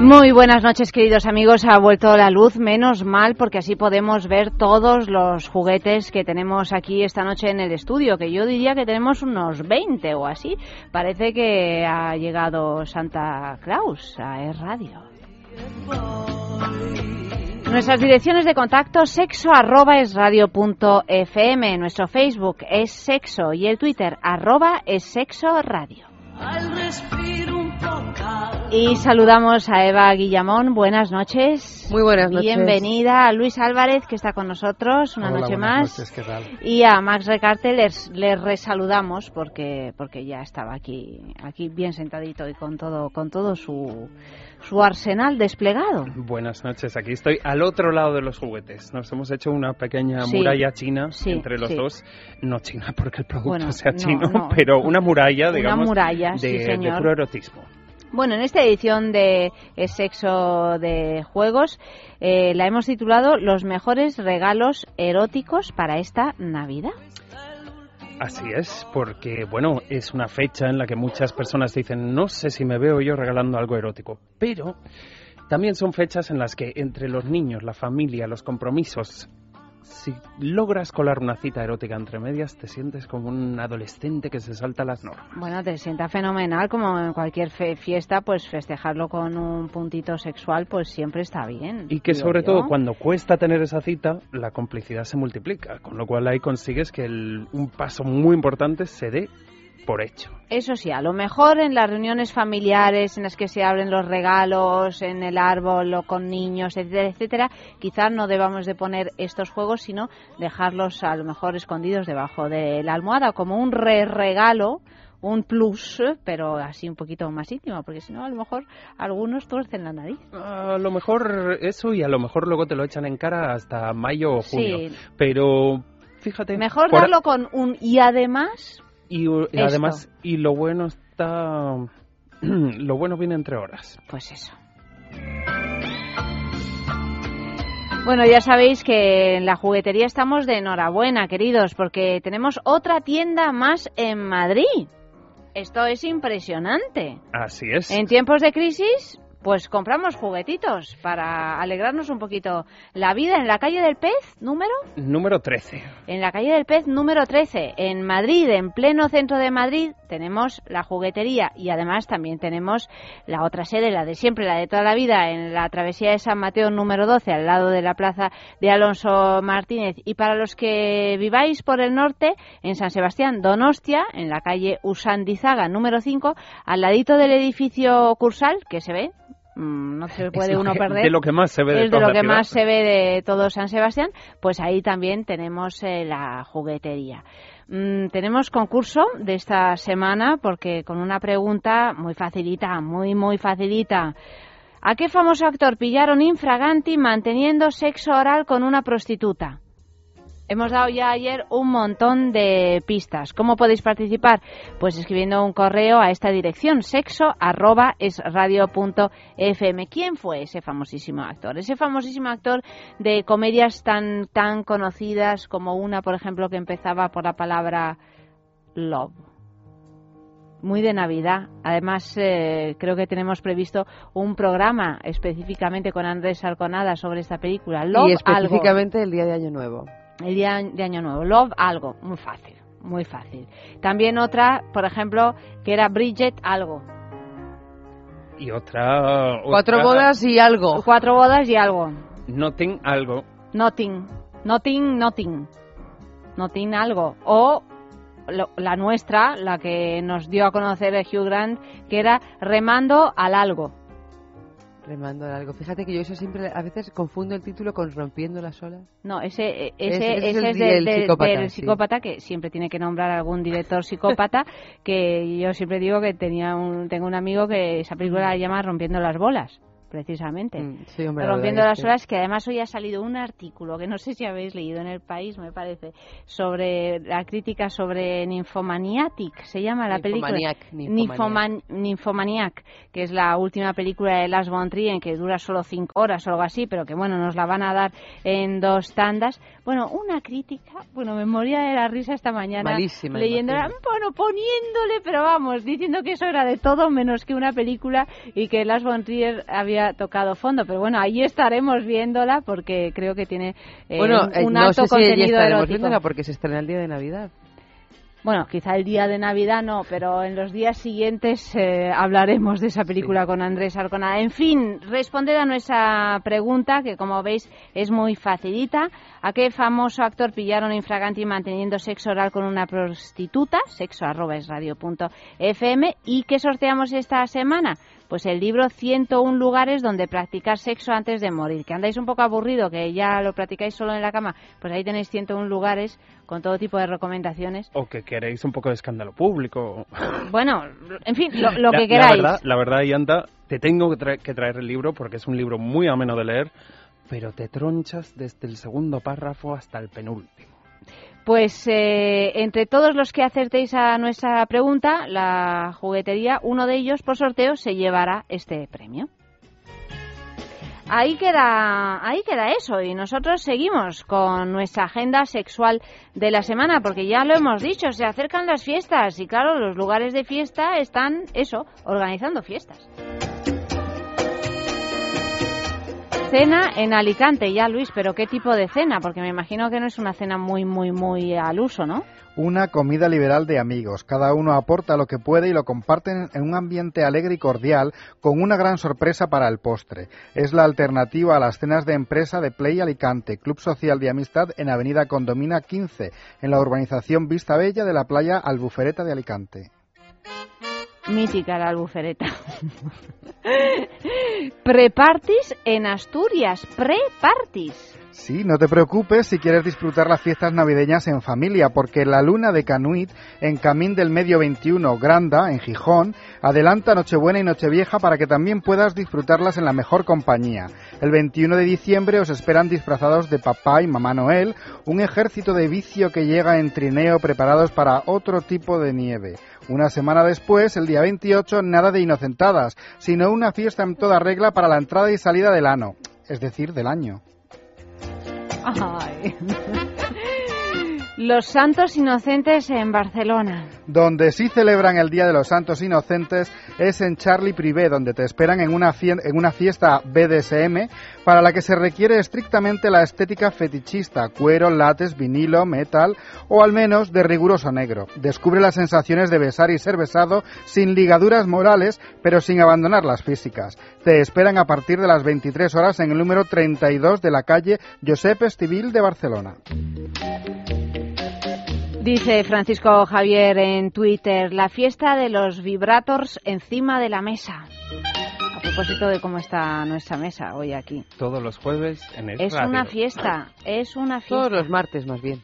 Muy buenas noches, queridos amigos. Ha vuelto la luz, menos mal, porque así podemos ver todos los juguetes que tenemos aquí esta noche en el estudio, que yo diría que tenemos unos 20 o así. Parece que ha llegado Santa Claus a Es Radio. Nuestras direcciones de contacto sexo arroba punto fm, nuestro Facebook es sexo y el Twitter arroba es sexo radio. Y saludamos a Eva Guillamón. Buenas noches. Muy buenas noches. Bienvenida a Luis Álvarez, que está con nosotros una noche más. Noches, ¿qué tal? Y a Max Recarte les, les resaludamos porque, porque ya estaba aquí, aquí bien sentadito y con todo, con todo su, su arsenal desplegado. Buenas noches, aquí estoy al otro lado de los juguetes. Nos hemos hecho una pequeña Sí. muralla china Sí, entre los sí. dos. No china porque el producto Bueno, sea no, chino, no. pero una muralla, Una digamos, muralla, de, sí, de puro erotismo. Bueno, en esta edición de Es Sexo de Juegos eh, la hemos titulado Los mejores regalos eróticos para esta Navidad. Así es, porque bueno, es una fecha en la que muchas personas dicen, no sé si me veo yo regalando algo erótico, pero también son fechas en las que entre los niños, la familia, los compromisos, si logras colar una cita erótica entre medias, te sientes como un adolescente que se salta las normas. Bueno, te sienta fenomenal, como en cualquier fe- fiesta, pues festejarlo con un puntito sexual, pues siempre está bien. Y que sobre yo. todo cuando cuesta tener esa cita, la complicidad se multiplica, con lo cual ahí consigues que el- un paso muy importante se dé por hecho. Eso sí, a lo mejor en las reuniones familiares en las que se abren los regalos, en el árbol o con niños, etcétera, etcétera, quizás no debamos de poner estos juegos, sino dejarlos a lo mejor escondidos debajo de la almohada como un re regalo, un plus, pero así un poquito más íntimo, porque si no a lo mejor algunos tuercen la nariz. A lo mejor eso y a lo mejor luego te lo echan en cara hasta mayo o junio. Sí. Pero fíjate. Mejor por- darlo con un y además Y, además, y lo bueno está. lo bueno viene entre horas. Pues eso. Bueno, ya sabéis que en la juguetería estamos de enhorabuena, queridos, porque tenemos otra tienda más en Madrid. Esto es impresionante. Así es. En tiempos de crisis, pues compramos juguetitos para alegrarnos un poquito la vida en la calle del Pez, número Número 13. en la calle del Pez número 13, en Madrid, en pleno centro de Madrid, tenemos la juguetería y además también tenemos la otra sede, la de siempre, la de toda la vida, en la travesía de San Mateo número 12, al lado de la plaza de Alonso Martínez. Y para los que viváis por el norte, en San Sebastián, Donostia, en la calle Usandizaga número 5, al ladito del edificio Cursal, que se ve. Mm, No se puede uno que- perder De lo que más se ve de es de toda lo que más se ve de todo San Sebastián, pues ahí también tenemos eh, la juguetería. Mm, tenemos concurso de esta semana porque con una pregunta muy facilita, muy muy facilita. ¿A qué famoso actor pillaron infraganti manteniendo sexo oral con una prostituta? Hemos dado ya ayer un montón de pistas. ¿Cómo podéis participar? Pues escribiendo un correo a esta dirección, sexo arroba es radio punto fm. ¿Quién fue ese famosísimo actor? Ese famosísimo actor de comedias tan, tan conocidas como una, por ejemplo, que empezaba por la palabra love. Muy de Navidad. Además, eh, creo que tenemos previsto un programa específicamente con Andrés Alconada sobre esta película. Love y algo. específicamente el día de Año Nuevo. El día de Año Nuevo. Love algo. Muy fácil. Muy fácil. También otra, por ejemplo, que era Bridget algo. Y otra. Cuatro otra- bodas y algo. Cuatro bodas y algo. Nothing algo. Nothing. Nothing, nothing. Nothing algo. O lo- la nuestra, la que nos dio a conocer Hugh Grant, que era remando al algo. Remando algo. Fíjate que yo eso siempre, a veces confundo el título con Rompiendo las olas. No, ese, ese, Ese- ese ese es el del, el del- psicópata, del sí. psicópata, que siempre tiene que nombrar algún director psicópata, que yo siempre digo que tenía un, tengo un amigo que esa película la llama Rompiendo las bolas, precisamente. Mm, sí, hombre, la Rompiendo las es que- además hoy ha salido un artículo que no sé si habéis leído en El País, me parece, sobre la crítica sobre Nymphomaniatic, se llama la película. Nymphomaniac, que es la última película de Lars von Trier, que dura solo cinco horas o algo así, pero que bueno, nos la van a dar en dos tandas. Bueno, una crítica, bueno, me moría de la risa esta mañana Malísima, leyéndola, bueno, poniéndole, pero vamos, diciendo que eso era de todo menos que una película y que Lars von Trier había tocado fondo, pero bueno, ahí estaremos viéndola porque creo que tiene eh, Bueno, un, eh, no alto sé si contenido estaremos erótico. viéndola porque se estrena el día de Navidad. Bueno, quizá el día de Navidad no, pero en los días siguientes eh, hablaremos de esa película con Andrés Arconada. En fin, responder a nuestra pregunta, que como veis es muy facilita. ¿A qué famoso actor pillaron infraganti manteniendo sexo oral con una prostituta? Sexo arroba es radio punto fm. ¿Y qué sorteamos esta semana? Pues el libro 101 lugares donde practicar sexo antes de morir. Que andáis un poco aburrido, que ya lo practicáis solo en la cama. Pues ahí tenéis 101 lugares con todo tipo de recomendaciones. O que queréis un poco de escándalo público. Bueno, en fin, lo, lo La- que queráis. La verdad, la verdad, te tengo que traer el libro porque es un libro muy ameno de leer, pero te tronchas desde el segundo párrafo hasta el penúltimo. Pues eh, entre todos los que acertéis a nuestra pregunta, la juguetería, uno de ellos por sorteo se llevará este premio. Ahí queda, ahí queda eso y nosotros seguimos con nuestra agenda sexual de la semana porque ya lo hemos dicho, se acercan las fiestas y claro, los lugares de fiesta están eso, organizando fiestas. Cena en Alicante, ya Luis, pero ¿qué tipo de cena? Porque me imagino que no es una cena muy, muy, muy al uso, ¿no? Una comida liberal de amigos. Cada uno aporta lo que puede y lo comparten en un ambiente alegre y cordial con una gran sorpresa para el postre. Es la alternativa a las cenas de empresa de Play Alicante, Club Social de Amistad en Avenida Condomina 15, en la urbanización Vista Bella de la playa Albufereta de Alicante. Mítica la albufereta. Prepartis en Asturias, prepartis. Sí, no te preocupes si quieres disfrutar las fiestas navideñas en familia, porque la luna de Canuit en Camín del Medio 21, Granda, en Gijón, adelanta Nochebuena y Nochevieja para que también puedas disfrutarlas en la mejor compañía. El 21 de diciembre os esperan disfrazados de papá y mamá Noel, un ejército de vicio que llega en trineo preparados para otro tipo de nieve. Una semana después, el día 28, nada de inocentadas, sino una fiesta en toda regla para la entrada y salida del ano, es decir, del año. Ay. Los Santos Inocentes en Barcelona. Donde sí celebran el Día de los Santos Inocentes es en Charlie Privé, donde te esperan en una, fiesta BDSM para la que se requiere estrictamente la estética fetichista, cuero, látex, vinilo, metal o al menos de riguroso negro. Descubre las sensaciones de besar y ser besado sin ligaduras morales, pero sin abandonar las físicas. Te esperan a partir de las 23 horas en el número 32 de la calle Josep Estivil de Barcelona. Dice Francisco Javier en Twitter, la fiesta de los vibrators encima de la mesa. A propósito de cómo está nuestra mesa hoy aquí. Todos los jueves en el Es radio. una fiesta, es una fiesta. Todos los martes, más bien.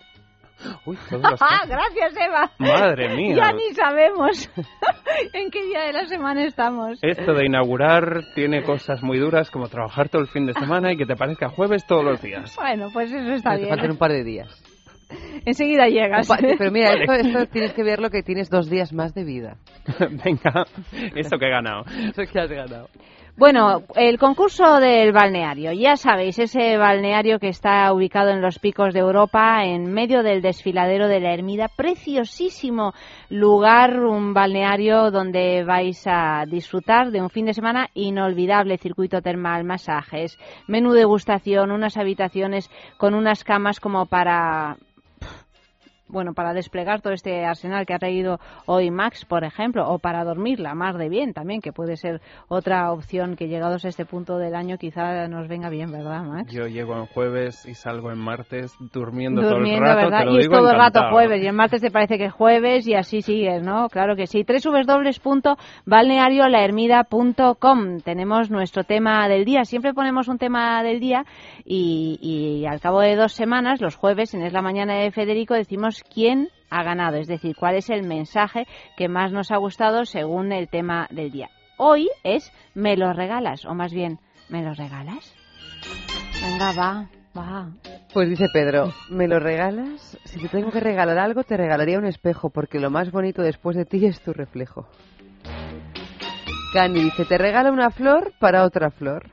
Uy, todos los ¡Ah, gracias Eva! Madre mía. Ya ni sabemos en qué día de la semana estamos. Esto de inaugurar tiene cosas muy duras como trabajar todo el fin de semana y que te parezca jueves todos los días. Bueno, pues eso está Te bien. faltan un par de días. Enseguida llegas. Pero mira, Vale. esto, esto tienes que verlo que tienes dos días más de vida. Venga, eso que he ganado. Eso que has ganado. Bueno, el concurso del balneario. Ya sabéis, ese balneario que está ubicado en los picos de Europa, en medio del desfiladero de la Ermida. Preciosísimo lugar, un balneario donde vais a disfrutar de un fin de semana inolvidable. Circuito termal, masajes, menú degustación, unas habitaciones con unas camas como para bueno, para desplegar todo este arsenal que ha traído hoy Max, por ejemplo, o para dormirla más de bien también, que puede ser otra opción que llegados a este punto del año quizá nos venga bien, ¿verdad, Max? Yo llego en jueves y salgo en martes durmiendo, durmiendo todo el rato, ¿verdad? te lo y es digo todo el rato jueves, y el martes te parece que es jueves y así sigues, ¿no? Claro que sí. www.balneariolahermida.com Tenemos nuestro tema del día. Siempre ponemos un tema del día y, y al cabo de dos semanas, los jueves, en Es la Mañana de Federico, decimos quién ha ganado, es decir, cuál es el mensaje que más nos ha gustado según el tema del día. Hoy es ¿me lo regalas? O más bien, ¿me lo regalas? Venga, va, va. Pues dice Pedro, ¿me lo regalas? Si te tengo que regalar algo, te regalaría un espejo, porque lo más bonito después de ti es tu reflejo. Cani dice, te regala una flor para otra flor.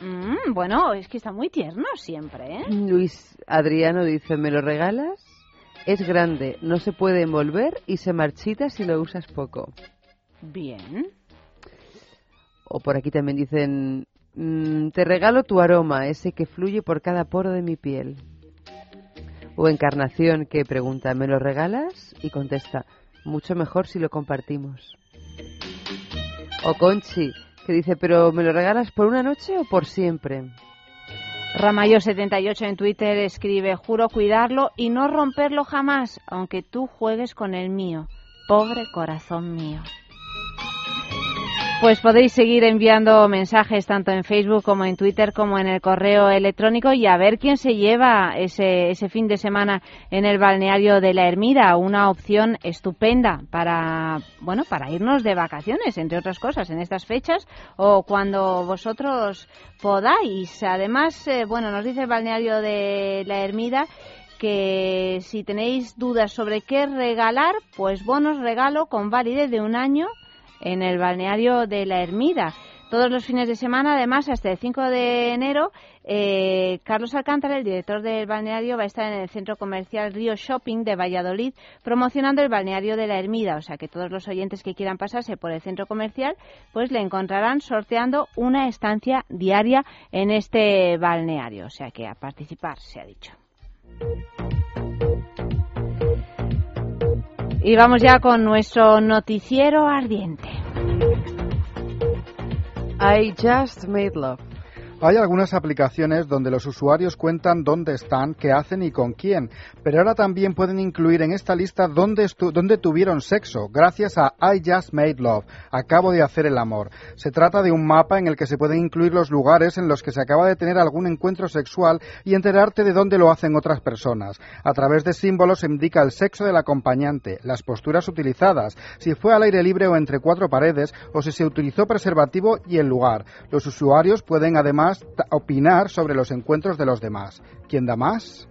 Mm, bueno, es que está muy tierno siempre, ¿eh? Luis Adriano dice, ¿me lo regalas? Es grande, no se puede envolver y se marchita si lo usas poco. Bien. O por aquí también dicen, mm, te regalo tu aroma, ese que fluye por cada poro de mi piel. O Encarnación que pregunta, ¿me lo regalas? Y contesta, mucho mejor si lo compartimos. O Conchi que dice, ¿pero me lo regalas por una noche o por siempre? Ramayo78 en Twitter escribe, juro cuidarlo y no romperlo jamás, aunque tú juegues con el mío. Pobre corazón mío. Pues podéis seguir enviando mensajes tanto en Facebook como en Twitter como en el correo electrónico y a ver quién se lleva ese, ese fin de semana en el balneario de la Ermida, una opción estupenda para bueno para irnos de vacaciones, entre otras cosas, en estas fechas o cuando vosotros podáis. Además, eh, bueno, nos dice el balneario de la Ermida que si tenéis dudas sobre qué regalar, pues bonos regalo con validez de un año en el balneario de la Ermida. Todos los fines de semana, además, hasta el 5 de enero, eh, Carlos Alcántara, el director del balneario, va a estar en el centro comercial Río Shopping de Valladolid promocionando el balneario de la Ermida. O sea que todos los oyentes que quieran pasarse por el centro comercial, pues le encontrarán sorteando una estancia diaria en este balneario. O sea que a participar, se ha dicho. Y vamos ya con nuestro noticiero ardiente. I just made love. Hay algunas aplicaciones donde los usuarios cuentan dónde están, qué hacen y con quién, pero ahora también pueden incluir en esta lista dónde, dónde, tuvieron sexo, gracias a I Just Made Love, acabo de hacer el amor. Se trata de un mapa en el que se pueden incluir los lugares en los que se acaba de tener algún encuentro sexual y enterarte de dónde lo hacen otras personas. A través de símbolos se indica el sexo del acompañante, las posturas utilizadas, si fue al aire libre o entre cuatro paredes, o si se utilizó preservativo y el lugar. Los usuarios pueden además opinar sobre los encuentros de los demás. ¿Quién da más?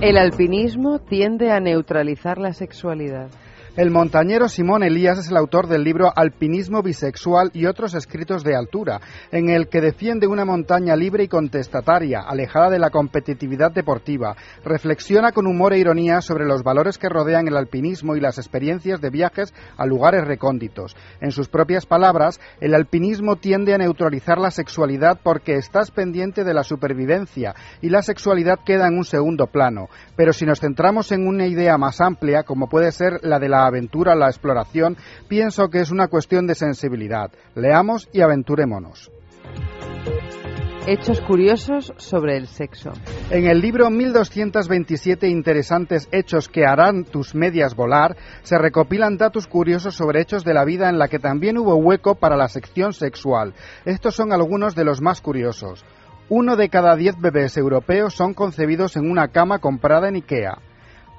El alpinismo tiende a neutralizar la sexualidad. El montañero Simón Elías es el autor del libro Alpinismo bisexual y otros escritos de altura, en el que defiende una montaña libre y contestataria, alejada de la competitividad deportiva. Reflexiona con humor e ironía sobre los valores que rodean el alpinismo y las experiencias de viajes a lugares recónditos. En sus propias palabras, el alpinismo tiende a neutralizar la sexualidad porque estás pendiente de la supervivencia y la sexualidad queda en un segundo plano. Pero si nos centramos en una idea más amplia, como puede ser la de la aventura, la exploración, pienso que es una cuestión de sensibilidad. Leamos y aventurémonos. Hechos curiosos sobre el sexo. En el libro 1227 interesantes hechos que harán tus medias volar, se recopilan datos curiosos sobre hechos de la vida en la que también hubo hueco para la sección sexual. Estos son algunos de los más curiosos. Uno de cada diez bebés europeos son concebidos en una cama comprada en Ikea.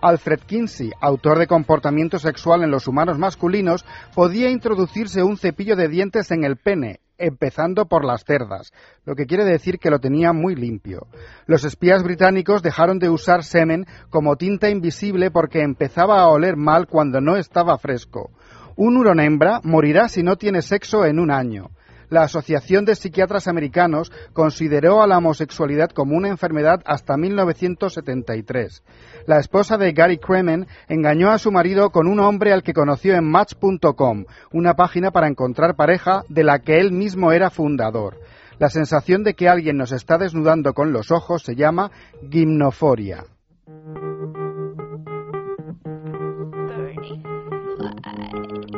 Alfred Kinsey, autor de Comportamiento Sexual en los Humanos Masculinos, podía introducirse un cepillo de dientes en el pene, empezando por las cerdas, lo que quiere decir que lo tenía muy limpio. Los espías británicos dejaron de usar semen como tinta invisible porque empezaba a oler mal cuando no estaba fresco. Un hurón hembra morirá si no tiene sexo en un año la Asociación de Psiquiatras Americanos consideró a la homosexualidad como una enfermedad hasta 1973. La esposa de Gary Kremen engañó a su marido con un hombre al que conoció en Match.com, una página para encontrar pareja de la que él mismo era fundador. La sensación de que alguien nos está desnudando con los ojos se llama gimnoforia.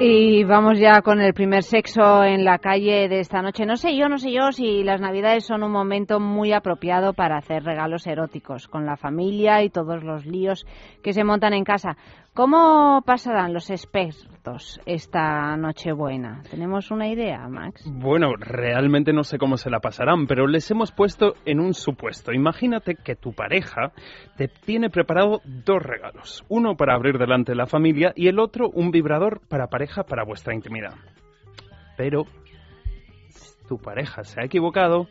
Y vamos ya con el primer sexo en la calle de esta noche. No sé yo, no sé yo si las Navidades son un momento muy apropiado para hacer regalos eróticos con la familia y todos los líos que se montan en casa. ¿Cómo pasarán los expertos esta Nochebuena? ¿Tenemos una idea, Max? Bueno, realmente no sé cómo se la pasarán, pero les hemos puesto en un supuesto. Imagínate que tu pareja te tiene preparado dos regalos. Uno para abrir delante de la familia y el otro un vibrador para pareja para vuestra intimidad. Pero tu pareja se ha equivocado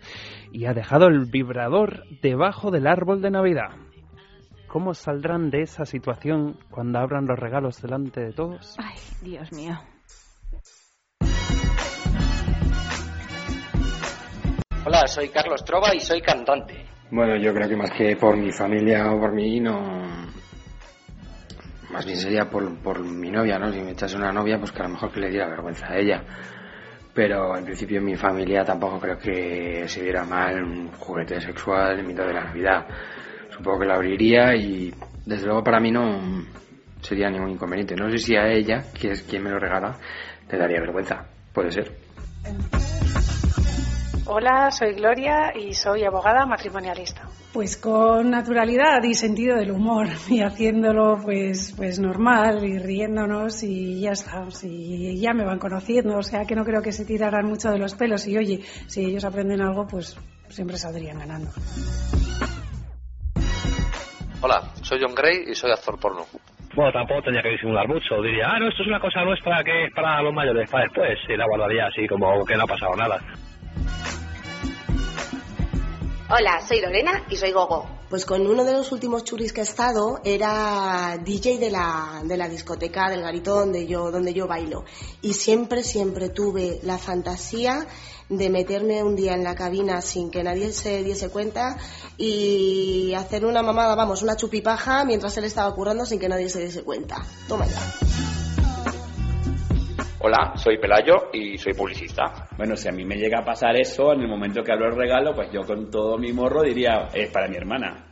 y ha dejado el vibrador debajo del árbol de Navidad. ¿Cómo saldrán de esa situación cuando abran los regalos delante de todos? Ay, Dios mío. Hola, soy Carlos Trova y soy cantante. Bueno, yo creo que más que por mi familia o por mí, no. Más bien sería por, por mi novia, ¿no? Si me echase una novia, pues que a lo mejor que le diera vergüenza a ella. Pero en principio en mi familia tampoco creo que se viera mal un juguete sexual en mitad de la Navidad supongo que la abriría y desde luego para mí no sería ningún inconveniente. No sé si a ella, que es quien me lo regala, le daría vergüenza. Puede ser. Hola, soy Gloria y soy abogada matrimonialista. Pues con naturalidad y sentido del humor y haciéndolo pues pues normal y riéndonos y ya está, y ya me van conociendo, o sea que no creo que se tiraran mucho de los pelos y oye, si ellos aprenden algo pues siempre saldrían ganando. Hola, soy John Gray y soy actor porno. Bueno, tampoco tenía que disimular mucho. Diría, ah, no, esto es una cosa nuestra que es para los mayores, para después. Y la guardaría así como que no ha pasado nada. Hola, soy Lorena y soy Gogo. Pues con uno de los últimos churis que he estado era DJ de la, de la discoteca del garito donde yo, donde yo bailo. Y siempre, siempre tuve la fantasía de meterme un día en la cabina sin que nadie se diese cuenta y hacer una mamada, vamos, una chupipaja mientras él estaba currando sin que nadie se diese cuenta. Toma ya. Hola, soy Pelayo y soy publicista. Bueno, si a mí me llega a pasar eso, en el momento que abro el regalo, pues yo con todo mi morro diría, es para mi hermana.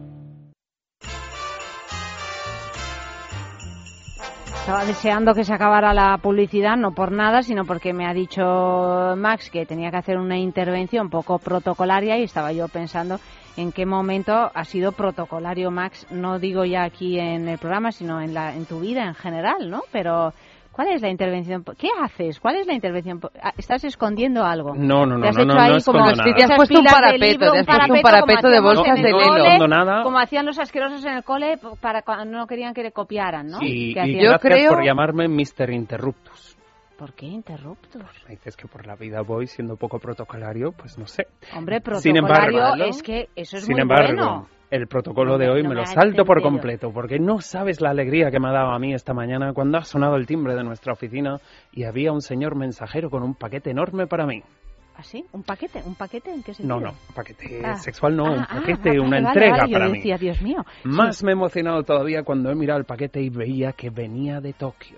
Estaba deseando que se acabara la publicidad, no por nada, sino porque me ha dicho Max que tenía que hacer una intervención poco protocolaria y estaba yo pensando en qué momento ha sido protocolario Max, no digo ya aquí en el programa, sino en, la, en tu vida en general, ¿no? Pero ¿Cuál es la intervención? ¿Qué haces? ¿Cuál es la intervención? Ah, ¿Estás escondiendo algo? No, no, no. ¿Te has no, hecho no, ahí no como nada. te has puesto un parapeto, te has puesto un parapeto de bolsas de cole, nada. Como hacían los asquerosos en el cole para cuando no querían que le copiaran, ¿no? Y, ¿Qué y hacían? gracias por llamarme Mr. Interruptus. ¿Por qué interruptus? Me dices que por la vida voy siendo poco protocolario, pues no sé. Hombre, Sin protocolario embargo, es que eso es Sin muy embargo, bueno. El protocolo No de hoy no me me lo salto por completo, porque no sabes la alegría que me ha dado a mí esta mañana cuando ha sonado el timbre de nuestra oficina y había un señor mensajero con un paquete enorme para mí. ¿Así? ¿Un paquete? ¿Un paquete en qué sentido? No, no, un paquete Ah. sexual no, un Ah, ah, paquete, una vale, entrega vale. Yo para mí. decía, Dios mío. Más me he emocionado todavía cuando he mirado el paquete y veía que venía de Tokio.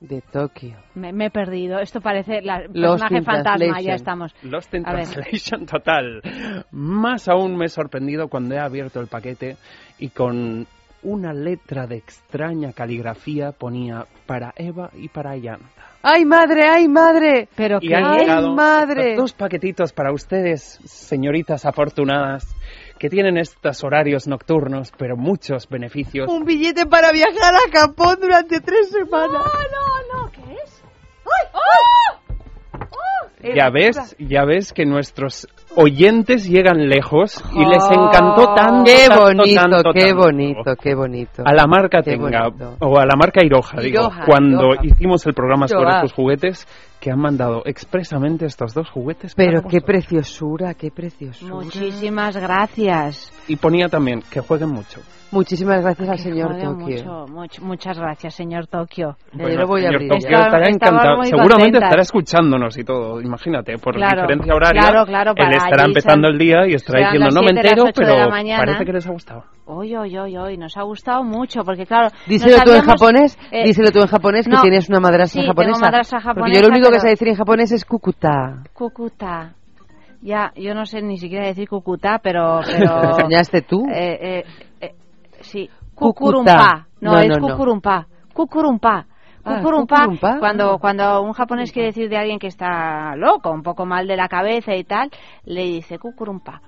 De Tokio. Me, me he perdido. Esto parece la, el Lost personaje fantasma. Ya estamos. Lost in A ver. Translation total. Más aún me he sorprendido cuando he abierto el paquete y con una letra de extraña caligrafía ponía para Eva y para Yanta. ¡Ay, madre, ay, madre! Pero Y han ¡Ay, madre! dos paquetitos para ustedes, señoritas afortunadas, que tienen estos horarios nocturnos, pero muchos beneficios. Un billete para viajar a Japón durante tres semanas. No, no, ¿qué es? Ya ves, ya ves que nuestros oyentes llegan lejos y les Oh, encantó tanto, Qué tanto, bonito, tanto, qué tanto. bonito, qué bonito. A la marca Qué Tenga, bonito. o a la marca Iroha, digo, Iroha, cuando Iroha. hicimos el programa sobre estos juguetes, que han mandado expresamente estos dos juguetes. Pero para qué preciosura, qué preciosura. Muchísimas gracias. Y ponía también que jueguen mucho. Muchísimas gracias al señor Tokio. mucho, muchas gracias, señor Tokio. yo lo voy a abrir. Tokio Está- estará encantado. Seguramente contentas. estará escuchándonos y todo. Imagínate, por Claro, diferencia horaria. claro, claro, él para estará allí empezando son- el día y estará diciendo, no me entero, pero la mañana". parece que les ha gustado. Hoy, hoy, hoy, hoy, nos ha gustado mucho, porque claro... Díselo tú en japonés, eh, díselo tú en japonés que no, tienes una madrastra sí, japonesa. tengo madrastra Porque yo japonesa, lo único que pero- sé decir en japonés es kukuta. Cúcuta. Ya, yo no sé ni siquiera decir Cúcuta, pero... pero ¿Me enseñaste tú? Eh, eh, eh, sí, Cúcuta. cucurumpa. No, No, es no, no. cucurumpa. Cucurumpa. Ah, Cucurumpa, cucurumpa. cuando, cuando un japonés quiere decir de alguien que está loco, un poco mal de la cabeza y tal, le dice cucurumpa.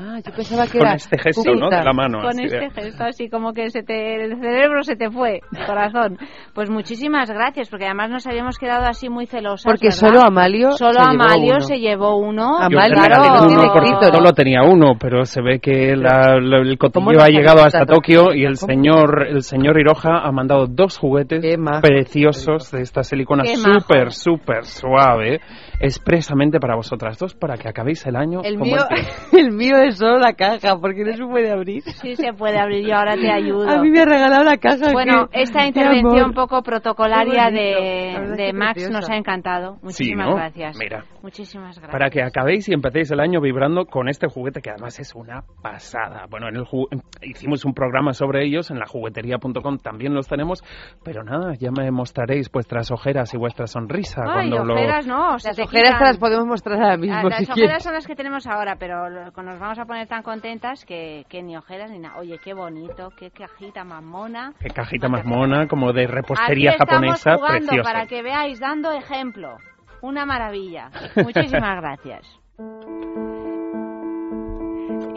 Ah, yo pensaba que Con era este gesto, ¿no? De la mano. Con así este de- gesto así como que se te, el cerebro se te fue, corazón. Pues muchísimas gracias, porque además nos habíamos quedado así muy celosas. Porque ¿verdad? solo Amalio Solo se llevó Amalio uno. se llevó uno. Amalio, claro, uno solo tenía uno, pero se ve que la- la- el ¿Cómo cotillo lo ha llegado hasta Tokio? Tokio y el ¿Cómo? señor el señor Hiroja ha mandado dos juguetes preciosos de esta silicona súper, súper suave, expresamente para vosotras dos, para que acabéis el año El mío, el mío es solo la caja, porque no se puede abrir. Sí se puede abrir, yo ahora te ayudo. A mí me ha regalado la caja. Bueno, que- esta intervención poco protocolaria de, de Max preciosa. nos ha encantado. Muchísimas ¿no? gracias. Mira. Muchísimas gracias. Para que acabéis y empecéis el año vibrando con este juguete que además es una pasada. Bueno, en el ju- hicimos un programa sobre ellos, en la juguetería.com también los tenemos, pero nada, ya me mostraréis vuestras ojeras y vuestra sonrisa Ay, cuando lo... ojeras no, se Las te ojeras te las podemos mostrar ahora mismo Ah, si las quieres. ojeras son las que tenemos ahora, pero nos vamos a poner tan contentas que, que ni ojeras ni nada. Oye, qué bonito, qué cajita más mona. Qué cajita más mona, como de Aquí repostería estamos japonesa, jugando precioso. para que veáis, dando ejemplo. Una maravilla. Muchísimas gracias.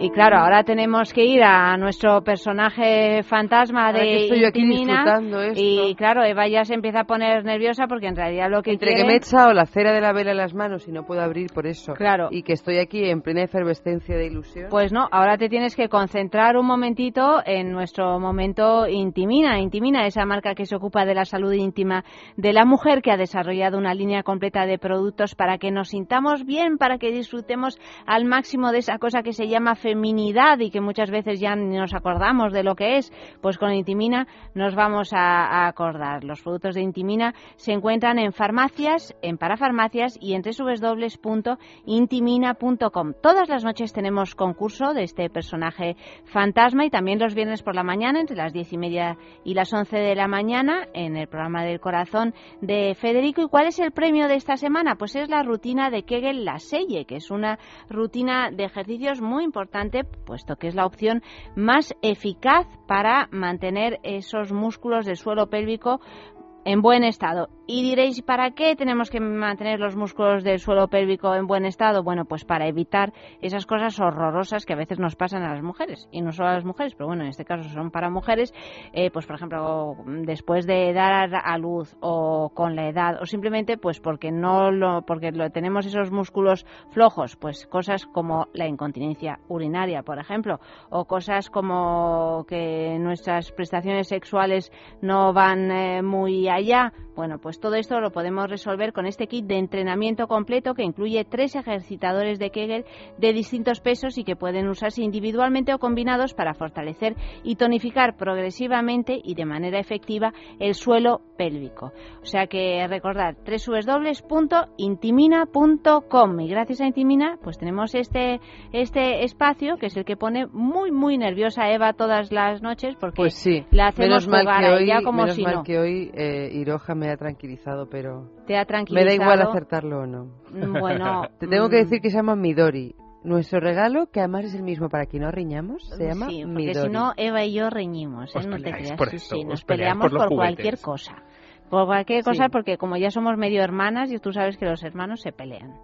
Y claro, ahora tenemos que ir a nuestro personaje fantasma Ahora de estoy aquí disfrutando esto. Y claro, Eva ya se empieza a poner nerviosa porque en realidad lo que Entre quiere... que me he echado la cera de la vela en las manos y no puedo abrir por eso. Claro. Y que estoy aquí en plena efervescencia de ilusión. Pues no, ahora te tienes que concentrar un momentito en nuestro momento Intimina. Intimina, esa marca que se ocupa de la salud íntima de la mujer, que ha desarrollado una línea completa de productos para que nos sintamos bien, para que disfrutemos al máximo de esa cosa que se llama feminidad y que muchas veces ya nos acordamos de lo que es, pues con Intimina nos vamos a, a acordar. Los productos de Intimina se encuentran en farmacias, en parafarmacias y en www.intimina.com. Todas las noches tenemos concurso de este personaje fantasma y también los viernes por la mañana, entre las diez y media y las once de la mañana, en el programa del corazón de Federico. ¿Y cuál es el premio de esta semana? Pues es la rutina de Kegel La Selle, que es una rutina de ejercicios muy importante, puesto que es la opción más eficaz para mantener esos músculos del suelo pélvico en buen estado. Y diréis, ¿para qué tenemos que mantener los músculos del suelo pélvico en buen estado? Bueno, pues para evitar esas cosas horrorosas que a veces nos pasan a las mujeres. Y no solo a las mujeres, pero bueno, en este caso son para mujeres. Eh, pues por ejemplo, después de dar a luz o con la edad o simplemente pues porque no lo, porque lo, tenemos esos músculos flojos, pues cosas como la incontinencia urinaria, por ejemplo, o cosas como que nuestras prestaciones sexuales no van eh, muy allá. Bueno, pues todo esto lo podemos resolver con este kit de entrenamiento completo que incluye tres ejercitadores de Kegel de distintos pesos y que pueden usarse individualmente o combinados para fortalecer y tonificar progresivamente y de manera efectiva el suelo pélvico. O sea que recordad www.intimina.com y gracias a Intimina pues tenemos este este espacio que es el que pone muy muy nerviosa a Eva todas las noches porque Pues sí, la hacemos menos mal jugar que a hoy, ella como menos si mal no. que hoy eh, Iroja me ha tranquilizado, pero Te ha me tranquilizado. da igual acertarlo o no. Mm, Bueno, Te tengo que mm. decir que se llama Midori. Nuestro regalo, que además es el mismo para que no riñamos, se llama Sí, porque Midori. si no, Eva y yo reñimos, ¿eh? Os no te creas. por Sí, eso, sí, os nos peleamos por los por, cualquier cosa. Por cualquier cosa, Sí. porque como ya somos medio hermanas, y tú sabes que los hermanos se pelean.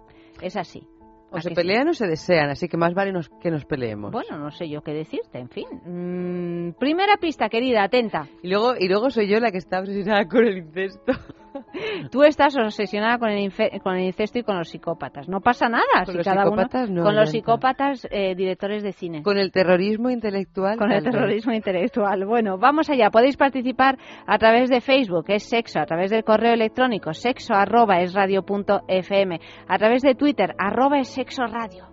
Es así. O ¿A se que sí? pelean o se desean, así que más vale nos- que nos peleemos. Bueno, no sé yo qué decirte, en fin. Mm, primera pista, querida, atenta. Y luego, y luego soy yo la que está obsesionada con el incesto. Tú estás obsesionada con el, infe- con el incesto y con los psicópatas. No pasa nada. Con si los cada uno- psicópatas no, con los Yolanda. psicópatas eh, directores de cine. Con el terrorismo intelectual. Con el vez. terrorismo intelectual. Bueno, vamos allá. Podéis participar a través de Facebook, es sexo, a través del correo electrónico, sexo arroba es radio punto fm, a través de Twitter, arroba es sexo radio.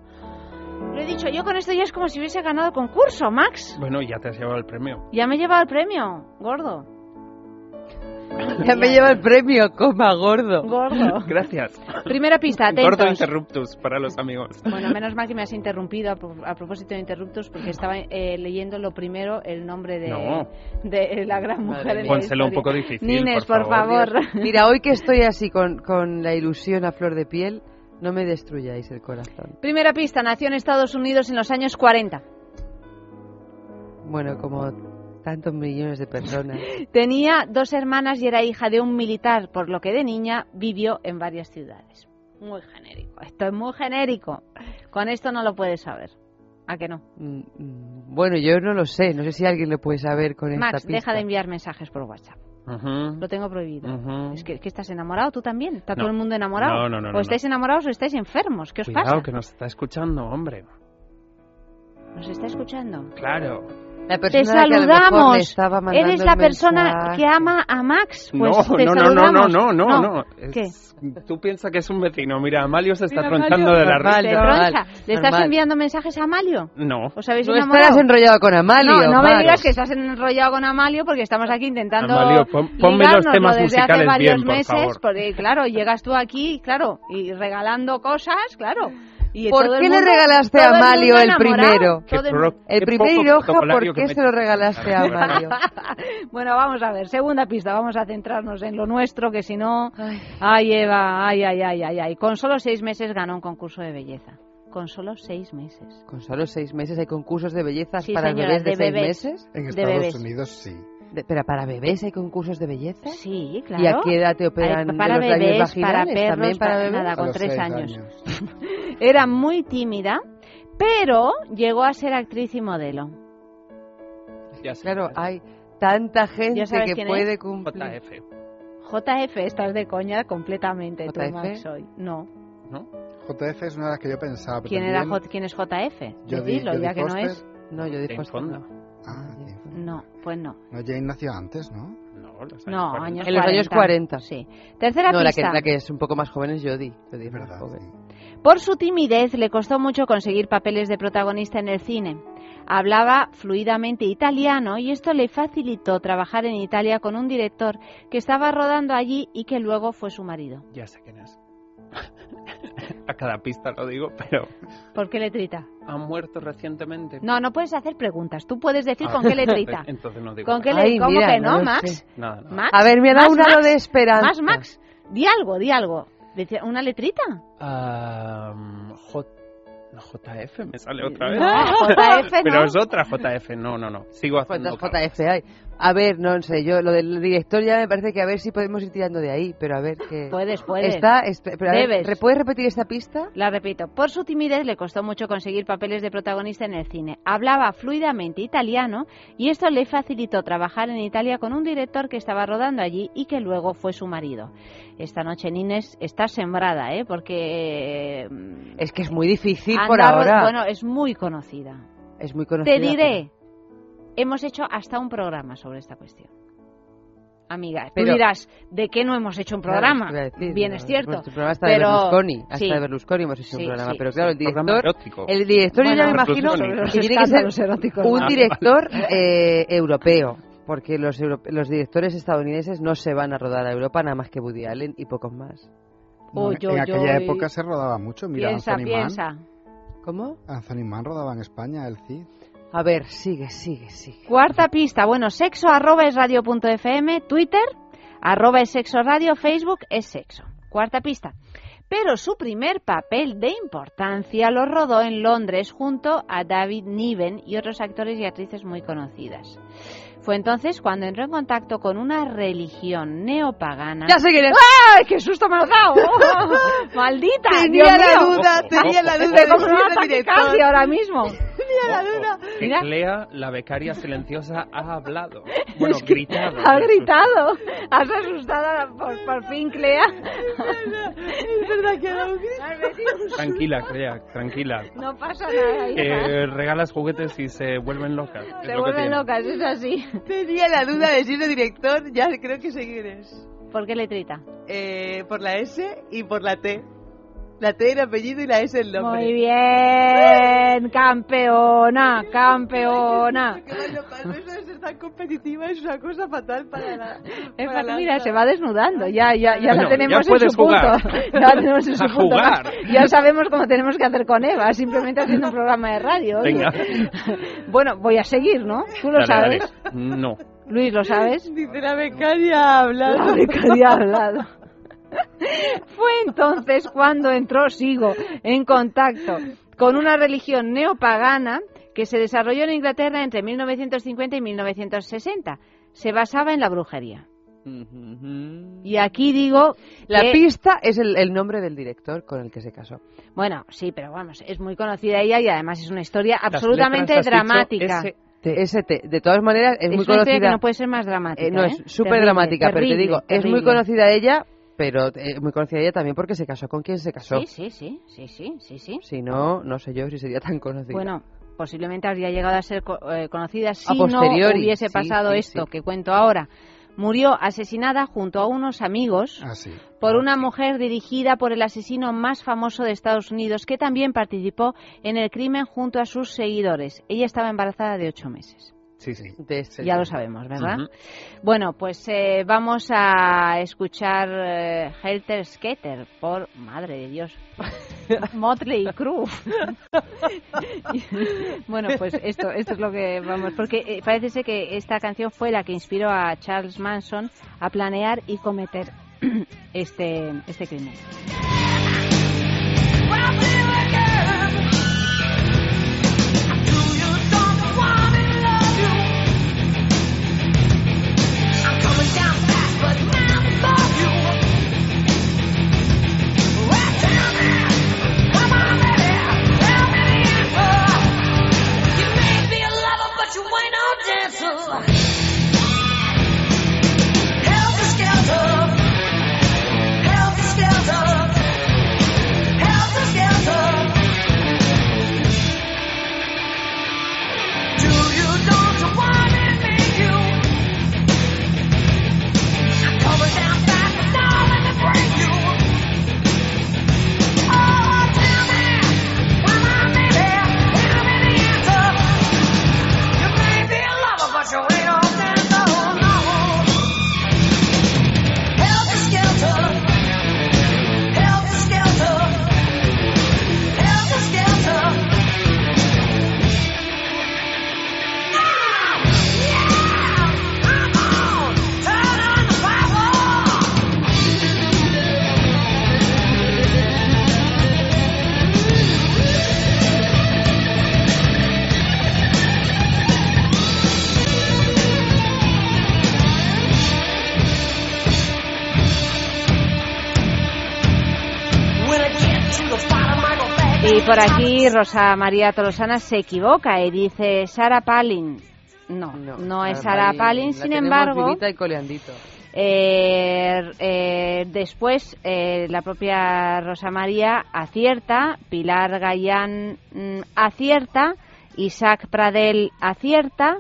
Lo he dicho, yo con esto ya es como si hubiese ganado el concurso, Max. Bueno, ya te has llevado el premio. Ya me he llevado el premio, gordo. Ya me lleva el premio, coma gordo. Gordo. Gracias. Primera pista, atentos. Gordo interruptus para los amigos. Bueno, menos mal que me has interrumpido a, a propósito de Interruptus porque estaba eh, leyendo lo primero el nombre de, No. de la gran mujer en la Pónselo un poco difícil, Nines, por por favor. Dios. Mira, hoy que estoy así con, con la ilusión a flor de piel, no me destruyáis el corazón. Primera pista, nació en Estados Unidos en los años 40. Bueno, como tantos millones de personas. Tenía dos hermanas y era hija de un militar, por lo que de niña vivió en varias ciudades. Muy genérico, esto es muy genérico. Con esto no lo puedes saber. ¿A que no? Mm, mm, Bueno, yo no lo sé, no sé si alguien lo puede saber con Max, esta pista. deja de enviar mensajes por WhatsApp. Lo tengo prohibido. Es que, que estás enamorado tú también. ¿Está No. todo el mundo enamorado? No, no, no, o no, estáis enamorados o estáis enfermos. ¿Qué os Cuidado, pasa? que nos está escuchando, hombre. ¿Nos está escuchando? Claro. La Te persona que a lo mejor le saludamos. estaba mandando Eres la persona mensaje. que ama a Max. Pues no, te no, no, no, no, no, no, no. Es- ¿Qué? Tú piensas que es un vecino. Mira, Amalio se está Mira, tronchando Amalio. de la Normal, ¿Te risa. normal. ¿Le estás normal. enviando mensajes a Amalio? No. ¿Os habéis No enamorado? estarás enrollado con Amalio. No, no me digas que estás enrollado con Amalio porque estamos aquí intentando Amalio, pon- ponme los temas desde hace musicales varios bien, por meses, favor. porque claro, llegas tú aquí, claro, y regalando cosas, claro. Y ¿Por qué le regalaste a el Amalio el primero? el primer Iroja, ¿por qué se lo regalaste a Amalio? bueno, vamos a ver, segunda pista, vamos a centrarnos en lo nuestro, que si no... Ay, Eva, ay, ay, ay, ay, ay. Con solo seis meses ganó un concurso de belleza. Con solo seis meses. Con solo seis meses hay concursos de belleza Sí, para señora, bebés de, de seis bebés. meses. En Estados bebés. Unidos sí. De- ¿Pero para bebés hay concursos de belleza? Sí, claro. ¿Y a qué edad te operan Hay para de los labios bebés, vaginales? para perros, ¿También para bebés? nada, con tres seis años. Era muy tímida, pero llegó a ser actriz y modelo. Ya sé. Claro, hay tanta gente ¿Ya que puede es? cumplir. JF. JF, estás de coña completamente, tú, JF? Max, hoy. No. ¿No? JF es una de las que yo pensaba. pero ¿Quién, era también- J- ¿Quién es JF? Jodie- Decirlo, Jodie ya que no Foster. es. No, yo Jane digo Fonda. Ah, No, pues no. no, Jane nació antes, ¿no? No. los años No, 40. años En los años 40. Sí. Tercera no, la que, pista. la que es un poco más joven es Jodie. Jodie es más joven. Por su timidez le costó mucho conseguir papeles de protagonista en el cine. Hablaba fluidamente italiano y esto le facilitó trabajar en Italia con un director que estaba rodando allí y que luego fue su marido. Ya sé quién es. A cada pista lo digo, pero ¿Por qué letrita? ha muerto recientemente. No, no puedes hacer preguntas. Tú puedes decir Ah, con qué letrita. Entonces no digo ¿Con qué le- ¿Cómo que no, Max? Nada, nada. ¿Max? A ver, me ha dado ¿Más, un halo Max? de esperanza. ¿Más, Max? Di algo, di algo. ¿Una letrita? Ah, J... no, JF me sale otra vez. No, JF no. Pero es otra JF. No, no, no. Sigo haciendo... ¿Cuántas JF hay? A ver, no sé, yo lo del director ya me parece que a ver si podemos ir tirando de ahí, pero a ver que... Puedes, puedes. Está, pero a Debes. ¿re- ¿puedes repetir esta pista? La repito, por su timidez le costó mucho conseguir papeles de protagonista en el cine. Hablaba fluidamente italiano y esto le facilitó trabajar en Italia con un director que estaba rodando allí y que luego fue su marido. Esta noche, Nines, está sembrada, ¿eh? Porque... mm, Es que es muy difícil por ahora. Bueno, es muy conocida. es muy conocida. Te diré, hemos hecho hasta un programa sobre esta cuestión. Amiga, tú Pero- dirás, ¿de qué no hemos hecho un programa? decir, Bien, no, es cierto. hasta pero... de Berlusconi, hasta sí. de Berlusconi hemos hecho Sí, un programa, sí, pero claro, el director, el director yo ya me imagino que tiene que ser eróticos, un ¿no? director eh, europeo, porque los, los directores estadounidenses no se van a rodar a Europa nada más que Woody Allen y pocos más. No, Uy, en aquella época se rodaba mucho. Mira, Piensa, Anthony piensa. Mann. ¿Cómo? Anthony Mann rodaba en España, el Cid. A ver, sigue, sigue, sigue. Cuarta pista, bueno, sexo arroba es radio.fm, Twitter, arroba es sexo radio, Facebook es sexo. Cuarta pista. Pero su primer papel de importancia lo rodó en Londres junto a David Niven y otros actores y actrices muy conocidas. Fue entonces cuando entró en contacto con una religión neopagana. Ya sé quién es. ¡Ay, qué susto me has dado! ¡Maldita! Tenía Dios la mío! duda, tenía la duda de taquicardia ahora mismo. Tenía la duda. Que Mira. Clea, la becaria silenciosa, ha hablado. Bueno, gritado. Has gritado. Has asustado por, por fin, Clea. Es verdad que ha dado un grito. Tranquila, Clea, tranquila. No pasa nada, hija. Que regalas juguetes y se vuelven locas. es Se lo que vuelven locas, es así. Tenía la duda de si es director, ya creo que sé quién es. ¿Por qué letrita? Eh, por la S y por la T. La T el apellido y la S el nombre. Muy bien, campeona, campeona. Ser tan competitiva es una cosa fatal para la... Es para la mira, se va desnudando, ya, ya, ya Bueno, la tenemos ya en su punto. jugar. Ya la tenemos en su punto. jugar. Ya sabemos cómo tenemos que hacer con Eva, simplemente haciendo un programa de radio. Venga. Bueno, voy a seguir, ¿no? Tú lo Dale, dale. sabes. No. Luis, ¿lo sabes? Dice la becaria hablando. La becaria ha hablado. Fue entonces cuando entró, sigo, en contacto con una religión neopagana que se desarrolló en Inglaterra entre 1950 y 1960. Se basaba en la brujería. Y aquí digo La que- pista es el, el nombre del director con el que se casó. Bueno, sí, pero vamos, es muy conocida ella y además es una historia Las absolutamente dramática. ST. De todas maneras, es, Es muy una historia conocida. que no puede ser más dramática. Eh, no, ¿eh? es súper Terrible, dramática, pero te terrible, digo, es muy conocida ella, pero eh, muy conocida ella también porque se casó con quien se casó. Sí, sí, sí, sí, sí, sí, sí. Si no, no sé yo si sería tan conocida. Bueno, posiblemente habría llegado a ser eh, conocida si A no hubiese pasado sí, esto sí. que cuento ahora. Murió asesinada junto a unos amigos Ah, sí. por una mujer dirigida por el asesino más famoso de Estados Unidos que también participó en el crimen junto a sus seguidores. Ella estaba embarazada de ocho meses. Sí, sí. De este Ya tipo. lo sabemos, ¿verdad? Bueno, pues eh, vamos a escuchar eh, Helter Skelter por, madre de Dios, Motley Crue. bueno, pues esto, esto es lo que vamos, porque eh, parece ser que esta canción fue la que inspiró a Charles Manson a planear y cometer este, este crimen. Por aquí Rosa María Tolosana se equivoca y dice Sara Palin. No, no, es Sara Palin, sin embargo. y coleandito. Eh, eh, después, eh, la propia Rosa María acierta, Pilar Gallán mm, acierta, Isaac Pradel acierta,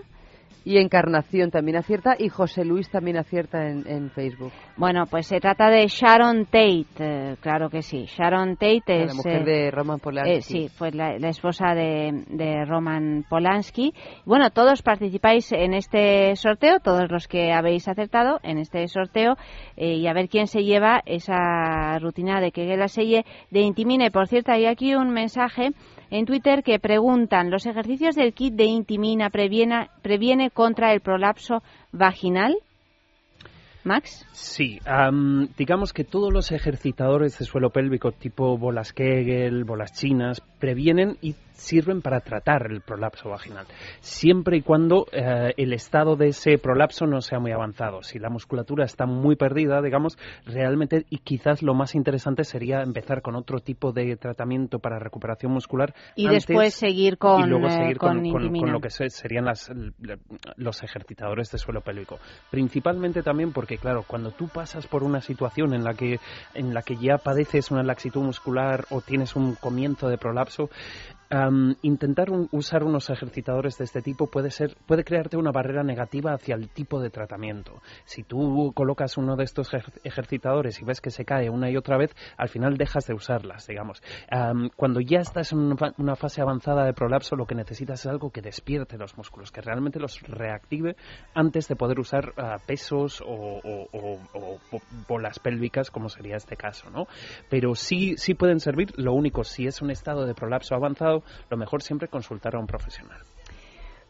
y Encarnación también acierta y José Luis también acierta en, Facebook. Bueno, pues se trata de Sharon Tate, eh, claro que sí. Sharon Tate es... La mujer eh, de Roman Polanski. Eh, sí, fue la, esposa de, Roman Polanski. Bueno, todos participáis en este sorteo, todos los que habéis acertado en este sorteo, y a ver quién se lleva esa rutina de que la selle de Intimine. Por cierto, hay aquí un mensaje en Twitter que preguntan, ¿los ejercicios del kit de Intimina previene, previene contra el prolapso vaginal? Max? Sí, digamos que todos los ejercitadores de suelo pélvico tipo bolas Kegel, bolas chinas, previenen y sirven para tratar el prolapso vaginal, siempre y cuando eh, el estado de ese prolapso no sea muy avanzado. Si la musculatura está muy perdida, digamos, realmente y quizás lo más interesante sería empezar con otro tipo de tratamiento para recuperación muscular y después seguir con y luego seguir eh, con, lo que serían las, los ejercitadores de suelo pélvico. Principalmente también porque claro, cuando tú pasas por una situación en la que en la que ya padeces una laxitud muscular o tienes un comienzo de prolapso, intentar usar unos ejercitadores de este tipo puede ser puede crearte una barrera negativa hacia el tipo de tratamiento. Si tú colocas uno de estos ejercitadores y ves que se cae una y otra vez, al final dejas de usarlas, digamos. cuando ya estás en una fase avanzada de prolapso, lo que necesitas es algo que despierte los músculos, que realmente los reactive antes de poder usar ah, pesos o, bolas pélvicas, como sería este caso, ¿no? Pero sí, sí pueden servir. Lo único, si es un estado de prolapso avanzado, lo mejor siempre consultar a un profesional.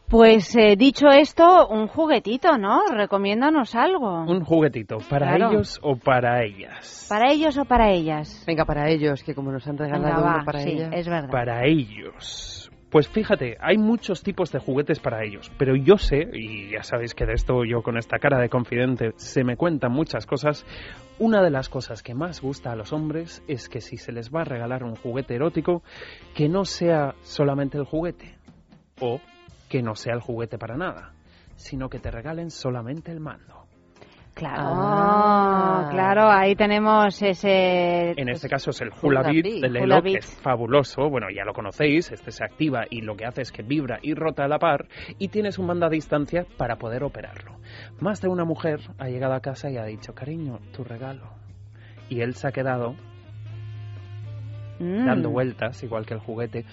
Pues eh, dicho esto, un juguetito, ¿no? Recomiéndanos algo. Un juguetito, ¿para ellos o para ellas? ¿Para ellos o para ellas? Venga, para ellos, que como nos han regalado uno para sí, ellas. es verdad. Para ellos. Pues fíjate, hay muchos tipos de juguetes para ellos, pero yo sé, y ya sabéis que de esto yo con esta cara de confidente se me cuentan muchas cosas, una de las cosas que más gusta a los hombres es que si se les va a regalar un juguete erótico, que no sea solamente el juguete, o que no sea el juguete para nada, sino que te regalen solamente el mando. Claro, ah. claro, ahí tenemos ese... En este caso es el Hula Beat de Lelo, que es fabuloso, bueno, ya lo conocéis, este se activa y lo que hace es que vibra y rota a la par y tienes un mando a distancia para poder operarlo. Más de una mujer ha llegado a casa y ha dicho, cariño, tu regalo. Y él se ha quedado dando mm. vueltas, igual que el juguete,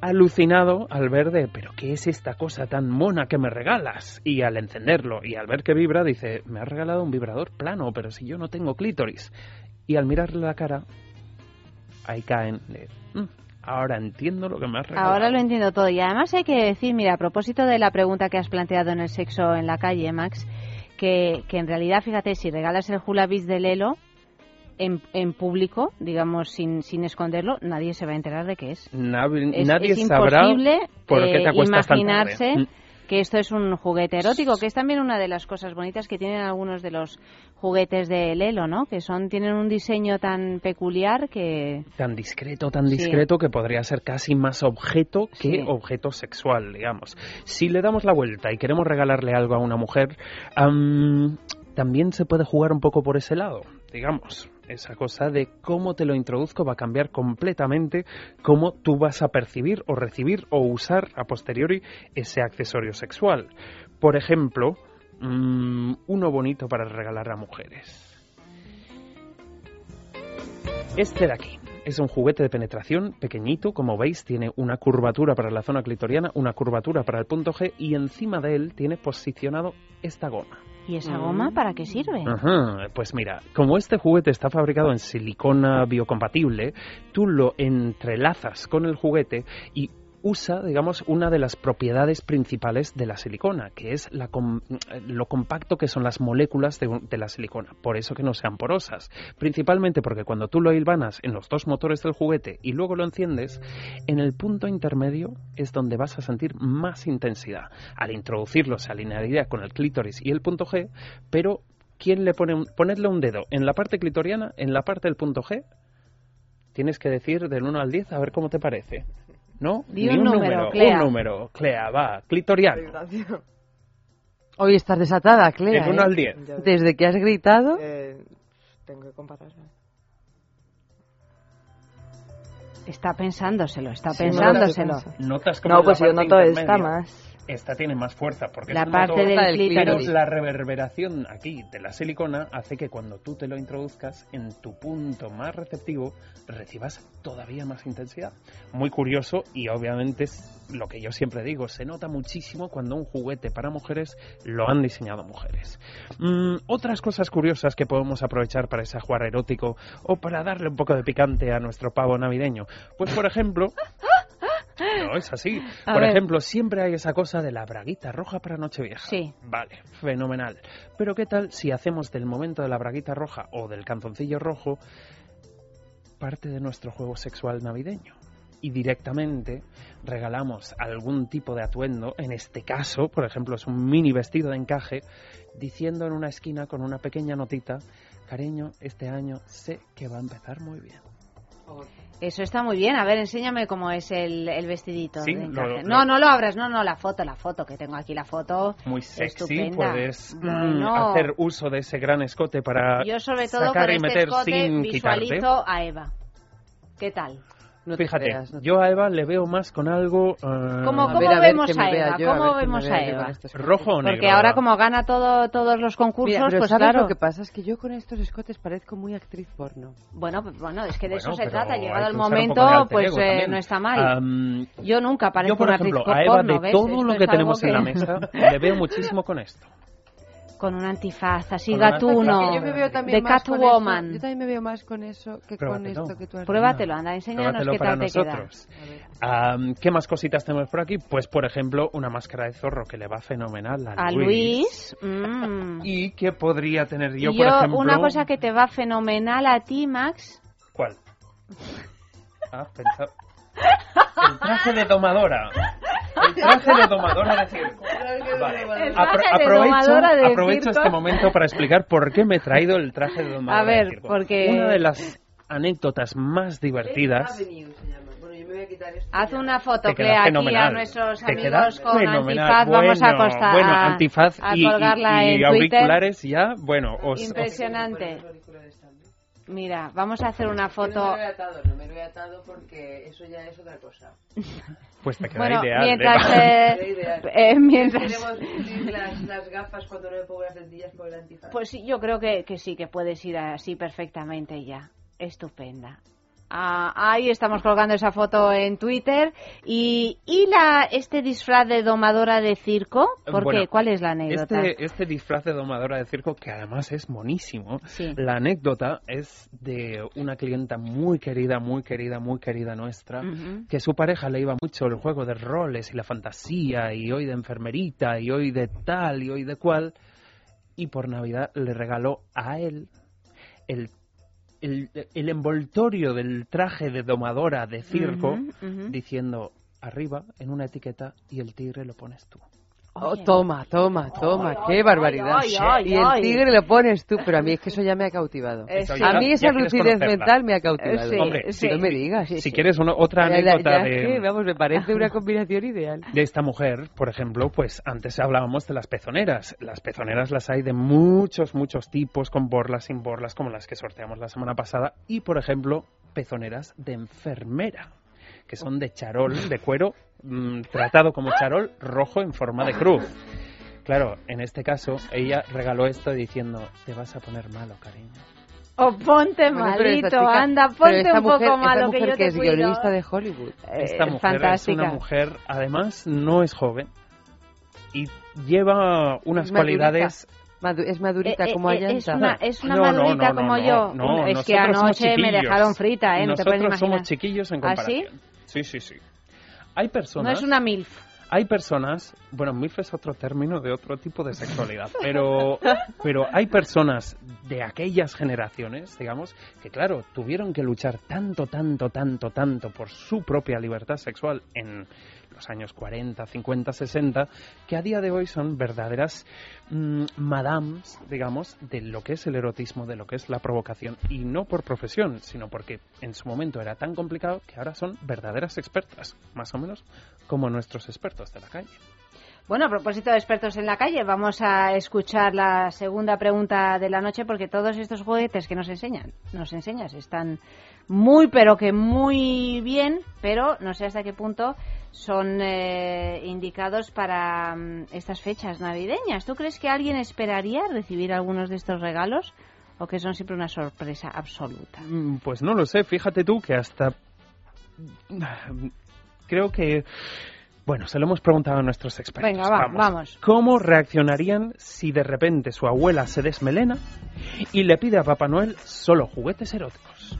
alucinado al ver de, pero ¿qué es esta cosa tan mona que me regalas? Y al encenderlo y al ver que vibra, dice, me has regalado un vibrador plano, pero si yo no tengo clítoris. Y al mirarle la cara, ahí caen de, mm, ahora entiendo lo que me has regalado. Ahora lo entiendo todo. Y además hay que decir, mira, a propósito de la pregunta que has planteado en el sexo en la calle, Max, que, que en realidad, fíjate, si regalas el Hula de Lelo, en, en público, digamos, sin, sin esconderlo, nadie se va a enterar de qué es. nadie es imposible por qué te imaginarse mm. que esto es un juguete erótico, que es también una de las cosas bonitas que tienen algunos de los juguetes de Lelo, ¿no? Que son tienen un diseño tan peculiar que tan discreto, tan discreto que podría ser casi más objeto que objeto sexual, digamos. Si le damos la vuelta y queremos regalarle algo a una mujer, también se puede jugar un poco por ese lado, digamos esa cosa de cómo te lo introduzco va a cambiar completamente cómo tú vas a percibir o recibir o usar a posteriori ese accesorio sexual. Por ejemplo, mm, uno bonito para regalar a mujeres. Este de aquí. Es un juguete de penetración pequeñito, como veis, tiene una curvatura para la zona clitoriana, una curvatura para el punto G y encima de él tiene posicionado esta goma. ¿Y esa goma para qué sirve? Pues mira, como este juguete está fabricado en silicona biocompatible, tú lo entrelazas con el juguete y usa, digamos, una de las propiedades principales de la silicona, que es la lo compacto que son las moléculas de, la silicona. Por eso que no sean porosas. Principalmente porque cuando tú lo hilvanas en los dos motores del juguete y luego lo enciendes, en el punto intermedio es donde vas a sentir más intensidad. Al introducirlo se alinearía con el clítoris y el punto G, pero ¿quién le pone un, un dedo en la parte clitoriana, en la parte del punto G? Tienes que decir del 1 al 10 a ver cómo te parece. ¿No? Di Ni un número, Clea. Un número, Clea, va. Clitoriano. Hoy estás desatada, Clea. Del uno ¿eh? al diez. Desde que has gritado. Eh, tengo que compararme. Está pensándoselo, está Sí, no lo pensándoselo. pienso. Notas como No, pues yo noto esta más. Esta tiene más fuerza porque La es parte motor, del pero la reverberación aquí de la silicona hace que cuando tú te lo introduzcas en tu punto más receptivo recibas todavía más intensidad. Muy curioso y obviamente es lo que yo siempre digo, se nota muchísimo cuando un juguete para mujeres lo han diseñado mujeres. Mm, otras cosas curiosas que podemos aprovechar para ese jugar erótico o para darle un poco de picante a nuestro pavo navideño. Pues por ejemplo, no, es así. A Por ver. ejemplo, siempre hay esa cosa de la braguita roja para Nochevieja. Sí. Vale, fenomenal. Pero ¿qué tal si hacemos del momento de la braguita roja o del canzoncillo rojo parte de nuestro juego sexual navideño? Y directamente regalamos algún tipo de atuendo, en este caso, por ejemplo, es un mini vestido de encaje, diciendo en una esquina con una pequeña notita, cariño, este año sé que va a empezar muy bien. Eso está muy bien. A ver, enséñame cómo es el, el vestidito. Sí, de lo- no, no lo abras, no, no, la foto, la foto, que tengo aquí la foto. Muy sexy, Estupenda. puedes mm, Bueno. hacer uso de ese gran escote para Yo sobre todo sacar con y este meter escote sin visualizo quitarte. a Eva. ¿Qué tal? No te Fíjate, creas, no te yo a Eva le veo más con algo... eh, ¿Cómo, A cómo ver, a ver, vemos a Eva? yo, a ¿Cómo ver vemos a Eva? ¿Rojo o negro? Porque ahora como gana todo, todos los concursos, Mira, pero pues ¿sabes claro. lo que pasa? Es que yo con estos escotes parezco muy actriz porno. Bueno, pues, bueno, es que de Bueno, eso se trata. Llegado el momento, pues eh, no está mal. Yo nunca parezco yo, por una ejemplo, actriz a Eva, porno, de ¿ves? todo Esto lo que tenemos en la mesa, le veo muchísimo con esto. Con un antifaz así Con un gatuno, Que yo me veo también de con Catwoman. Yo también me veo más con eso que con Pruébatelo. esto que tú has Pruébatelo, anda, enséñanos Pruébatelo qué para tal te queda. Am, ¿Qué más cositas tenemos por aquí? Pues, por ejemplo, una máscara de zorro que le va fenomenal a, A Luis. mm. ¿Y qué podría tener yo, Y por ejemplo? una cosa que te va fenomenal a ti, Max. ¿Cuál? Ah, pensaba... El traje de domadora. El traje de domadora de circo. Vale. El Apro- aprovecho aprovecho este momento para explicar por qué me he traído el traje de domadora A ver, de porque- Una de las anécdotas más divertidas... Haz una foto, Clea, aquí a nuestros amigos con fenomenal. antifaz. Vamos a Bueno, costar Bueno, a, antifaz a y, y- colgarla y en Twitter. auriculares ya, bueno, os, os- Impresionante. Mira, vamos a hacer una foto. No me lo he atado, no me lo he atado porque eso ya es otra cosa. pues te queda Bueno, ideal. mientras, eh, eh, mientras Tenemos las, las gafas cuando no me pongo las lentillas por el antifaz. Pues sí, yo creo que, que sí, que puedes ir así perfectamente ya. Estupenda. Ah, ahí estamos colgando esa foto en Twitter. ¿Y, y la, este disfraz de domadora de circo? ¿Por Bueno, qué? ¿Cuál es la anécdota? Este, este disfraz de domadora de circo, que además es monísimo, Sí. la anécdota es de una clienta muy querida, muy querida, muy querida nuestra, Ujú. que su pareja le iba mucho el juego de roles y la fantasía, y hoy de enfermerita, y hoy de tal, y hoy de cual, y por Navidad le regaló a él el, el, el envoltorio del traje de domadora de circo, diciendo arriba en una etiqueta y el tigre lo pones tú. Oh, toma, toma, toma, qué barbaridad. ay, y el tigre lo pones tú, pero a mí es que eso ya me ha cautivado. Eh, sí. A mí Ya esa lucidez mental me ha cautivado. Eh, sí, Hombre, sí. No me digas. Si quieres una, otra anécdota es que, vamos, me parece una combinación ideal. de esta mujer, por ejemplo, pues antes hablábamos de las pezoneras. Las pezoneras las hay de muchos, muchos tipos, con borlas, sin borlas, como las que sorteamos la semana pasada. Y, por ejemplo, pezoneras de enfermera, que son de charol, de cuero, mm, tratado como charol rojo en forma de cruz. Claro, en este caso, ella regaló esto diciendo, te vas a poner malo, cariño. O ponte Bueno, malito, chica- anda, ponte un poco mujer- esta malo que yo que te es cuido. guionista de Hollywood. Eh, Esta mujer fantástica. es una mujer, además, no es joven y lleva unas Es cualidades Madu- es madurita Eh, eh, como eh, Ayanta. es una, es una No, madurita no, no, como no, yo. no, es que nosotros somos anoche me chiquillos. dejaron frita, ¿eh? No te puedes Nosotros imaginar. somos chiquillos en ¿Ah, sí? comparación. sí? sí, sí, Hay personas... No es una MILF. Hay personas, bueno, MILF es otro término de otro tipo de sexualidad, pero, pero hay personas de aquellas generaciones, digamos, que claro, tuvieron que luchar tanto, tanto, tanto, tanto por su propia libertad sexual en los años 40, 50, 60, que a día de hoy son verdaderas mm, madams, digamos, de lo que es el erotismo, de lo que es la provocación, y no por profesión, sino porque en su momento era tan complicado que ahora son verdaderas expertas, más o menos como nuestros expertos de la calle. Bueno, a propósito de expertos en la calle, vamos a escuchar la segunda pregunta de la noche porque todos estos juguetes que nos enseñan, nos enseñas, están muy pero que muy bien, pero no sé hasta qué punto son eh, indicados para mm, estas fechas navideñas. ¿Tú crees que alguien esperaría recibir algunos de estos regalos o que son siempre una sorpresa absoluta? Mm, Pues no lo sé, fíjate tú que hasta creo que bueno, se lo hemos preguntado a nuestros expertos. Venga, va, vamos. ¿Cómo reaccionarían si de repente su abuela se desmelena y le pide a Papá Noel solo juguetes eróticos?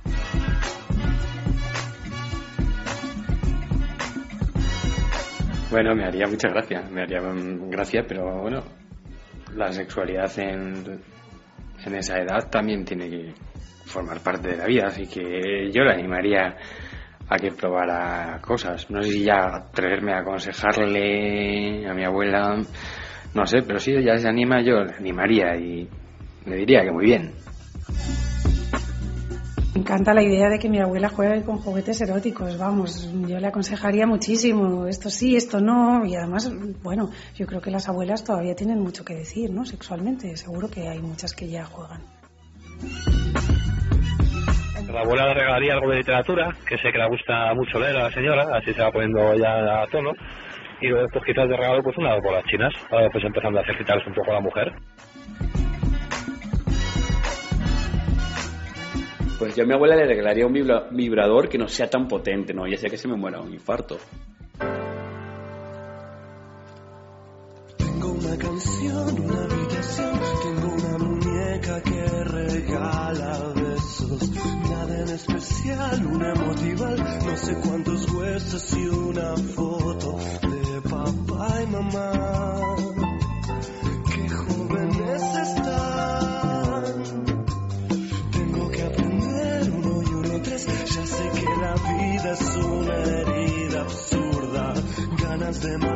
Bueno, me haría mucha gracia, me haría mm, gracia, pero bueno, la sexualidad en, en esa edad también tiene que formar parte de la vida, así que yo le animaría a que probara cosas. No sé si ya atreverme a aconsejarle a mi abuela, no sé, pero si ella se anima, yo le animaría y le diría que muy bien. Me encanta la idea de que mi abuela juegue con juguetes eróticos, vamos, yo le aconsejaría muchísimo, esto sí, esto no, y además, bueno, yo creo que las abuelas todavía tienen mucho que decir, ¿no? Sexualmente, seguro que hay muchas que ya juegan. La abuela le regalaría algo de literatura, que sé que le gusta mucho leer a la señora, así se va poniendo ya a tono. Y luego, pues quizás de regalo, pues una bolas chinas, ahora pues empezando a ejercitarles un poco a la mujer. Pues yo a mi abuela le regalaría un vibra- vibrador que no sea tan potente, ¿no? Ya sé que se me muera un infarto. Tengo una canción, una habitación, tengo una muñeca que regala Nada en especial, una emotival, no sé cuántos huesos y una foto de papá y mamá. Qué jóvenes están. Tengo que aprender uno y uno tres. Ya sé que la vida es una herida absurda. Ganas de matar,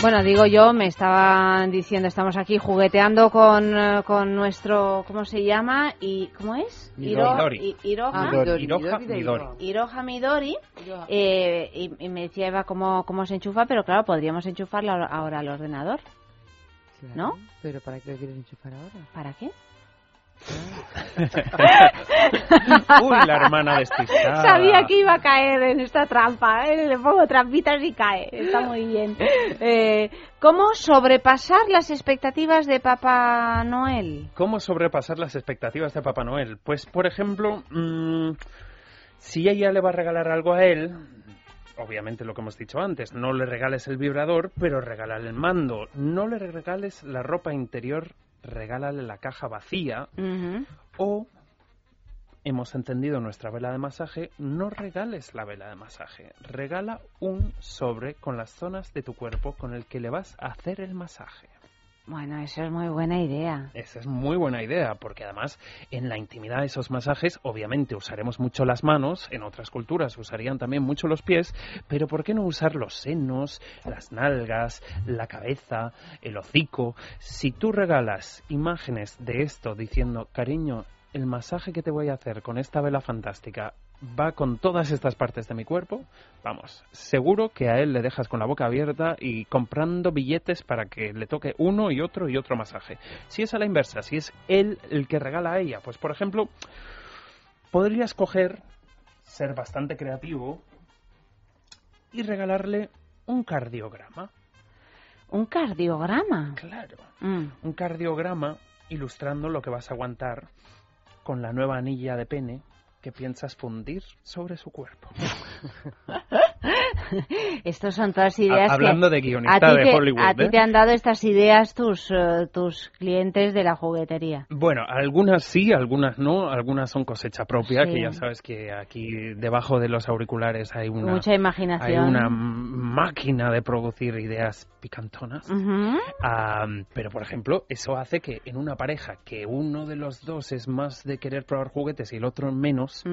Bueno, digo yo, me estaban diciendo, estamos aquí jugueteando con, eh, con nuestro, ¿cómo se llama? y ¿Cómo es? Midori. I- Iroha. Ah, Midori. Iroha Midori. Eh, y, y me decía Eva cómo, cómo se enchufa, pero claro, podríamos enchufarlo ahora- ahora al ordenador. ¿No? ¿Pero para qué lo quieres enchufar ahora? ¿Para qué? Uy, la hermana despistada. Sabía que iba a caer en esta trampa. ¿eh? Le pongo trampitas y cae. Está muy bien. Eh, ¿Cómo sobrepasar las expectativas de Papá Noel? ¿Cómo sobrepasar las expectativas de Papá Noel? Pues, por ejemplo, mm, si ella le va a regalar algo a él, obviamente lo que hemos dicho antes, no le regales el vibrador, pero regálale el mando. No le regales la ropa interior, regálale la caja vacía. O, hemos entendido nuestra vela de masaje, no regales la vela de masaje. Regala un sobre con las zonas de tu cuerpo con el que le vas a hacer el masaje. Bueno, eso es muy buena idea. Esa es muy buena idea, porque además en la intimidad de esos masajes, obviamente usaremos mucho las manos, en otras culturas usarían también mucho los pies, pero ¿por qué no usar los senos, las nalgas, la cabeza, el hocico? Si tú regalas imágenes de esto diciendo, cariño, el masaje que te voy a hacer con esta vela fantástica va con todas estas partes de mi cuerpo, vamos, seguro que a él le dejas con la boca abierta y comprando billetes para que le toque uno y otro y otro masaje. Si es a la inversa, si es él el que regala a ella, pues por ejemplo, podrías coger, ser bastante creativo y regalarle un cardiograma. ¿Un cardiograma? Claro. Mm. Un cardiograma ilustrando lo que vas a aguantar con la nueva anilla de pene que piensas fundir sobre su cuerpo. Estos son todas ideas Ha- hablando que de guionista a de te- Hollywood, A ti ¿eh? te han dado estas ideas tus, eh, tus clientes de la juguetería. Bueno, algunas sí, algunas no, algunas son cosecha propia, Sí. que ya sabes que aquí debajo de los auriculares hay una Mucha imaginación. hay una máquina de producir ideas picantonas. Ah, pero, por ejemplo, eso hace que en una pareja que uno de los dos es más de querer probar juguetes y el otro menos,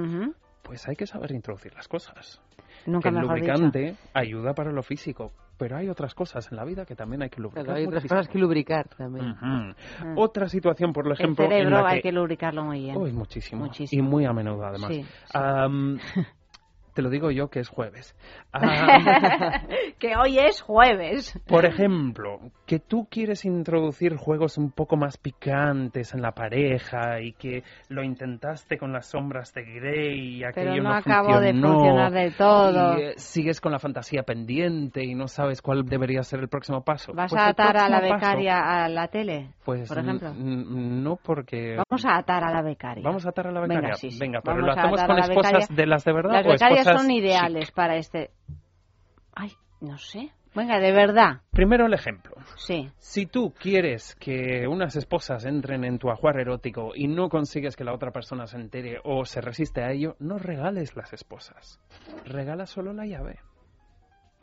pues hay que saber introducir las cosas. Nunca que el mejor dicho. lubricante ayuda para lo físico, pero hay otras cosas en la vida que también hay que lubricar. Hay otras cosas que lubricar también. Mm. Otra situación, por ejemplo, el en cerebro la hay que que lubricarlo muy bien. Uy, muchísimo. Muchísimo. Y muy a menudo, además. Sí, te lo digo yo que es jueves. Am, que hoy es jueves. por ejemplo, que tú quieres introducir juegos un poco más picantes en la pareja y que lo intentaste con las sombras de Grey y aquello Pero no no acabó de funcionar del todo. Y eh, sigues con la fantasía pendiente y no sabes cuál debería ser el próximo paso. ¿Vas Pues a atar a la paso, becaria a la tele? pues por ejemplo. no porque Vamos a atar a la becaria. Vamos a atar a la becaria. Venga, sí, sí. Venga, pero Vamos lo hacemos con esposas de las de verdad Las o becarias son ideales para este. Ay, no sé. Venga, de verdad. Primero el ejemplo. Sí. Si tú quieres que unas esposas entren en tu ajuar erótico y no consigues que la otra persona se entere o se resiste a ello, no regales las esposas. Regala solo la llave.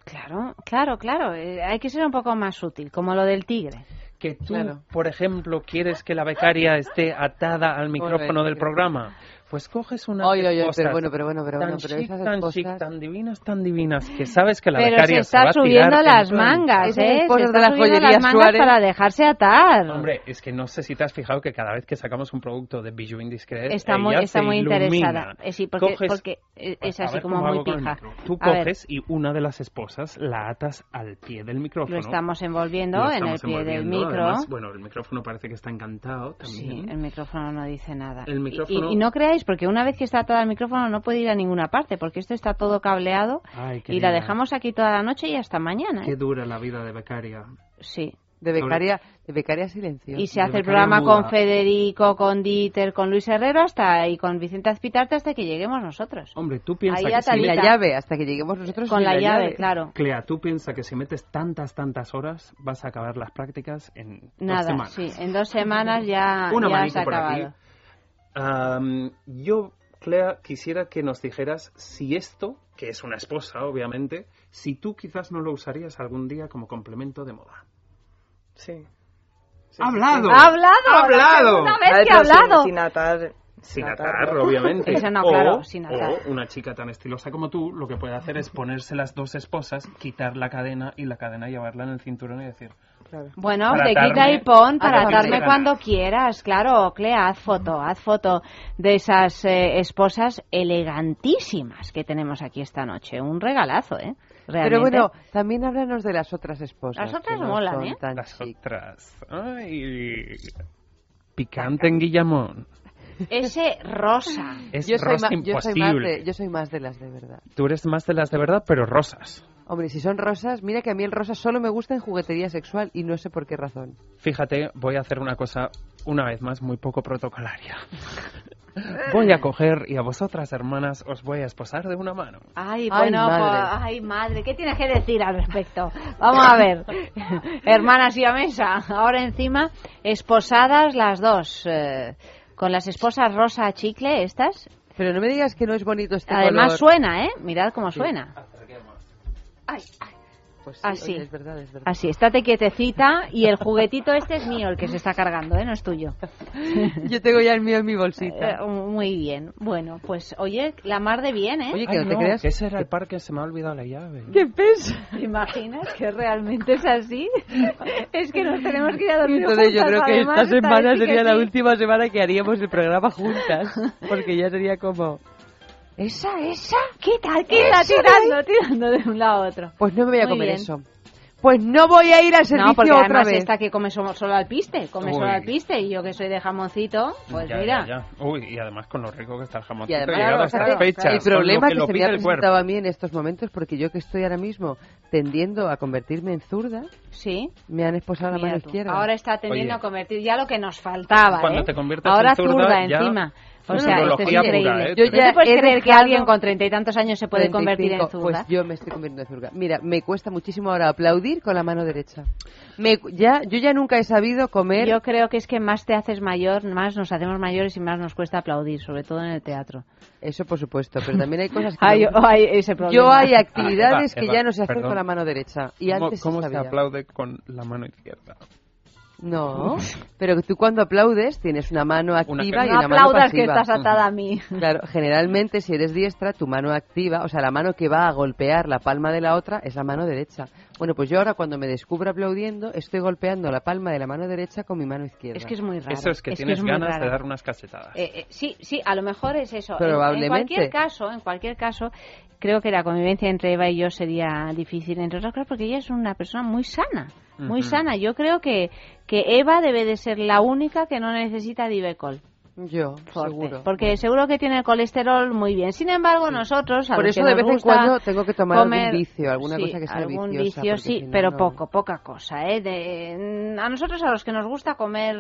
Claro, claro, claro. eh, hay que ser un poco más útil, como lo del tigre. Que tú, Claro. por ejemplo, quieres que la becaria esté atada al micrófono del programa, pues coges unas Oye, oye, esposas pero bueno, pero bueno, pero tan bueno, pero chic, esas tan esposas- chic, tan divinas, tan divinas, que sabes que la Pero se becaria está va a tirar subiendo en las plan- mangas, ¿eh? Se está de la subiendo joyería las mangas Suárez. para dejarse atar. Hombre, es que no sé si te has fijado que cada vez que sacamos un producto de Bijou Indiscret, Está muy, ella está se muy ilumina. interesada. Eh, sí, porque, Coges- porque eh, Pues es a así ver como muy pija. Tú A ver, coges y una de las esposas la atas al pie del micrófono. lo estamos envolviendo Lo en el estamos pie del micro. Además, bueno, el micrófono parece que está encantado Sí, también. el micrófono no dice nada. El micrófono- Y, y no creáis, porque una vez que está atado al micrófono no puede ir a ninguna parte, porque esto está todo cableado Ay, y la dejamos aquí toda la noche y hasta mañana. ¿eh? Qué dura la vida de becaria. Sí. De becaria, de becaria silenciosa. Y se hace el programa con Federico, con Dieter, con Luis Herrero hasta y con Vicente Azpitarte hasta que lleguemos nosotros. Hombre, tú piensas que a si la llave, hasta que lleguemos nosotros Con sin la llave, claro. Clea, tú piensas que si metes tantas, tantas horas vas a acabar las prácticas en dos Nada, semanas. sí, en dos semanas ya, Una ya manito se ha por aquí. Yo, Clea, quisiera que nos dijeras si esto, que es una esposa, obviamente, si tú quizás no lo usarías algún día como complemento de moda. Sí. ¡Ha hablado! ¡Ha hablado! ¡Ha hablado! Una vez que ha pero sin- hablado. Sin atar. Sin atar, obviamente. Eso no, o, claro, sin atar. o una chica tan estilosa como tú, lo que puede hacer es ponerse las dos esposas, quitar la cadena y la cadena llevarla en el cinturón y decir... Bueno, Para te quita y pon para atarme atarme gana. cuando quieras. Claro, Clea, haz foto, haz foto de esas eh, esposas elegantísimas que tenemos aquí esta noche. Un regalazo, ¿eh? Pero Realmente. bueno, también háblanos de las otras esposas. Las otras no molan, ¿eh? tan Las chic. otras... ¡Ay! Picante en Guillamón. Ese rosa. Es yo, soy rosa yo soy más imposible. de, yo soy más de las de verdad. Tú eres más de las de verdad, pero rosas. Hombre, si son rosas, mira que a mí el rosa solo me gusta en juguetería sexual y no sé por qué razón. Fíjate, voy a hacer una cosa, una vez más, muy poco protocolaria. Voy a coger y a vosotras, hermanas, os voy a esposar de una mano. Ay, Ay, bueno, madre. pues, ay, madre, ¿qué tienes que decir al respecto? Vamos a ver, hermanas y a mesa, ahora encima, esposadas las dos, eh, con las esposas rosa chicle, estas. Pero no me digas que no es bonito este Además color. suena, ¿eh? Mirad cómo Sí. suena. Ay, ay. Pues sí, Así. oye, es verdad, es verdad. Así, estate quietecita y el juguetito este es mío, el que se está cargando, ¿eh? No es tuyo. Yo tengo ya el mío en mi bolsita. Eh, muy bien. Bueno, pues oye, la mar de bien, ¿eh? Oye, que Ay, no te creas. que ese era el parque, se me ha olvidado la llave. ¿Qué pesa? ¿Te imaginas que realmente es así? es que nos tenemos que ir a dormir entonces yo juntas, creo que además, esta semana sería la sí. última semana que haríamos el programa juntas. Porque ya sería como... ¿Esa, esa? ¿Qué tal? ¿Qué está tirando? Tirando de un lado a otro. Pues no me voy a Muy comer bien. eso. Pues no voy a ir al servicio No, porque otra además vez. esta que come so- solo al piste, come Uy. solo al piste, y yo que soy de jamoncito, pues Ya, mira. ya, ya. Uy, y además con lo rico que está el jamón. Y además, llegado a claro, estas claro, fechas, el problema con lo que, lo se me pide ha el cuerpo. presentado a mí en estos momentos, porque yo que estoy ahora mismo tendiendo a convertirme en zurda, Sí. me han esposado la Mira mano tú. izquierda. Ahora está tendiendo Oye. a convertir ya lo que nos faltaba, Cuando ¿eh? te conviertes Ahora en zurda, ya encima. O es sea, esto es increíble. ¿eh? Yo ya ¿Te puedes creer que alguien con treinta y tantos años se puede convertir en 35, zurda? Pues yo me estoy convirtiendo en zurda. Mira, me cuesta muchísimo ahora aplaudir con la mano derecha. Me, ya, yo ya nunca he sabido comer. Yo creo que es que más te haces mayor, más nos hacemos mayores y más nos cuesta aplaudir, sobre todo en el teatro. Eso por supuesto, pero también hay cosas que... Hay, no- hay ese problema. yo hay actividades Ah, Eva, que Eva, ya no hacer perdón. con la mano derecha. Y ¿Cómo, antes cómo se sabía. aplaude con la mano izquierda? No, pero que tú cuando aplaudes tienes una mano activa y No una mano aplaudas que pasiva. estás atada a mí. Claro, generalmente si eres diestra, tu mano activa, o sea, la mano que va a golpear la palma de la otra es la mano derecha. Bueno, pues yo ahora cuando me descubro aplaudiendo, estoy golpeando la palma de la mano derecha con mi mano izquierda. Es que es muy raro. Eso es que Es que tienes es ganas de dar unas cachetadas. Eh, eh, sí, sí, a lo mejor es eso. En- En, Probablemente. cualquier caso, en cualquier caso, creo que la convivencia entre Eva y yo sería difícil, entre otras cosas, porque ella es una persona muy sana, muy sana. Yo creo que, que Eva debe de ser la única que no necesita Divecol. Yo, Forte, seguro. Porque seguro que tiene el colesterol muy bien. Sin embargo, nosotros, a Por eso que de nos vez en cuando tengo que tomar algún vicio, alguna sí, cosa que sea algún viciosa, vicio, sí, si no, pero no. poco, poca cosa. ¿eh? De- a nosotros, a los que nos gusta comer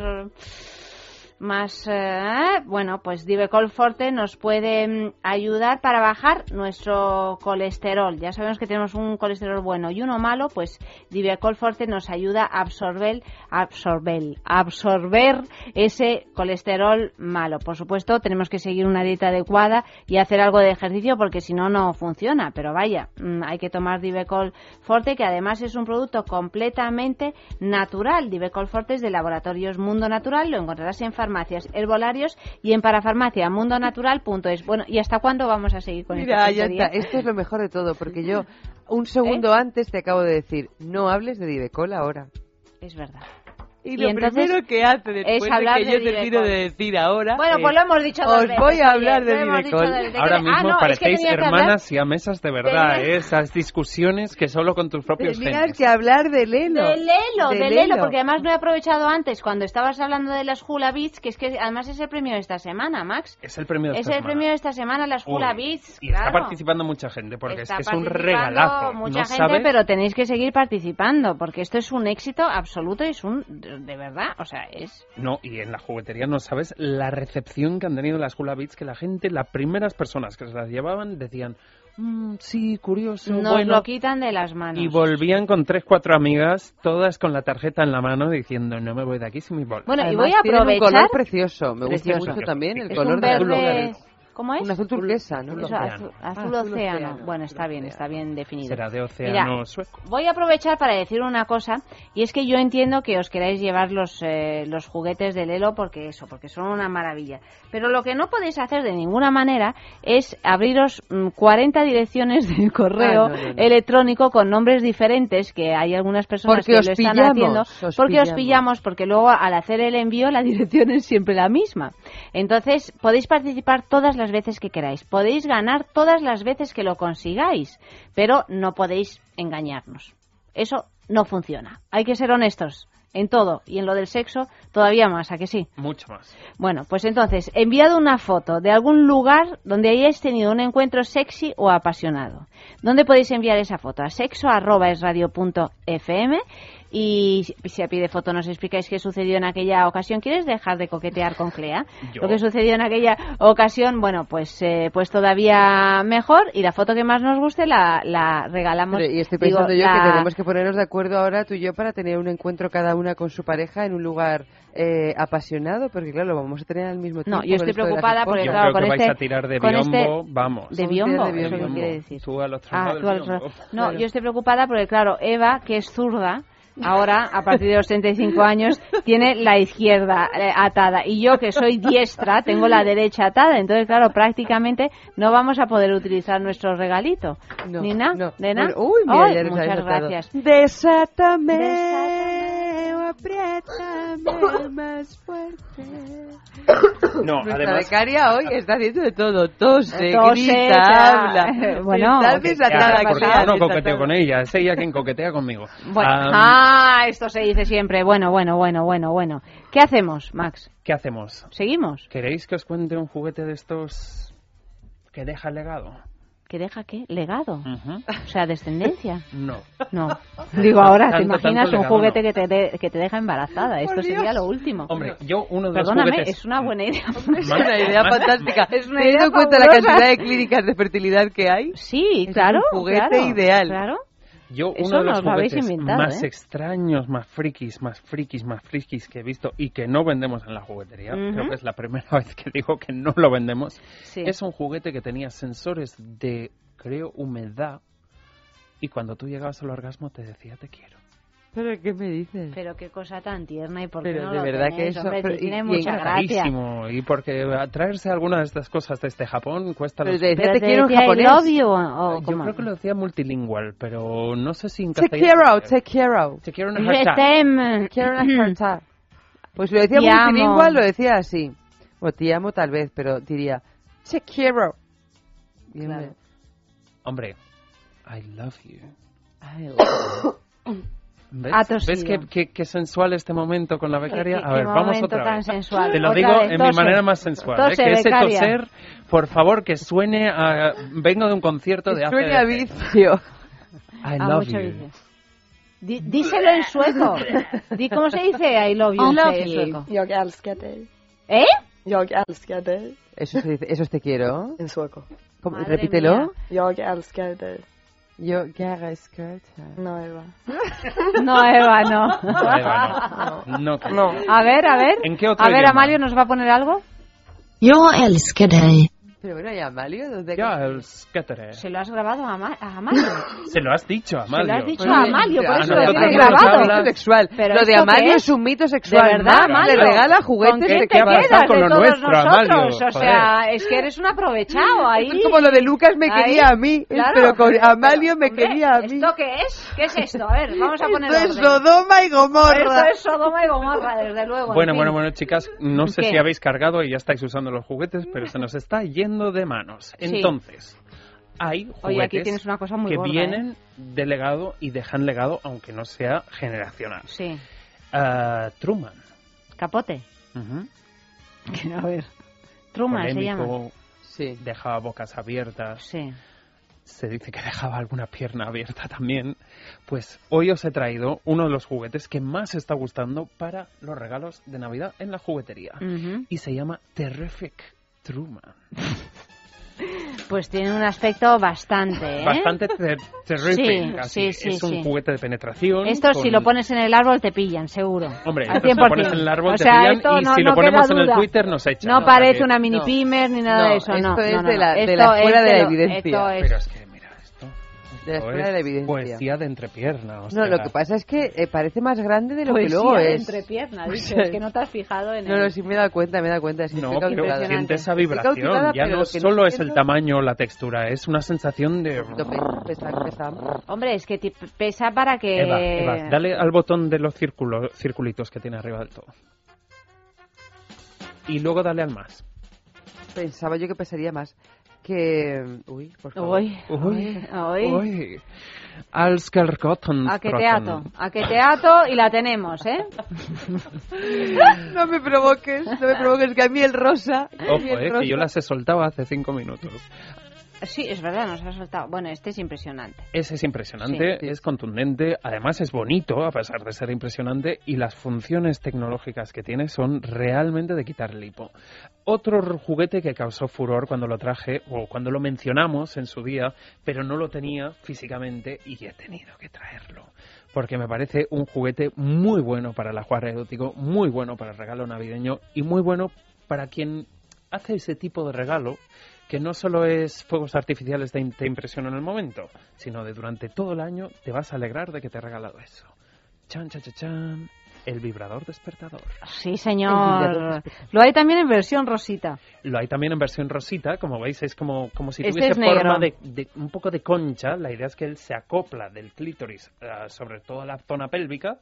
más, eh, bueno, pues Divecol Forte nos puede mm, ayudar para bajar nuestro colesterol. Ya sabemos que tenemos un colesterol bueno y uno malo, pues Divecol Forte nos ayuda a absorber, absorber, absorber ese colesterol malo. Por supuesto, tenemos que seguir una dieta adecuada y hacer algo de ejercicio porque si no, no funciona. Pero vaya, mm, hay que tomar Divecol Forte, que además es un producto completamente natural. Divecol Forte es de Laboratorios Mundo Natural, lo encontrarás en farmacias, herbolarios y en parafarmacia mundonatural.es. Bueno, ¿y hasta cuándo vamos a seguir con Mira, esta ya está. Esto es lo mejor de todo, porque yo un segundo antes te acabo de decir, no hables de Divecol ahora. Es verdad. Y Y lo entonces primero que hace después es hablar de que de yo termino de decir ahora Bueno, pues es, lo hemos dicho dos Os veces, voy a oye, hablar de que- Ahora Ah, mismo no, es que parecéis tenía que hermanas y a mesas de verdad, de- ¿eh? esas discusiones que solo con tus propios Tenías genes. que hablar de Lelo. De Lelo, De de Lelo, Lelo. porque además lo he aprovechado antes cuando estabas hablando de las Hula Beats, que es que además es el premio de esta semana, Max. Es el premio de Es esta el semana. premio de esta semana, las Hula Uy, Beats, Y claro. está participando mucha gente, porque Está es que es un regalazo. Mucha ¿No gente, sabes? pero tenéis que seguir participando, porque esto es un éxito absoluto y es un. De verdad, o sea, es. No, y en la juguetería no sabes la recepción que han tenido las Hula Beats, que la gente, las primeras personas que se las llevaban decían, "Mm, sí, curioso, Nos bueno. lo quitan de las manos. Y volvían con tres, cuatro amigas, todas con la tarjeta en la mano, diciendo, no me voy de aquí sin mi bol. Bueno, y voy a aprovechar. un color precioso. Me gusta Precioso. mucho también el Es color verde- océano. ¿Cómo es? Un azul turquesa, ¿no? Eso, azul, azul Ah, azul océano. océano. Bueno, está bien, está bien definido. Será de Mira, océano sueco. Voy a aprovechar para decir una cosa, y es que yo entiendo que os queráis llevar los, eh, los juguetes de Lelo porque eso, porque son una maravilla. Pero lo que no podéis hacer de ninguna manera es abriros mm, 40 direcciones de correo Ah, no, no, no. electrónico con nombres diferentes, que hay algunas personas Porque que os lo están pillamos, haciendo, os porque os pillamos. pillamos, porque luego al hacer el envío la dirección es siempre la misma. Entonces, podéis participar todas las veces que queráis, podéis ganar todas las veces que lo consigáis, pero no podéis engañarnos. Eso no funciona. Hay que ser honestos en todo y en lo del sexo todavía más, ¿a que sí? Mucho más. Bueno, pues entonces, enviad una foto de algún lugar donde hayáis tenido un encuentro sexy o apasionado. ¿Dónde podéis enviar esa foto? A sexo.esradio.fm y si- a pie de foto nos explicáis qué sucedió en aquella ocasión. ¿Quieres dejar de coquetear con Clea? Yo. Lo que sucedió en aquella ocasión, bueno, pues eh, pues todavía mejor y la foto que más nos guste la, la regalamos. Pero, y estoy digo, pensando yo la- que tenemos que ponernos de acuerdo ahora tú y yo para tener un encuentro cada una con su pareja en un lugar eh, apasionado, porque claro, lo vamos a tener al mismo tiempo. No, yo estoy preocupada porque, Yo claro, creo con que vais este- a tirar de biombo, este- vamos. ¿De biombo? ¿Eso qué biombo. quiere decir? Tú al otro Ah, lado tú del al otro- biombo. No, Claro. yo estoy preocupada porque, claro, Eva, que es zurda, ahora, a partir de los 35 años, tiene la izquierda eh, atada. Y yo, que soy diestra, tengo la derecha atada. Entonces, claro, prácticamente no vamos a poder utilizar nuestro regalito. No, ¿Ni nada? no. Bueno, uy, mira, Ay, ya les habéis muchas gracias. Desátame apriétame más fuerte. No, Nuestra además... becaria hoy está haciendo de todo. Tose, Tose, grita, ta- habla. Bueno, Está desatada, porque yo no coqueteo con ella, es ella quien coquetea conmigo. Bueno, Am, ah, esto se dice siempre. Bueno, bueno, bueno, bueno, bueno. ¿Qué hacemos, Max? ¿Qué hacemos? ¿Seguimos? ¿Queréis que os cuente un juguete de estos que deja legado? ¿Que deja qué? ¿Legado? Ujú. O sea, descendencia. No. No. Digo, ahora, ¿te Tanto, imaginas tanto un legado, juguete no. que, te de- que te deja embarazada? Esto sería lo último. Hombre, yo uno de Perdóname, los juguetes... es una buena idea. Es una idea fantástica. Es una idea en cuenta la cantidad de clínicas de fertilidad que hay, Sí, es claro. un juguete claro, ideal. Claro. Yo Eso uno de los lo juguetes más ¿eh? extraños, más frikis, más frikis, más frikis que he visto y que no vendemos en la juguetería, creo que es la primera vez que digo que no lo vendemos, Sí. es un juguete que tenía sensores de, creo, humedad y cuando tú llegabas al orgasmo te decía te quiero. ¿Pero qué me dices? Pero qué cosa tan tierna y por qué Pero no de lo verdad que eso- hombre, pero- si tiene y- y mucha gracia. Carísimo, y porque traerse alguna de estas cosas desde Japón cuesta Pero los... te decía Pero te te quiero en decía, I japonés. love you, o Yo cómo. creo que lo decía multilingüal, pero no sé si en Te castellano... quiero, te quiero. Te quiero en Je hashtag. t'aime. Quiero una carta. Pues lo decía Te amo. multilingüal, lo decía así. O te amo tal vez, pero diría, te quiero. Y Claro. Hombre, I love you. Ay, ¿Ves, Ha tosido. ¿Ves qué, qué- qué sensual este momento con la becaria? qué- A ver, vamos otra tan vez. sensual. Te lo Otra digo vez, en tose. mi manera más sensual. ¿eh? Tose, Que ese becaria. toser, por favor, que suene a... Vengo de un concierto de Suena a ACDC. vicio. I Ah, love mucho you. Di- díselo en sueco. Di cómo se dice I love you en love you. sueco. Jag älskar dig. ¿Eh? Jag älskar dig. Eso, se dice, eso es te quiero. En sueco. ¿Cómo? Repítelo. mía. Jag älskar dig. Yo, quiero skirt. No, Eva. No, Eva, no. No, Eva, no. No, No. A ver, a ver. ¿En qué otro A ver, idioma? Amalio, ¿nos va a poner algo? Jag älskar dig. Pero bueno, ¿y Amalio? ¿Dónde Ya, el Scatterer. Se lo has grabado a, Ama- a Amalio. Se lo has dicho, Amalio. Se lo has dicho a Amalio, por ah, eso no, lo no, no, grabado. no, no, sexual. Pero Lo de ¿esto Amalio qué es un mito sexual. De verdad, Mar, Amalio. Le regala ¿Con juguetes quién te qué quedas con lo todos nuestro, nosotros? Amalio? O sea, es que eres un aprovechado ahí. Esto es como lo de Lucas me Ahí. quería a mí, Claro. pero con Amalio me Hombre, quería a mí. ¿Esto qué es? ¿Qué es esto? A ver, vamos a poner Esto es orden. Sodoma y Gomorra. Esto es Sodoma y Gomorra, desde luego. en Bueno, fin. bueno, bueno, chicas, no sé ¿Qué? si habéis cargado y ya estáis usando los juguetes, pero se nos está yendo de manos. Sí. Entonces, hay juguetes Oye, aquí tienes una cosa muy que gorda, ¿eh? vienen de legado y dejan legado, aunque no sea generacional. Sí. Ah, Truman. Capote. A ver. Truman se llama. Polémico, dejaba bocas abiertas. Sí. Se dice que dejaba alguna pierna abierta también. Pues hoy os he traído uno de los juguetes que más está gustando para los regalos de Navidad en la juguetería. Y se llama Terrific Truman. Pues tiene un aspecto bastante, ¿eh? Bastante ter- terrific. Sí, sí, sí, es un sí. juguete de penetración. Esto si con- lo pones en el árbol te pillan, seguro. Hombre, Al esto si lo 100%. pones en el árbol O te sea, pillan esto y no- si lo no ponemos queda en el. Twitter nos echan. No O sea parece una mini no. pimer ni nada No, de eso, no. esto es no, no, de la- no. de la es de la lo- evidencia. esto es- Pero es que, De la escuela de la es evidencia. poesía de entrepierna. o No, lo que pasa es que eh, parece más grande de lo que Poesía luego de es. entrepierna, dices, sea, que no te has fijado en No, el... no, sí me he dado cuenta, me he dado cuenta. Es que No, estoy pero siente esa vibración. Ya no lo que no solo es el tamaño o la textura, es una sensación de... Pesa, pesa. Hombre, es que pesa para que... Eva, Eva, dale al botón de los círculos, circulitos que tiene arriba del todo. Y luego dale al más. Pensaba yo que pesaría más. Que. Uy, por favor. Uy, uy, uy. Uy. Als Kerkotten A que teato, a que teato y la tenemos, ¿eh? no me provoques, no me provoques, que a mí el rosa. Ojo, el eh, rosa- que yo las he soltado hace cinco minutos. Sí, es verdad, nos ha soltado. Bueno, este es impresionante. Ese es impresionante, Sí. es contundente, además es bonito, a pesar de ser impresionante, y las funciones tecnológicas que tiene son realmente de quitar el hipo. Otro juguete que causó furor cuando lo traje, o cuando lo mencionamos en su día, pero no lo tenía físicamente y he tenido que traerlo. Porque me parece un juguete muy bueno para el ajuar erótico, muy bueno para el regalo navideño y muy bueno para quien hace ese tipo de regalo que no solo es fuegos artificiales de te impresión en el momento, sino de durante todo el año te vas a alegrar de que te he regalado eso. Chan, chan, chan, chan, el vibrador despertador. Sí, señor. Lo hay también en versión rosita. Lo hay también en versión rosita, como veis, es como, como si Este tuviese forma de, de- un poco de concha. La idea es que él se acopla del clítoris eh, sobre toda la zona pélvica.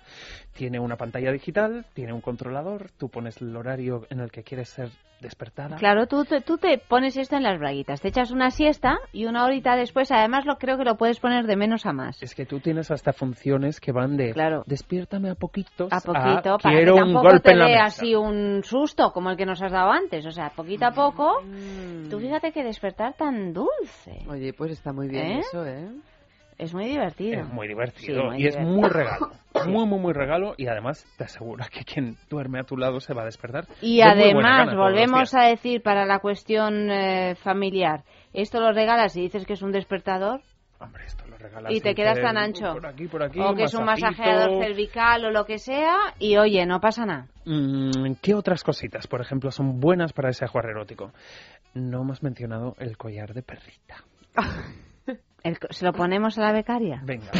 Tiene una pantalla digital, tiene un controlador. Tú pones el horario en el que quieres ser despertada. Claro, tú te, tú te pones esto en las braguitas, te echas una siesta y una horita después, además lo creo que lo puedes poner de menos a más. Es que tú tienes hasta funciones que van de Claro. despiértame a poquitos A poquito, para quiero que un tampoco golpe te en la dé mesa. así un susto como el que nos has dado antes. O sea, poquito a poco, Mm. tú fíjate que despertar tan dulce. Oye, pues está muy bien ¿Eh? eso, ¿eh? Es muy divertido. Es muy divertido Sí, muy y es muy regalo. Muy, muy, muy regalo y además te asegura que quien duerme a tu lado se va a despertar. Y de además, volvemos a decir para la cuestión eh, familiar, esto lo regalas y dices que es un despertador regalas y te quedas tan ancho. Por aquí, por aquí, o que es un masajeador cervical o lo que sea y oye, no pasa nada. Mm, ¿Qué otras cositas, por ejemplo, son buenas para ese ajuar erótico? No hemos mencionado el collar de perrita. El ¿Se lo ponemos a la becaria? Venga.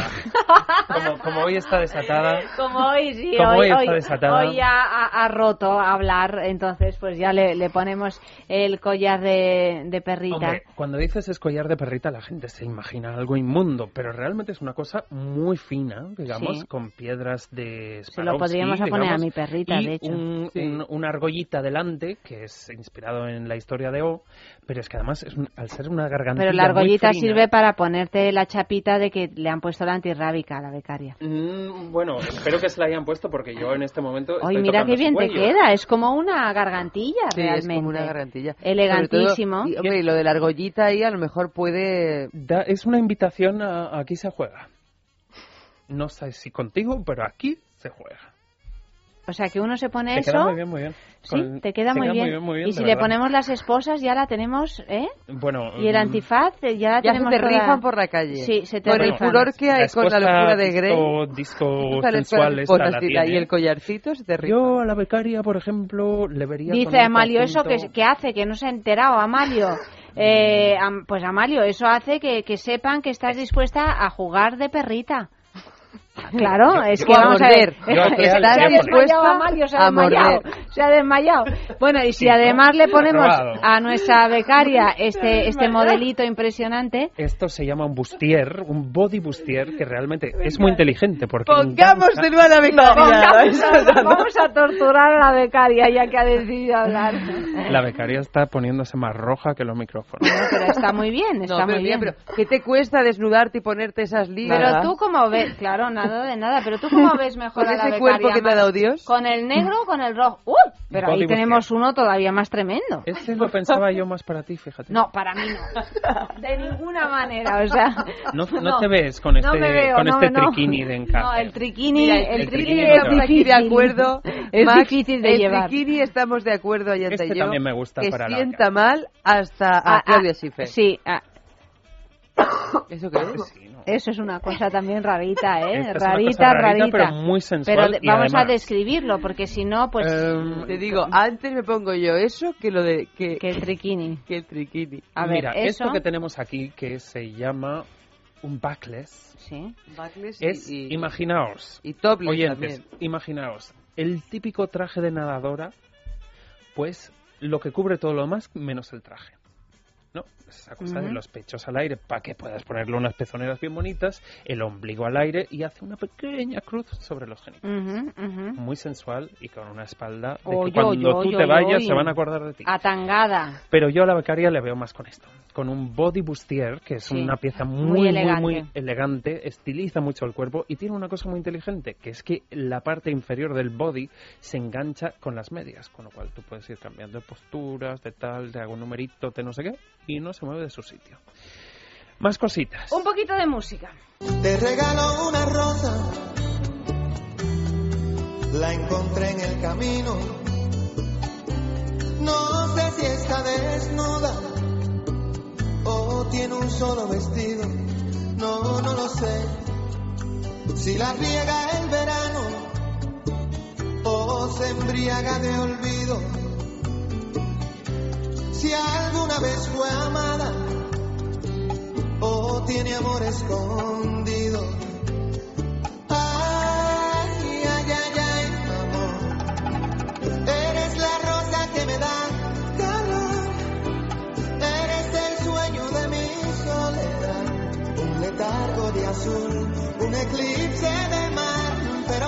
Como, como hoy está desatada. Como hoy, sí, Como hoy, hoy está desatada. hoy ya ha, ha roto a hablar, entonces pues ya le, le ponemos el collar de, de perrita. Hombre, cuando dices es collar de perrita, la gente se imagina algo inmundo, pero realmente es una cosa muy fina, digamos, Sí. con piedras de Se lo podríamos Swarovski, poner a digamos, mi perrita, y de hecho. Un, un- una argollita delante, que es inspirado en la historia de O, pero es que además, es un- al ser una gargantilla Pero la muy argollita fina- sirve para ponerte la chapita de que le han puesto la antirrábica a la becaria. Mm, bueno, espero que se la hayan puesto porque yo en este momento estoy mira qué bien te queda, es como una gargantilla Sí, realmente. es como una garantilla. Elegantísimo. Todo- y, hombre, y lo de la argollita ahí a lo mejor puede... Da- es una invitación a, a aquí se juega. No sé si contigo, pero aquí se juega. O sea, que uno se pone Te eso. queda muy bien, muy bien. Sí, Con- te queda muy queda bien. muy bien, y de si le verdad. ponemos las esposas, ya la tenemos, ¿eh? Bueno, Y el mm, antifaz, eh, ya la Ya se tenemos te toda- rifan por la calle. Sí, se te Con el rifan. furor que hay con la locura de Grey. disco, disco sensual las esta la y la- tiene. y el collarcito se te rifa. Yo a la becaria, por ejemplo, le vería Dice Amalio, eso que, que hace, que no se ha enterado, Amalio. Eh, pues Amalio, eso hace que, que sepan que estás dispuesta a jugar de perrita. Claro, Yo- es que a vamos a ver. Yo a Se crear ha tiempo. desmayado Amalio, se ha A desmayado. morder. Se ha desmayado. Bueno, y si además le ponemos a nuestra becaria este, este modelito impresionante, Esto se llama un bustier, un body bustier, que realmente es muy inteligente porque Pongámoselo a la No, becaria. vamos, a, vamos a torturar a la becaria ya que ha decidido hablar. la becaria está poniéndose más roja que los micrófonos. Pero está muy bien, está No, pero muy mira, bien. pero ¿qué te cuesta desnudarte y ponerte esas ligas? Pero tú como ves, claro, nada de nada, pero tú como ves mejor Con a la ese becaria cuerpo que te ha dado Dios. ¿Con el negro o con el rojo? ¡Uy! Pero ahí Body tenemos uno todavía más tremendo. Ese lo pensaba yo más para ti, fíjate. No, para mí no. De ninguna manera, o sea... No, no te ves con este, no veo, con no, este no. triquini de encaje. No, el triquini, Mira, el, el triquini triquini es no te va. aquí de difícil. acuerdo. Es Max, difícil de el llevar. triquini estamos de acuerdo, Ayanta Este y yo. también me gusta que para la sienta mal hasta a Ah, ah, Claudia Schiffer. Sí, ah, ¿Eso qué es? Eso es una cosa también rarita, ¿eh? Esta es una rarita, cosa rarita, rarita. pero muy sensual Pero y vamos a describirlo, porque si no, pues... Em, Te digo, antes me pongo yo eso que lo de... Que, que el triquini. Que el triquini. A ver, Mira, eso... esto que tenemos aquí, que se llama un backless, Sí. Backless y- es, y, imaginaos, y topless oyentes, también. imaginaos, el típico traje de nadadora, pues lo que cubre todo lo demás menos el traje. ¿No? Esa cosa de los pechos al aire para que puedas ponerle unas pezoneras bien bonitas, el ombligo al aire y hace una pequeña cruz sobre los genitales. Muy sensual y con una espalda de que cuando oy, tú te vayas se van a acordar de ti. Atangada. Pero yo a la becaria le veo más con esto. Con un body bustier, que es Sí, una pieza muy muy, muy, elegante. muy elegante, estiliza mucho el cuerpo y tiene una cosa muy inteligente, que es que la parte inferior del body se engancha con las medias, con lo cual tú puedes ir cambiando de posturas, de tal, te hago un numerito, de no sé qué, y no se mueve de su sitio. Más cositas. Un poquito de música. Te regalo una rosa, la encontré en el camino. No sé si está desnuda o tiene un solo vestido. No, no lo sé. Si la riega el verano o se embriaga de olvido. Si alguna vez fue amada o tiene amor escondido. Ay, ay, ay, ay, amor. Eres la rosa que me da calor. Eres el sueño de mi soledad. Un letargo de azul, un eclipse de mar. Pero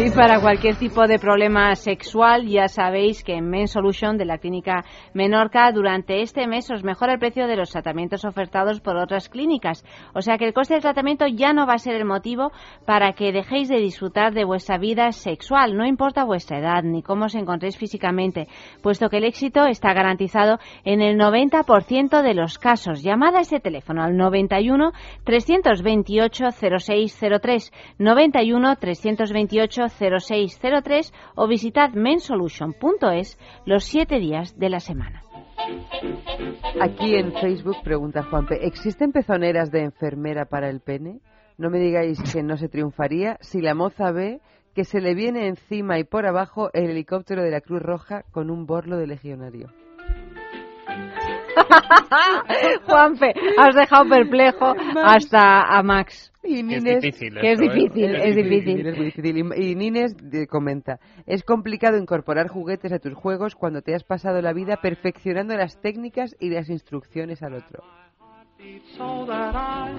Y para cualquier tipo de problema sexual, ya sabéis que en Men Solution de la clínica Menorca durante este mes os mejora el precio de los tratamientos ofertados por otras clínicas. O sea que el coste del tratamiento ya no va a ser el motivo para que dejéis de disfrutar de vuestra vida sexual, no importa vuestra edad ni cómo os encontréis físicamente, puesto que el éxito está garantizado en el 90% de los casos. Llamad a este teléfono al 91 328 0603 91 328 0603 o visitad mensolution.es los siete días de la semana. Aquí en Facebook pregunta Juanpe, ¿existen pezoneras de enfermera para el pene? No me digáis que no se triunfaría si la moza ve que se le viene encima y por abajo el helicóptero de la Cruz Roja con un borlo de legionario. Juanfe, has dejado perplejo hasta a Max. Y Es Nines, difícil que es esto, ¿eh? difícil, es difícil. Nines muy difícil. Y, y Nines comenta, es complicado incorporar juguetes a tus juegos cuando te has pasado la vida perfeccionando las técnicas y las instrucciones al otro.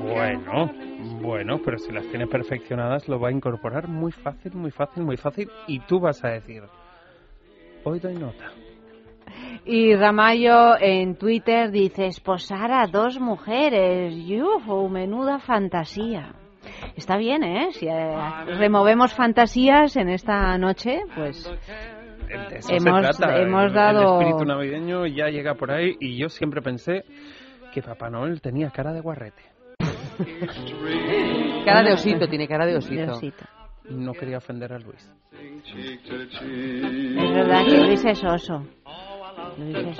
Bueno, bueno, pero si las tiene perfeccionadas lo va a incorporar muy fácil, muy fácil, muy fácil y tú vas a decir, hoy doy nota. Y Ramayo en Twitter dice, esposar a dos mujeres. ¡Yuhu! Menuda fantasía. Está bien, ¿eh? Si eh, removemos fantasías en esta noche, pues eso Hemos- se trata. hemos El- dado- El espíritu navideño ya llega por ahí y yo siempre pensé que Papá Noel tenía cara de guarrete. Cara de osito, tiene cara de osito. de osito. Y no quería ofender a Luis. Es verdad que Luis es oso. No dices.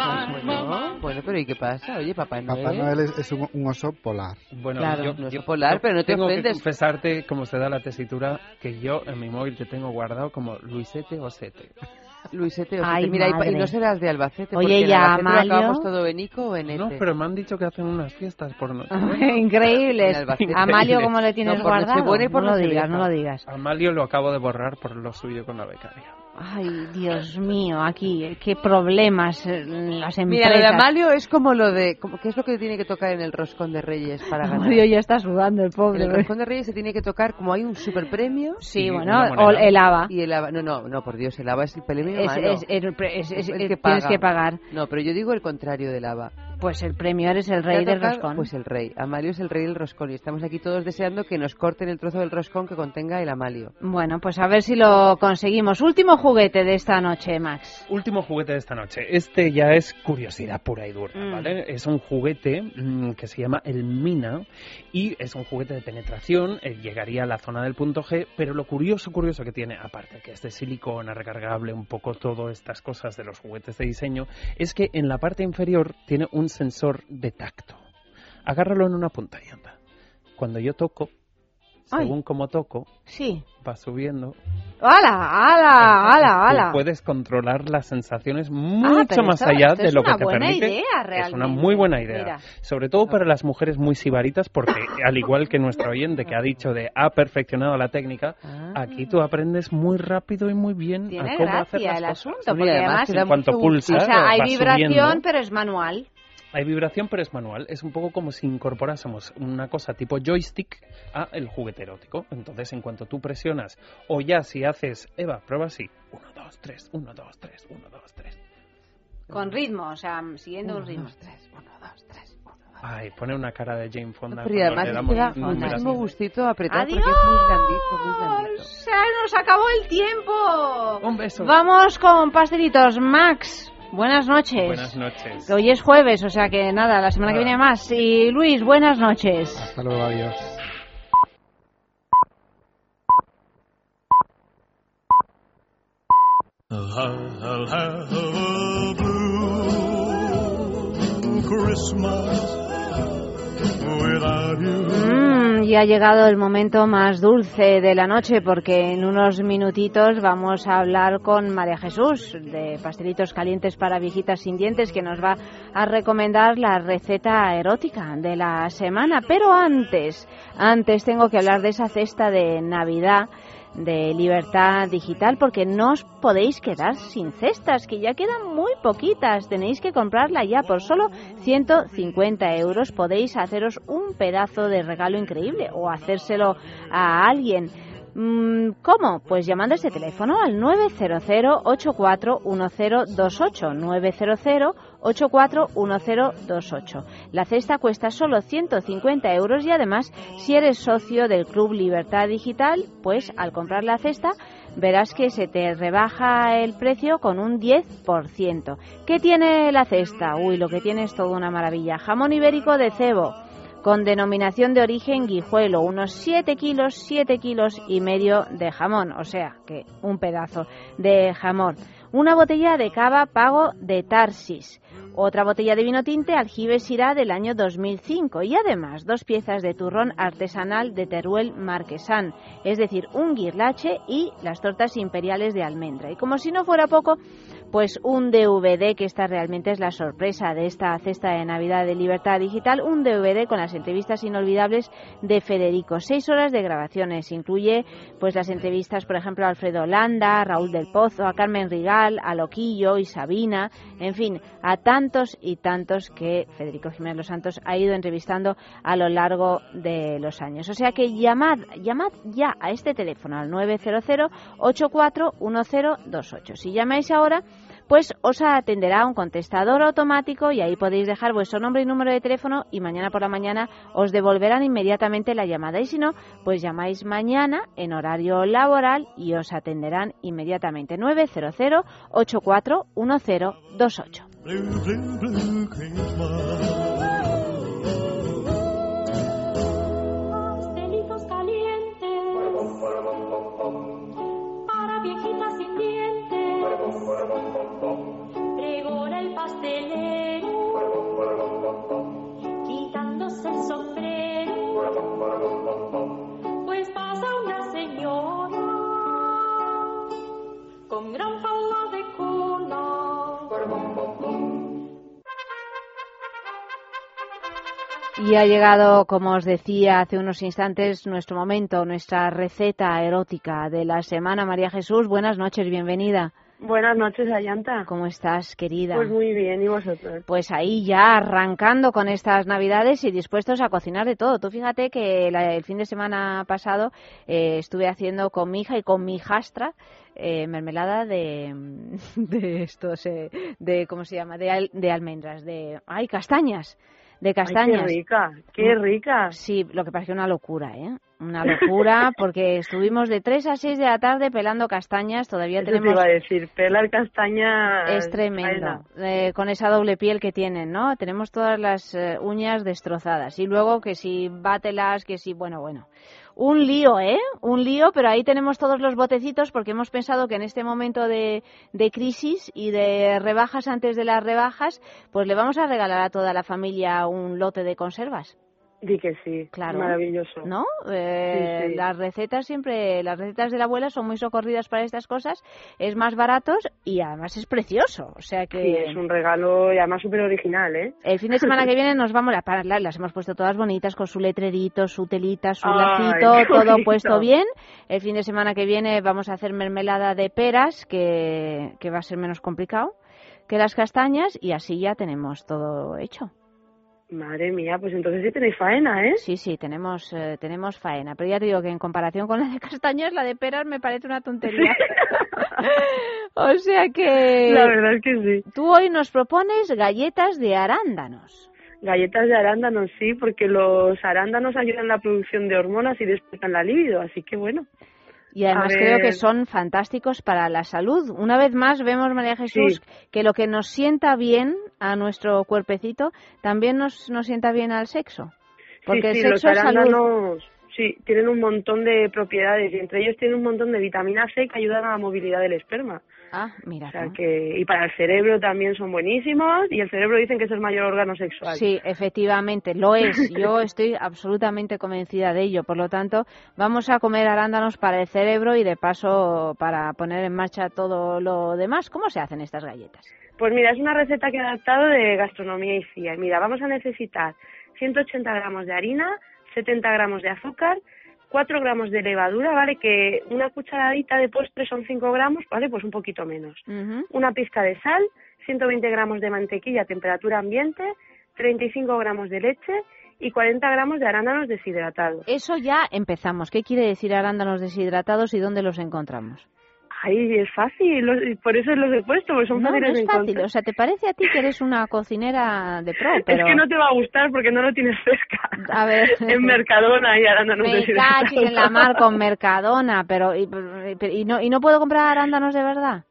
Bueno, pero ¿y qué pasa? Oye, Papá Noel. Papá Noel es, es un, un oso polar. Bueno, Claro, yo, no es yo- polar, yo pero no te tengo ofendes. que confesarte, como se da la tesitura, que yo en mi móvil te tengo guardado como Luisete Osete. Luisete, Osete. Ay, mira, y, madre. y no serás de Albacete, Oye, porque en ya, Amalio. acabamos todo en Ico o en Ete. No, pero me han dicho que hacen unas fiestas por noche. Increíbles. Albacete. Amalio, ¿cómo le tienes No, guardado? Nochebuena y por no lo digas, no lo digas. Amalio lo acabo de borrar por lo suyo con la becaria. Ay, Dios mío, aquí, qué problemas eh, las empresas. Mira, lo de Amalio es como lo de... Como, ¿Qué es lo que tiene que tocar en el roscón de Reyes para ganar? Amalio ya está sudando, el En pobre. el roscón de Reyes se tiene que tocar como hay un super premio. Sí, y bueno, o el ABA. Y el ABA. No, no, no, por Dios, el ABA es el premio Es- malo. es- es- es- es- el que tienes paga. que pagar. No, pero yo digo el contrario del ABA. Pues el premio eres el ¿Te ha rey del roscón. Pues el rey. Amalio es el rey del roscón y estamos aquí todos deseando que nos corten el trozo del roscón que contenga el Amalio. Bueno, pues a ver si lo conseguimos. Último juguete de esta noche, Max. Último juguete de esta noche. Este ya es curiosidad pura y dura, Mm. ¿vale? Es un juguete mm, que se llama el Mina y es un juguete de penetración. eh, llegaría a la zona del punto G, pero lo curioso, curioso que tiene, aparte que es de silicona, recargable, un poco todas estas cosas de los juguetes de diseño, es que en la parte inferior tiene un sensor de tacto. Agárralo en una punta y anda. Cuando yo toco, Ay. según como toco, Sí. va subiendo ¡Hala, hala, hala, hala! puedes controlar las sensaciones Ah, mucho pero más allá de lo que una te buena permite. idea, es una realmente. muy buena idea. Mira. Sobre todo para las mujeres muy sibaritas, porque al igual que nuestro oyente que ha dicho de ha perfeccionado la técnica, aquí tú aprendes muy rápido y muy bien Ah. Tiene a cómo hacer gracia las el cosas. asunto, porque además en cuanto pulsas, o sea, hay vibración, subiendo. pero es manual. Hay vibración, pero es manual. Es un poco como si incorporásemos una cosa tipo joystick a el juguete erótico. Entonces, en cuanto tú presionas, o ya si haces, Eva, prueba así. 1, 2, 3, 1, 2, 3, 1, 2, 3. Con ritmo, o sea, siguiendo un ritmo. Ay, pone una cara de Jane Fonda. Pero además le damos que da un número muchísimo así. gustito apretar Adiós. porque es muy blandito, muy blandito. Se nos acabó el tiempo. Un beso. Vamos con pastelitos. Max, buenas noches. Buenas noches. Que Hoy es jueves, o sea que nada, la semana que viene más. Y Luis, buenas noches. Hasta luego, adiós. I'll have a blue Christmas without you. Y ha llegado el momento más dulce de la noche porque en unos minutitos vamos a hablar con María Jesús de Pastelitos Calientes para Viejitas Sin Dientes que nos va a recomendar la receta erótica de la semana. Pero antes, antes tengo que hablar de esa cesta de Navidad de libertad digital porque no os podéis quedar sin cestas que ya quedan muy poquitas. Tenéis que comprarla ya por solo 150 euros. Podéis haceros un pedazo de regalo increíble o hacérselo a alguien ¿Cómo? Pues llamando a este teléfono al 900-841028. 900-841028. La cesta cuesta solo 150 euros y además, si eres socio del Club Libertad Digital, pues al comprar la cesta verás que se te rebaja el precio con un 10%. ¿Qué tiene la cesta? Uy, lo que tiene es toda una maravilla. Jamón ibérico de cebo con denominación de origen guijuelo, unos 7 kilos, 7 kilos y medio de jamón, o sea que un pedazo de jamón. Una botella de cava pago de Tarsis, otra botella de vino tinte Aljibes Syrah del año 2005 y además dos piezas de turrón artesanal de Teruel Marquesán, es decir, un guirlache y las tortas imperiales de almendra. Y como si no fuera poco, pues un DVD, que esta realmente es la sorpresa de esta cesta de Navidad de Libertad Digital, un DVD con las entrevistas inolvidables de Federico. Seis horas de grabaciones. Incluye pues las entrevistas, por ejemplo, a Alfredo Landa, a Raúl del Pozo, a Carmen Rigal, a Loquillo y Sabina, en fin, a tantos y tantos que Federico Jiménez Los Santos ha ido entrevistando a lo largo de los años. O sea que llamad, llamad ya a este teléfono al 900 841028. Si llamáis ahora, pues os atenderá un contestador automático y ahí podéis dejar vuestro nombre y número de teléfono y mañana por la mañana os devolverán inmediatamente la llamada. Y si no, pues llamáis mañana en horario laboral y os atenderán inmediatamente. 900 841028. Blue, blue, blue Pregona el quitándose el pues pasa una señora con gran falda de cola. Y ha llegado, como os decía hace unos instantes, nuestro momento, nuestra receta erótica de la semana. María Jesús, buenas noches, bienvenida. Buenas noches, Ayanta. ¿Cómo estás, querida? Pues muy bien, ¿y vosotros? Pues ahí ya arrancando con estas navidades y dispuestos a cocinar de todo. Tú fíjate que la- el fin de semana pasado eh, estuve haciendo con mi hija y con mi hijastra eh, mermelada de, de estos, eh, de, ¿cómo se llama? De, al- de almendras, de, ay, castañas. De castañas. Ay, qué rica, qué rica. Sí, lo que pasa es que una locura, ¿eh? Una locura, porque estuvimos de 3 a 6 de la tarde pelando castañas, todavía Eso te tenemos... iba a decir, pelar castaña Es tremendo, eh, con esa doble piel que tienen, ¿no? Tenemos todas las eh, uñas destrozadas. Y luego que si bátelas, que si, bueno, bueno. Un lío, ¿eh? Un lío, pero ahí tenemos todos los botecitos porque hemos pensado que en este momento de, crisis y de rebajas antes de las rebajas, pues le vamos a regalar a toda la familia un lote de conservas. Di que sí, Claro. maravilloso. ¿No? Eh, Sí, sí. Las recetas siempre, las recetas de la abuela son muy socorridas para estas cosas, es más baratos y además es precioso. O sea que Sí, es un regalo y además súper original, ¿eh? el fin de semana que viene nos vamos a para las hemos puesto todas bonitas con su letrerito, su telita, su Ay, lacito, todo bonito. puesto bien. El fin de semana que viene vamos a hacer mermelada de peras, que, que va a ser menos complicado que las castañas y así ya tenemos todo hecho. Madre mía, pues entonces sí tenéis faena, ¿eh? Sí, sí, tenemos, eh, tenemos faena. Pero ya te digo que en comparación con la de castañas, la de peras me parece una tontería. o sea que... La verdad es que sí. Tú hoy nos propones galletas de arándanos. Galletas de arándanos, sí, porque los arándanos ayudan en la producción de hormonas y despiertan la libido, así que bueno. Y además creo que son fantásticos para la salud. Una vez más vemos, María Jesús, que lo que nos sienta bien a nuestro cuerpecito también nos, nos sienta bien al sexo. Porque sí, sí, el los sexo es salud. sí, tienen un montón de propiedades y entre ellos tienen un montón de vitamina C que ayudan a la movilidad del esperma. Ah, mira. O sea que, y para el cerebro también son buenísimos y el cerebro dicen que es el mayor órgano sexual. Sí, efectivamente, lo es. Yo estoy absolutamente convencida de ello. Por lo tanto, vamos a comer arándanos para el cerebro y de paso para poner en marcha todo lo demás. ¿Cómo se hacen estas galletas? Pues mira, es una receta que he adaptado de gastronomía y CIA. Mira, vamos a necesitar 180 gramos de harina, 70 gramos de azúcar, 4 gramos de levadura, ¿vale? Que una cucharadita de postre son 5 gramos, ¿vale? Pues un poquito menos. Una pizca de sal, 120 gramos de mantequilla a temperatura ambiente, 35 gramos de leche y 40 gramos de arándanos deshidratados. Eso ya empezamos. ¿Qué quiere decir arándanos deshidratados y dónde los encontramos? Ay, es fácil, los- por eso los he puesto, porque son No, no fáciles de es fácil. encontrar. O sea, ¿te parece a ti que eres una cocinera de pro? Pero... Es que no te va a gustar porque no lo tienes cerca. A ver. en Mercadona y arándanos Me cachis en la mar con Mercadona, pero y, y no, y no puedo comprar arándanos de verdad.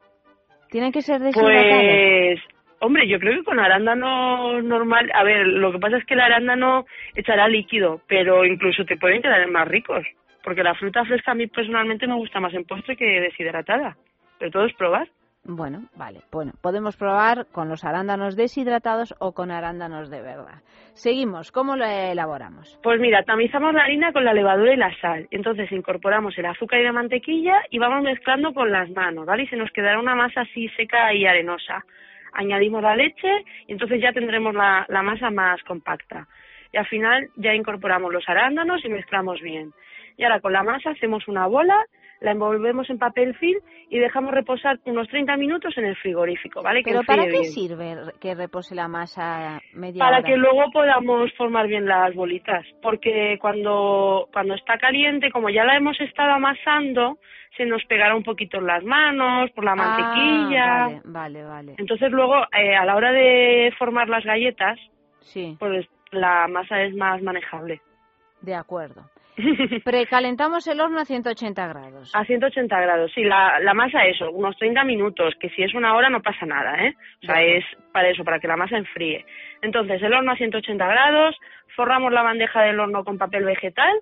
Tienen que ser deshidratados. Pues, hombre, yo creo que con arándano normal, a ver, lo que pasa es que el arándano echará líquido, pero incluso te pueden quedar más ricos, porque la fruta fresca a mí personalmente me gusta más en postre que deshidratada. Pero todo es probar. Bueno, vale. Bueno, podemos probar con los arándanos deshidratados o con arándanos de verdad. Seguimos. ¿Cómo lo elaboramos? Pues mira, tamizamos la harina con la levadura y la sal. Entonces incorporamos el azúcar y la mantequilla y vamos mezclando con las manos, ¿vale? Y se nos quedará una masa así seca y arenosa. Añadimos la leche y entonces ya tendremos la, la masa más compacta. Y al final ya incorporamos los arándanos y mezclamos bien. Y ahora con la masa hacemos una bola, la envolvemos en papel film y dejamos reposar unos 30 minutos en el frigorífico, ¿vale? Que ¿Pero para qué bien. sirve que repose la masa media para hora? que luego podamos formar bien las bolitas porque cuando cuando está caliente como ya la hemos estado amasando se nos pegará un poquito en las manos por la mantequilla Ah, vale, vale, vale. entonces luego eh, a la hora de formar las galletas Sí. pues la masa es más manejable De acuerdo. Precalentamos el horno a 180 grados. a 180 grados sí la, la masa eso unos 30 minutos que si es una hora no pasa nada eh o sea es para eso para que la masa enfríe entonces el horno a 180 grados forramos la bandeja del horno con papel vegetal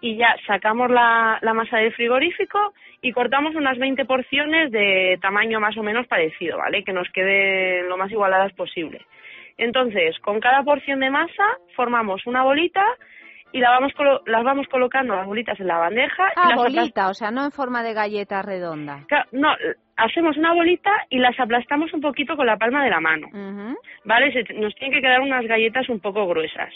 y ya sacamos la, la masa del frigorífico y cortamos unas 20 porciones de tamaño más o menos parecido, ¿vale? Que nos queden lo más igualadas posible. Entonces, con cada porción de masa formamos una bolita y la vamos colo- las vamos colocando las bolitas en la bandeja. y Ah, las bolita, o sea, no en forma de galleta redonda. No, hacemos una bolita y las aplastamos un poquito con la palma de la mano. ¿vale? Se- nos tienen que quedar unas galletas un poco gruesas,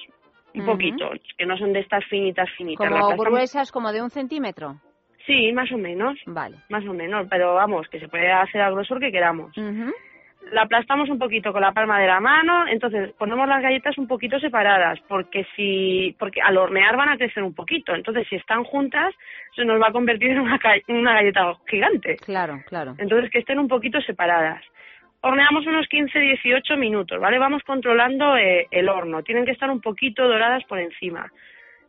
un poquito, que no son de estas finitas, finitas. Como gruesas, como de un centímetro. Sí, más o menos. Vale. Más o menos, pero vamos, que se puede hacer al grosor que queramos. Ujú. La aplastamos un poquito con la palma de la mano, entonces ponemos las galletas un poquito separadas, porque si, porque al hornear van a crecer un poquito, entonces si están juntas se nos va a convertir en una, una galleta gigante. Claro, claro. Entonces que estén un poquito separadas. Horneamos unos 15-18 minutos, ¿vale? Vamos controlando eh, el horno. Tienen que estar un poquito doradas por encima.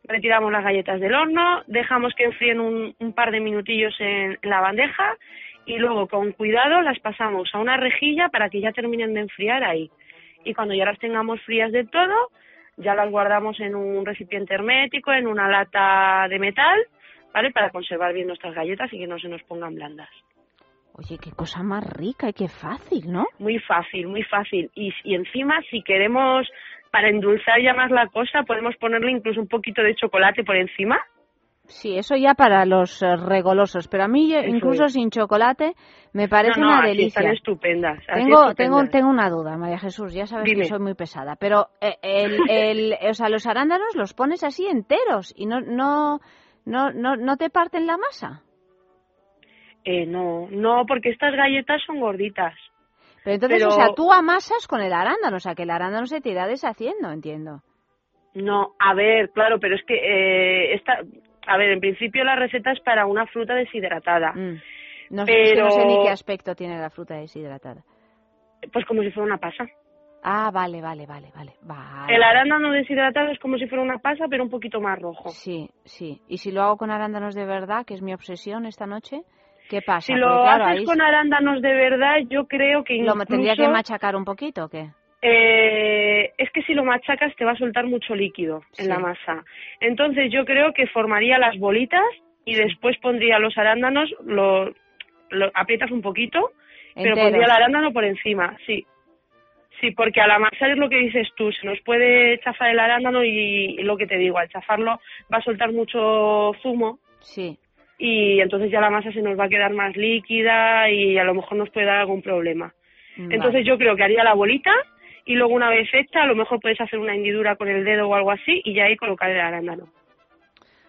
Retiramos las galletas del horno, dejamos que enfríen un, un par de minutillos en, en la bandeja y luego con cuidado las pasamos a una rejilla para que ya terminen de enfriar ahí. Y cuando ya las tengamos frías de todo, ya las guardamos en un recipiente hermético, en una lata de metal, ¿vale? Para conservar bien nuestras galletas y que no se nos pongan blandas. Oye, qué cosa más rica y qué fácil, ¿no? Muy fácil, muy fácil. Y, y encima, si queremos, para endulzar ya más la cosa, podemos ponerle incluso un poquito de chocolate por encima. Sí, eso ya para los eh, regolosos, pero a mí Eso incluso es. sin chocolate me parece No, no, una así delicia. están estupendas. así Tengo, tengo, estupendas. tengo una duda, María Jesús, ya sabes Dime. que soy muy pesada, pero eh, el, el, o sea, los arándanos los pones así enteros y no, no, no, no, no te parten la masa. Eh, no, no, porque estas galletas son gorditas. Pero entonces, Pero- o sea, tú amasas con el arándano, o sea, que el arándano se te irá deshaciendo, entiendo. No, a ver, claro, pero es que eh, esta, a ver, en principio la receta es para una fruta deshidratada. Mm. No, sé- es que pero, no sé ni qué aspecto tiene la fruta deshidratada. pues como si fuera una pasa. Ah, vale, vale, vale, vale. vale. El arándano deshidratado es como si fuera una pasa, pero un poquito más rojo. Sí, sí. Y si lo hago con arándanos de verdad, que es mi obsesión esta noche, ¿qué pasa? Si Porque, lo claro, haces ahí con arándanos de verdad, yo creo que lo incluso... tendría que machacar un poquito, ¿o qué? Eh, es que si lo machacas te va a soltar mucho líquido en la masa. Entonces yo creo que formaría las bolitas y después pondría los arándanos, lo, lo aprietas un poquito, pero pondría el arándano por encima, sí. Sí, porque al amasar es lo que dices tú, se nos puede chafar el arándano y, y lo que te digo, al chafarlo va a soltar mucho zumo Sí. y entonces ya la masa se nos va a quedar más líquida y a lo mejor nos puede dar algún problema. Entonces yo creo que haría la bolita y luego una vez hecha a lo mejor puedes hacer una hendidura con el dedo o algo así y ya ahí colocar el arándano.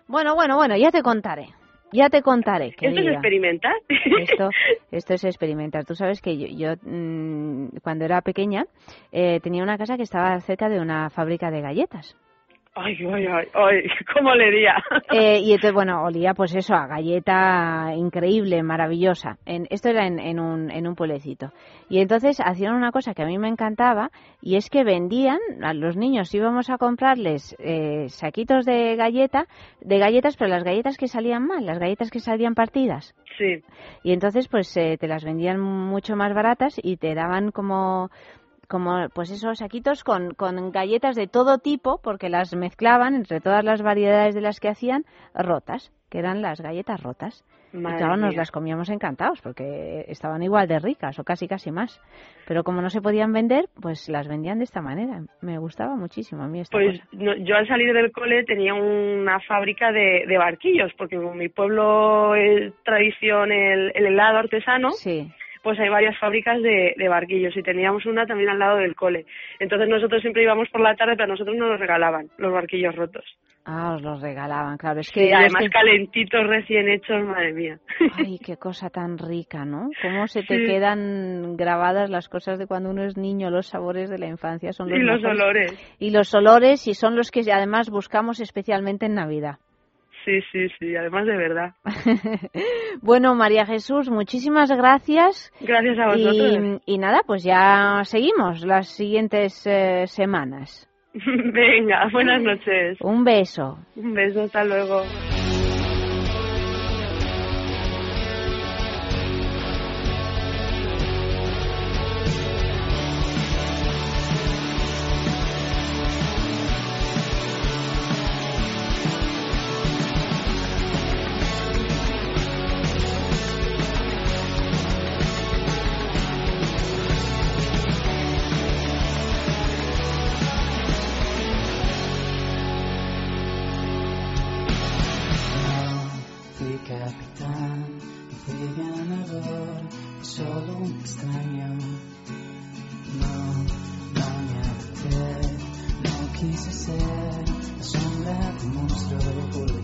Bueno, bueno, bueno, ya te contaré. Ya te contaré, Esto es experimentar. Esto, esto es experimentar. Tú sabes que yo, yo, mm, cuando era pequeña eh, tenía una casa que estaba cerca de una fábrica de galletas. Ay, ay, ay, ay, ¿cómo le diría? Eh, y entonces, bueno, olía pues eso, a galleta increíble, maravillosa. En, esto era en, en, un, en un pueblecito. Y entonces hacían una cosa que a mí me encantaba y es que vendían, a los niños íbamos a comprarles eh, saquitos de galleta, de galletas, pero las galletas que salían mal, las galletas que salían partidas. Sí. Y entonces pues eh, te las vendían mucho más baratas y te daban como como pues esos saquitos con, con galletas de todo tipo porque las mezclaban entre todas las variedades de las que hacían rotas que eran las galletas rotas. Madre y claro nos mía. las comíamos encantados porque estaban igual de ricas o casi casi más. Pero como no se podían vender pues las vendían de esta manera. Me gustaba muchísimo a mí esta Pues cosa. no- yo al salir del cole tenía una fábrica de, de barquillos, porque como mi pueblo es tradición el, el helado artesano, pues hay varias fábricas de, de barquillos y teníamos una también al lado del cole. Entonces nosotros siempre íbamos por la tarde, pero a nosotros nos los regalaban, los barquillos rotos. ah os los regalaban claro es que Sí, además calentitos, recién hechos, madre mía. Ay, qué cosa tan rica, ¿no? Cómo se te Sí. quedan grabadas las cosas de cuando uno es niño, los sabores de la infancia son los Y los olores. Y los olores y son los que además buscamos especialmente en Navidad. Sí, sí, sí, además de verdad. Bueno, María Jesús, muchísimas gracias. Gracias a vosotros. Y, y nada, pues ya seguimos las siguientes eh, semanas. Venga, buenas noches. Un beso. Un beso, hasta luego. Quise ser la sombra de un monstruo vulgar.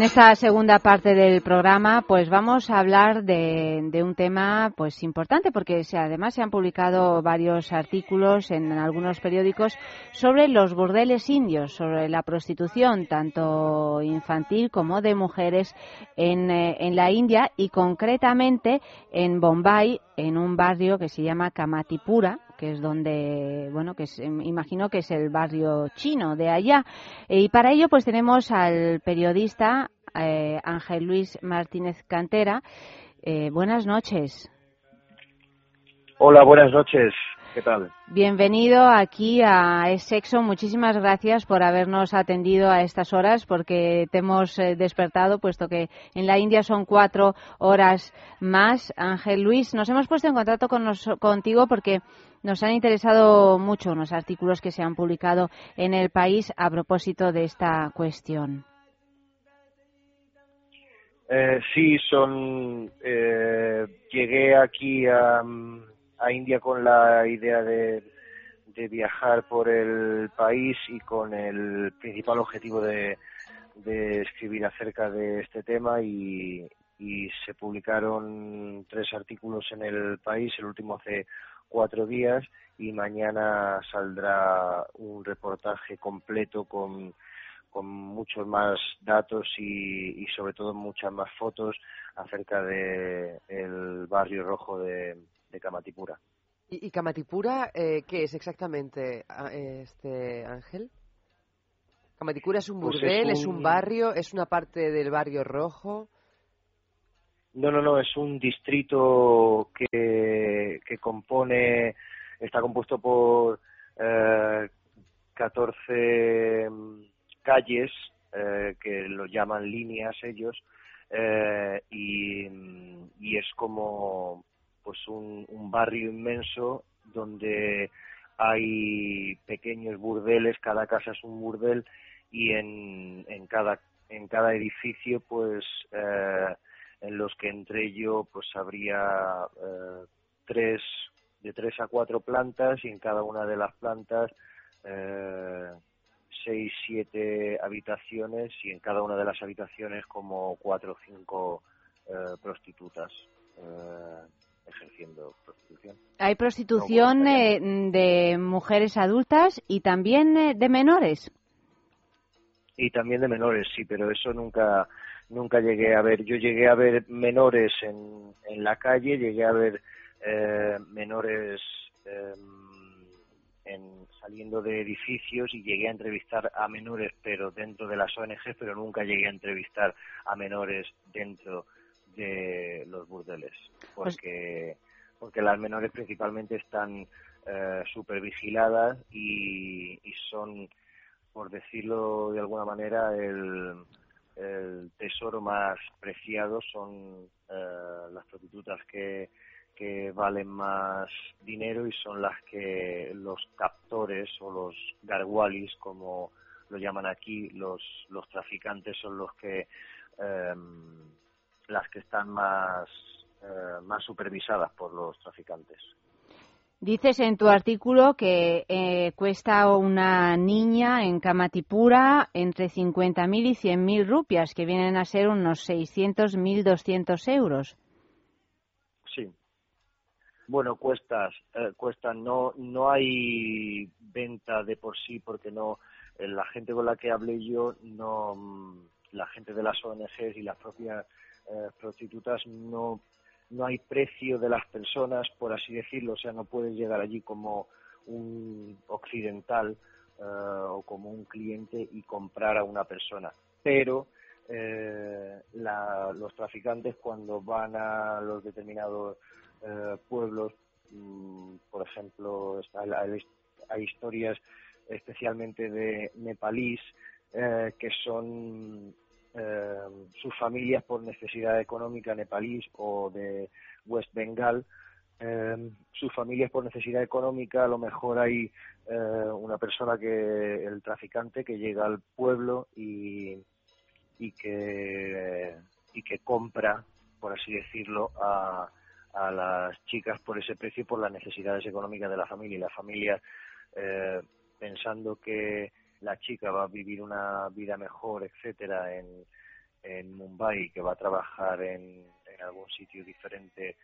En esta segunda parte del programa, pues vamos a hablar de, un tema pues importante, porque además se han publicado varios artículos en algunos periódicos sobre los burdeles indios, sobre la prostitución, tanto infantil como de mujeres en, eh, en la India y concretamente en Bombay, en un barrio que se llama Kamatipura, que es donde, bueno, que es, em, imagino que es el barrio chino de allá. Y para ello, pues tenemos al periodista eh, Ángel Luis Martínez Cantera. Eh, buenas noches. Hola, buenas noches. ¿Qué tal? Bienvenido aquí a Sexo. Muchísimas gracias por habernos atendido a estas horas porque te hemos eh, despertado, puesto que en la India son cuatro horas más. Ángel Luis, nos hemos puesto en contacto con nos- contigo porque nos han interesado mucho los artículos que se han publicado en el país a propósito de esta cuestión. Eh, sí, son. eh, llegué aquí a, a India con la idea de, viajar por el país y con el principal objetivo de, de escribir acerca de este tema y, y se publicaron tres artículos en el país, el último hace cuatro días y mañana saldrá un reportaje completo con con muchos más datos y, y sobre todo muchas más fotos acerca de barrio rojo de, de Kamatipura. ¿Y, y Kamatipura eh, qué es exactamente, este Ángel? Kamatipura es un Pues es burdel, es un... un- barrio, es una parte del barrio rojo. No, no, no, es un distrito que, que compone, está compuesto por eh, 14 mm, calles, eh, que lo llaman líneas ellos, eh, y, mm, y es como pues un, un barrio inmenso donde hay pequeños burdeles, cada casa es un burdel y en, en cada en cada edificio pues eh, en los que entre ello pues habría eh, tres de tres a cuatro plantas y en cada una de las plantas eh, seis siete habitaciones y en cada una de las habitaciones como cuatro o cinco eh, prostitutas. Eh, ejerciendo prostitución. Hay prostitución eh, de mujeres adultas y también eh, de menores. Y también de menores, sí, pero eso nunca nunca llegué a ver. Yo llegué a ver menores en, en la calle, llegué a ver eh, menores eh, en, saliendo de edificios y llegué a entrevistar a menores, pero dentro de las ONG, pero nunca llegué a entrevistar a menores dentro de los burdeles, porque porque las menores principalmente están eh, supervigiladas y, y son, por decirlo de alguna manera, el, el tesoro más preciado son eh, las prostitutas que, que valen más dinero y son las que los captores o los gargualis, como lo llaman aquí, los, los traficantes son los que em, las que están más eh, más supervisadas por los traficantes. Dices en tu artículo que eh, cuesta una niña en Kamatipura entre 50.000 y 100.000 rupias, que vienen a ser unos 600, 1.200 euros. Sí. Bueno, cuestas, eh, cuestan. No, no hay venta de por sí porque no. eh, la gente con la que hablé yo, no, mm, la gente de las ONGs y las propias eh, prostitutas no no hay precio de las personas, por así decirlo, o sea, no puedes llegar allí como un occidental eh, o como un cliente y comprar a una persona. Pero eh, la- los traficantes cuando van a los determinados pueblos, mm, por ejemplo, hay, hay historias especialmente de nepalíes que son eh, sus familias por necesidad económica nepalís o de West Bengal, eh, sus familias por necesidad económica, a lo mejor hay eh, una persona que, el traficante que llega al pueblo y, y que y que compra, por así decirlo, a, a las chicas por ese precio por las necesidades económicas de la familia. Y la familia eh, pensando que la chica va a vivir una vida mejor, etcétera, en, en Mumbai, que va a trabajar en, en algún sitio diferente,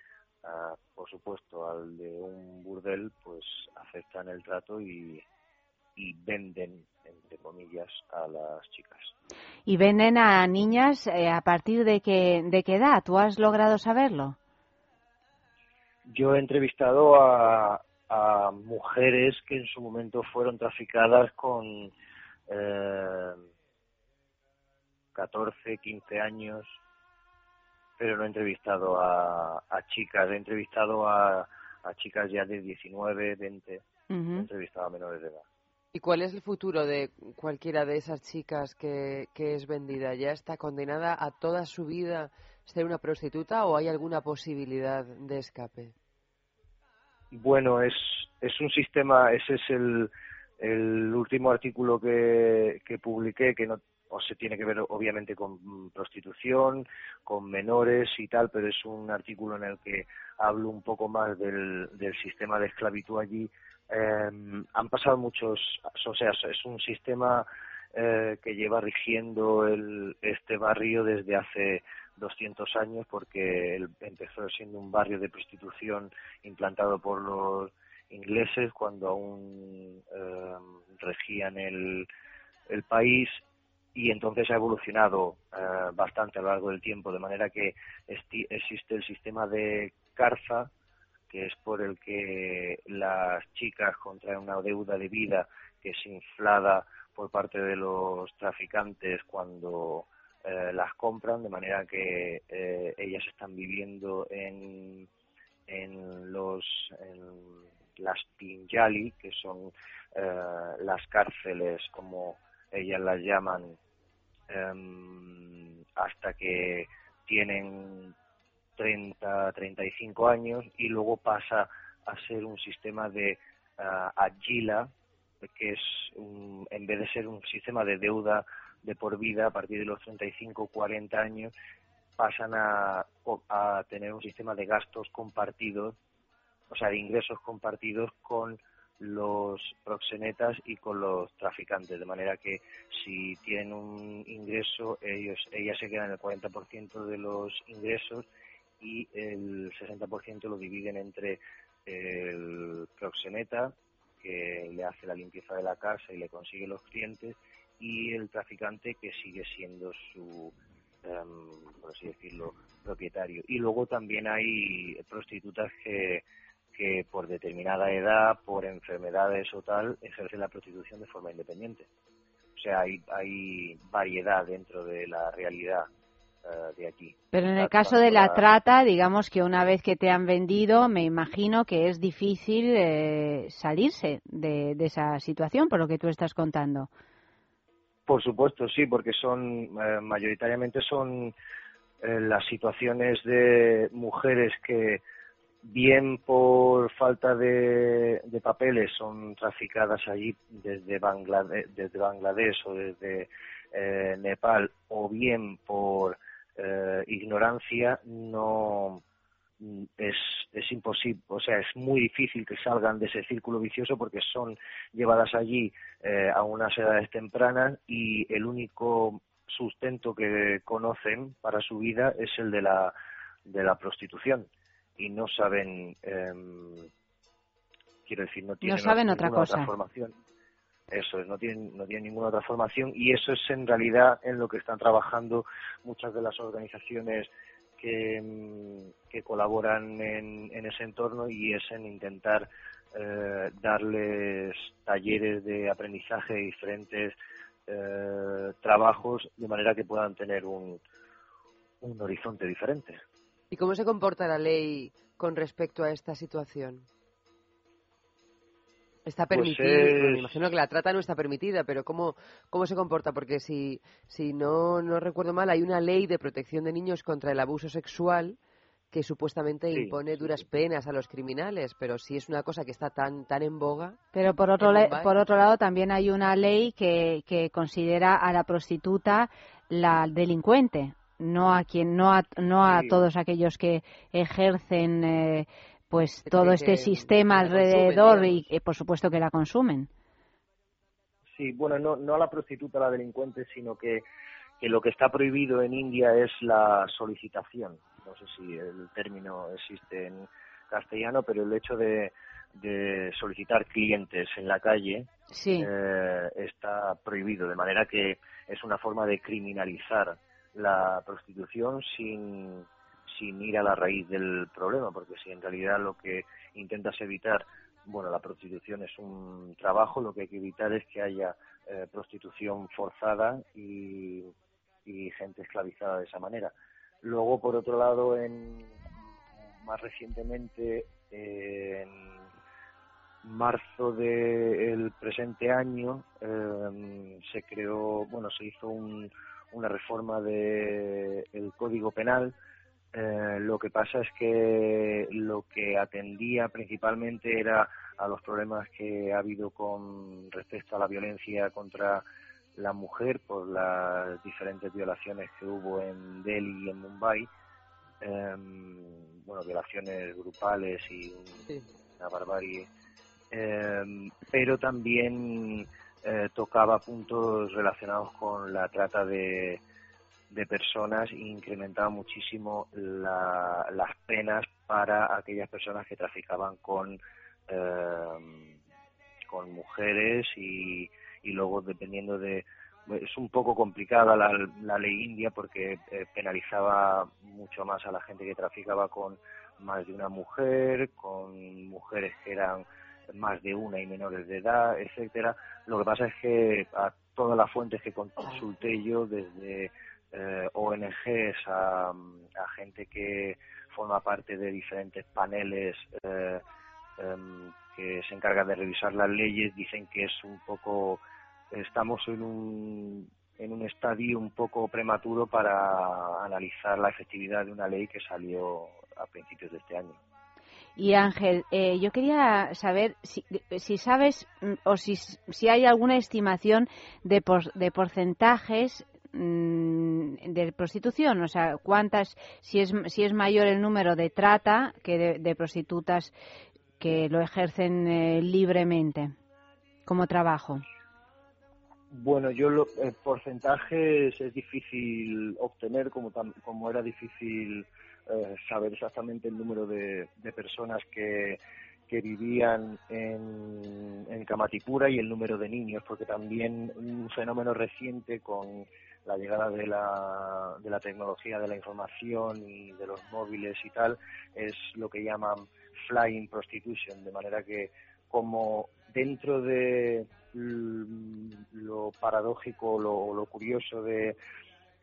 ah, por supuesto, al de un burdel, pues aceptan el trato y, y venden, entre comillas, a las chicas. Y venden a niñas eh, a partir de qué, de qué edad. ¿Tú has logrado saberlo? Yo he entrevistado a, a mujeres que en su momento fueron traficadas con eh, 14, 15 años, pero no he entrevistado a, a chicas, he entrevistado a, a chicas ya de 19, 20, he entrevistado a menores de edad. ¿Y cuál es el futuro de cualquiera de esas chicas que, que es vendida? ¿Ya está condenada a toda su vida ser una prostituta o hay alguna posibilidad de escape? Bueno, es, es un sistema, ese es el, el último artículo que, publiqué, que no o se tiene que ver obviamente con mm, prostitución, con menores y tal, pero es un artículo en el que hablo un poco más del, del sistema de esclavitud allí. Eh, han pasado muchos, o sea, es un sistema eh, que lleva rigiendo el, este barrio desde hace 200 años porque empezó siendo un barrio de prostitución implantado por los ingleses cuando aún eh, regían el, el país y entonces ha evolucionado eh, bastante a lo largo del tiempo, de manera que existe el sistema de Carza, que es por el que las chicas contraen una deuda de vida que es inflada por parte de los traficantes cuando eh, las compran, de manera que eh, ellas están viviendo en, en los en las pinjali, que son eh, las cárceles, como ellas las llaman, em, hasta que tienen 30, 35 años y luego pasa a ser un sistema de ah, agila, que es un- en vez de ser un sistema de deuda de por vida a partir de los 35 40 años pasan a, a tener un sistema de gastos compartidos, o sea, de ingresos compartidos con los proxenetas y con los traficantes, de manera que si tienen un ingreso, ellos, ellas se quedan el 40% de los ingresos y el 60% lo dividen entre el proxeneta, que le hace la limpieza de la casa y le consigue los clientes, y el traficante, que sigue siendo su, em, por así decirlo, propietario. Y luego también hay prostitutas que, que por determinada edad, por enfermedades o tal, ejercen la prostitución de forma independiente. O sea, hay, hay variedad dentro de la realidad eh, de aquí. Pero en el caso de la trata, digamos que una vez que te han vendido, me imagino que es difícil eh, salirse de, de esa situación, por lo que tú estás contando. Por supuesto, sí, porque son eh, mayoritariamente son eh, las situaciones de mujeres que bien por falta de, papeles son traficadas allí desde Bangladesh, o desde eh, Nepal o bien por eh, ignorancia no es, es imposible, o sea, es muy difícil que salgan de ese círculo vicioso porque son llevadas allí eh, a unas edades tempranas y el único sustento que conocen para su vida es el de la, de la prostitución y no saben, em, quiero decir, no tienen saben otra cosa. formación. Eso es, no tienen, no tienen ninguna otra formación y eso es en realidad en lo que están trabajando muchas de las organizaciones que, mm, que colaboran en, en ese entorno y es en intentar eh, darles talleres de aprendizaje de diferentes eh, trabajos de manera que puedan tener un, un horizonte diferente. ¿Y cómo se comporta la ley con respecto a esta situación? Está Pues permitido, me imagino que la trata no está permitida, pero ¿cómo, cómo se comporta? Porque si, si no, no recuerdo mal, hay una ley de protección de niños contra el abuso sexual que supuestamente Sí, impone duras penas a los criminales, pero si es una cosa que está tan, tan en boga, Pero por otro, le- Mumbai. por otro lado, también hay una ley que, que considera a la prostituta la delincuente, no a quien, no a, no a Sí. todos aquellos que ejercen eh, pues todo este sistema consumen, alrededor y que por supuesto que la consumen. Sí, bueno, no, no a la prostituta, a la delincuente, sino que, que lo que está prohibido en India es la solicitación. No sé si el término existe en castellano, pero el hecho de, de solicitar clientes en la calle Sí. eh, está prohibido, de manera que es una forma de criminalizar la prostitución sin, sin ir a la raíz del problema, porque si en realidad lo que intentas evitar, bueno, la prostitución es un trabajo, lo que hay que evitar es que haya eh, prostitución forzada y, y gente esclavizada de esa manera. Luego, por otro lado, en, más recientemente, en marzo del presente año eh, se creó, bueno, se hizo un- una reforma del Código Penal. Eh, lo que pasa es que lo que atendía principalmente era a los problemas que ha habido con respecto a la violencia contra la mujer por las diferentes violaciones que hubo en Delhi y en Mumbai. Em, bueno, violaciones grupales y un- una barbarie eh, pero también eh, tocaba puntos relacionados con la trata de, personas e incrementaba muchísimo la- las penas para aquellas personas que traficaban con eh, con mujeres y, y luego dependiendo de es un poco complicada la, la ley india porque eh, penalizaba mucho más a la gente que traficaba con más de una mujer, con mujeres que eran más de una y menores de edad, etcétera. Lo que pasa es que a todas las fuentes que consulté yo, desde eh, ONGs a, gente que forma parte de diferentes paneles eh, em, que se encargan de revisar las leyes, dicen que es un poco, estamos en un en un estadio un poco prematuro para analizar la efectividad de una ley que salió a principios de este año. Y Ángel, eh, yo quería saber si, si sabes mm, o si, si hay alguna estimación de, por- de porcentajes mm, de prostitución, o sea, cuántas, si es, si es mayor el número de trata que de, de prostitutas que lo ejercen eh, libremente como trabajo. Bueno, yo lo, porcentajes es difícil obtener, como, tam- como era difícil eh, saber exactamente el número de, de personas que, que vivían en, en Kamatipura y el número de niños, porque también un fenómeno reciente con la llegada de la, de la tecnología de la información y de los móviles y tal es lo que llaman flying prostitution, de manera que como dentro de lo paradójico lo, lo curioso de,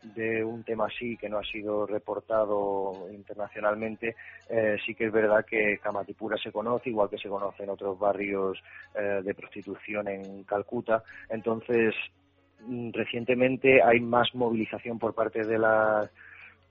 de un tema así que no ha sido reportado internacionalmente, eh, sí que es verdad que Kamatipura se conoce, igual que se conoce en otros barrios eh, de prostitución en Calcuta. Entonces, mm, recientemente hay más movilización por parte de las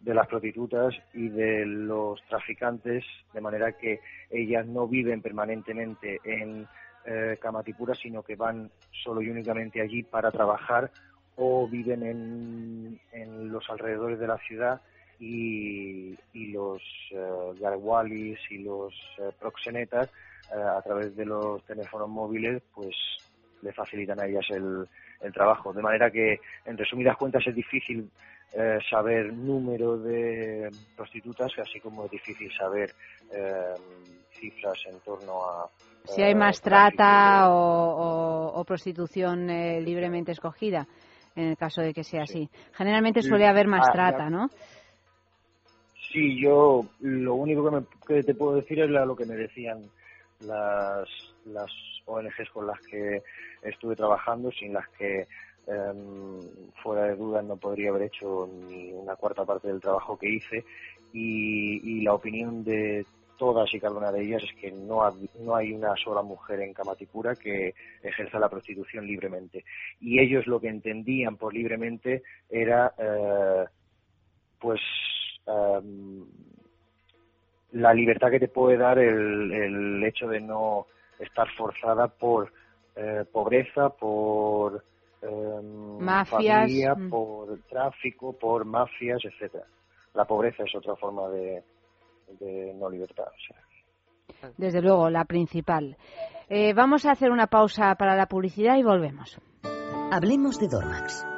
de las prostitutas y de los traficantes, de manera que ellas no viven permanentemente en eh, Kamatipura, sino que van solo y únicamente allí para trabajar o viven en, en los alrededores de la ciudad y, y los eh, garwalis y los eh, proxenetas eh, a través de los teléfonos móviles pues le facilitan a ellas el, el trabajo. De manera que, en resumidas cuentas, es difícil saber número de prostitutas, así como es difícil saber cifras en torno a... Si hay más trata o, o- o prostitución eh, libremente escogida, en el caso de que sea así. Generalmente suele haber más Ah, trata. ¿no? Sí, yo lo único que, me- que te puedo decir es la- lo que me decían las, las ONGs con las que estuve trabajando, sin las que em, fuera de duda no podría haber hecho ni una cuarta parte del trabajo que hice y, y la opinión de todas y cada una de ellas es que no, ha- no hay una sola mujer en Kamatipura que ejerza la prostitución libremente. Y ellos lo que entendían por libremente era eh, pues em, la libertad que te puede dar el, el hecho de no estar forzada por eh, pobreza, por em, Mafias, familia, mm. por tráfico, por mafias, etcétera. La pobreza es otra forma de, de no libertad. o sea. Desde luego, la principal. Eh, vamos a hacer una pausa para la publicidad y volvemos. Hablemos de Dormax.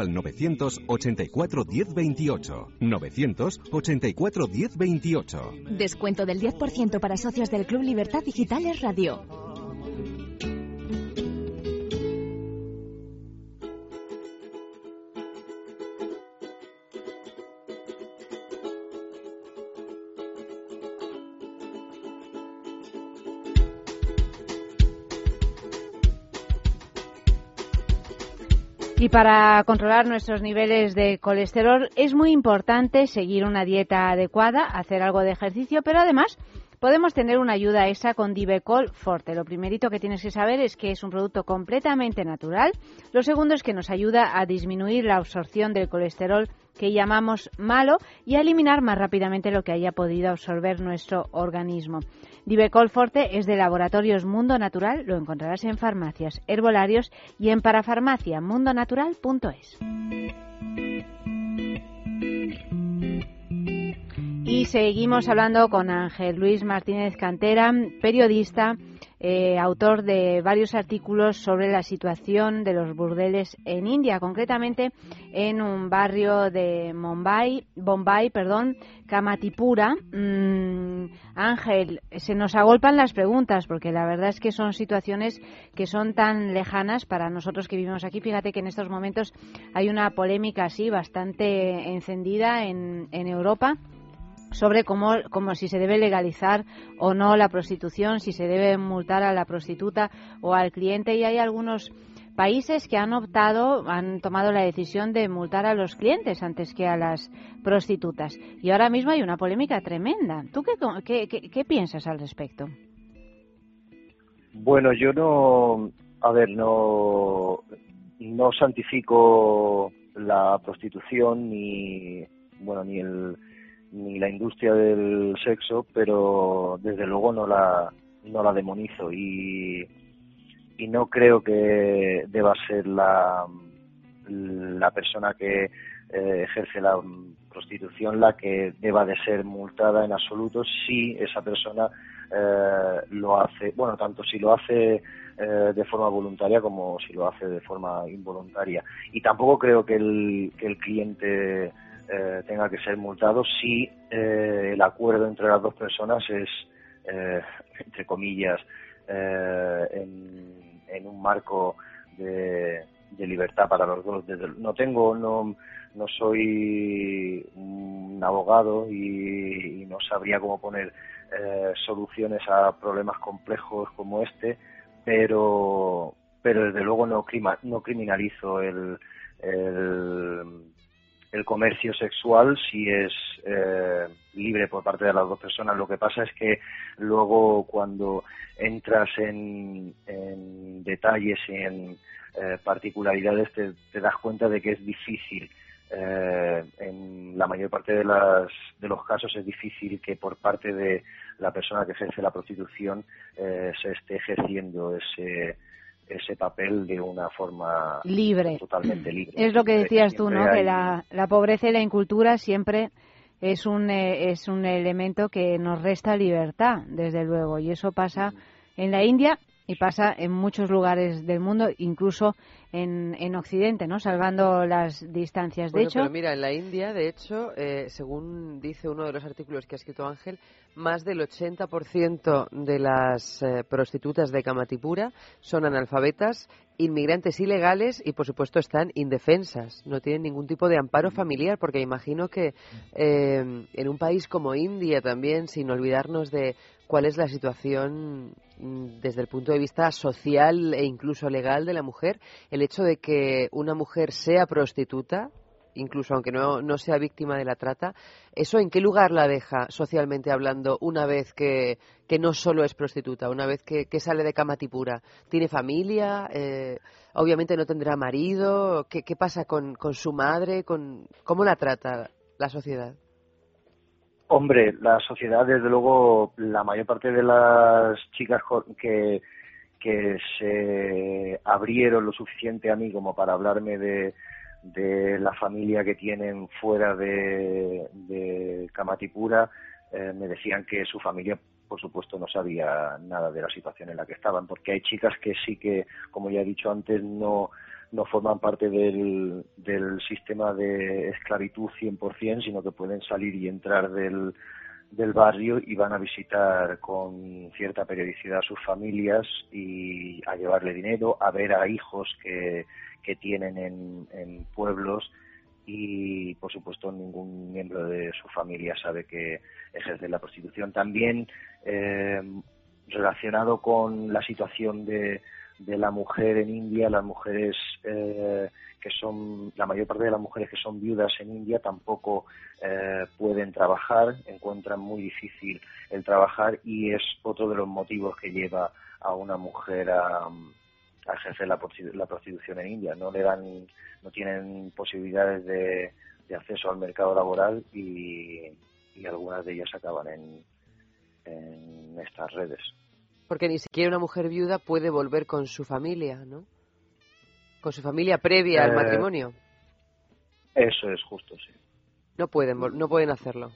al 984 10 28. 984 10 28. Descuento del 10% para socios del Club Libertad Digitales Radio. Y para controlar nuestros niveles de colesterol es muy importante seguir una dieta adecuada, hacer algo de ejercicio, pero además podemos tener una ayuda extra con Divecol Forte. Lo primerito que tienes que saber es que es un producto completamente natural. Lo segundo es que nos ayuda a disminuir la absorción del colesterol que llamamos malo y a eliminar más rápidamente lo que haya podido absorber nuestro organismo. Divecol Forte es de Laboratorios Mundo Natural, lo encontrarás en farmacias, herbolarios y en parafarmacia mundonatural.es. Y seguimos hablando con Ángel Luis Martínez Cantera, periodista, eh, autor de varios artículos sobre la situación de los burdeles en India, concretamente en un barrio de Mumbai, Bombay, perdón, Kamatipura. Mm, Ángel, se nos agolpan las preguntas porque la verdad es que son situaciones que son tan lejanas para nosotros que vivimos aquí. Fíjate que en estos momentos hay una polémica así bastante encendida en, en Europa sobre cómo, cómo si se debe legalizar o no la prostitución, si se debe multar a la prostituta o al cliente y hay algunos países que han optado, han tomado la decisión de multar a los clientes antes que a las prostitutas. Y ahora mismo hay una polémica tremenda. ¿Tú qué, qué, qué, qué piensas al respecto? Bueno, yo no, a ver, no, no santifico la prostitución ni, bueno, ni el, ni la industria del sexo, pero desde luego no la, no la demonizo y, y no creo que deba ser la, la persona que eh, ejerce la prostitución la que deba de ser multada en absoluto si esa persona eh, lo hace, bueno, tanto si lo hace eh, de forma voluntaria como si lo hace de forma involuntaria. Y tampoco creo que el, que el cliente eh, tenga que ser multado si eh, el acuerdo entre las dos personas es, eh, entre comillas, eh, en, en un marco de, de libertad para los dos. No tengo, no, no soy un abogado y, y no sabría cómo poner eh, soluciones a problemas complejos como este, pero, pero desde luego no, crima- no criminalizo el, el, el comercio sexual si es eh, libre por parte de las dos personas. Lo que pasa es que luego cuando entras en, detalles y en eh, particularidades te, te das cuenta de que es difícil. eh, en la mayor parte de, las, de los casos es difícil que por parte de la persona que ejerce la prostitución eh, se esté ejerciendo ese ese papel de una forma Libre. totalmente libre. Es lo que decías tú, ¿no? Que la, la pobreza y la incultura siempre es un, eh, es un elemento que nos resta libertad, desde luego. Y eso pasa en la India y pasa en muchos lugares del mundo, incluso en, en Occidente, ¿no? Salvando las distancias. De hecho, pero mira, en la India, de hecho, eh, según dice uno de los artículos que ha escrito Ángel, más del 80% de las eh, prostitutas de Kamatipura son analfabetas, inmigrantes ilegales y, por supuesto, están indefensas. No tienen ningún tipo de amparo familiar, porque imagino que eh, en un país como India también, sin olvidarnos de cuál es la situación mm, desde el punto de vista social e incluso legal de la mujer, el hecho de que una mujer sea prostituta, incluso aunque no, no sea víctima de la trata, ¿eso en qué lugar la deja socialmente hablando una vez que, no solo es prostituta, una vez que, sale de Kamatipura? ¿Tiene familia? Eh, obviamente no tendrá marido. ¿Qué, qué pasa con, con su madre? Con, ¿Cómo la trata la sociedad? Hombre, la sociedad, desde luego, la mayor parte de las chicas que, que se abrieron lo suficiente a mí como para hablarme de, de la familia que tienen fuera de, de Kamatipura, eh, me decían que su familia, por supuesto, no sabía nada de la situación en la que estaban, porque hay chicas que sí que, como ya he dicho antes, no no forman parte del, del sistema de esclavitud 100%, sino que pueden salir y entrar del, del barrio y van a visitar con cierta periodicidad a sus familias y a llevarle dinero, a ver a hijos que, que tienen en, en pueblos y por supuesto ningún miembro de su familia sabe que ejerce la prostitución. También eh, relacionado con la situación de, de la mujer en India, las mujeres eh, que son, la mayor parte de las mujeres que son viudas en India tampoco eh, pueden trabajar, encuentran muy difícil el trabajar y es otro de los motivos que lleva a una mujer a, a ejercer la, la prostitución en India. No le dan, no tienen posibilidades de, de acceso al mercado laboral y, y algunas de ellas acaban en, en estas redes. Porque ni siquiera una mujer viuda puede volver con su familia, ¿no? Con su familia previa al Eh, matrimonio. Eso es justo, sí. No pueden, no pueden hacerlo.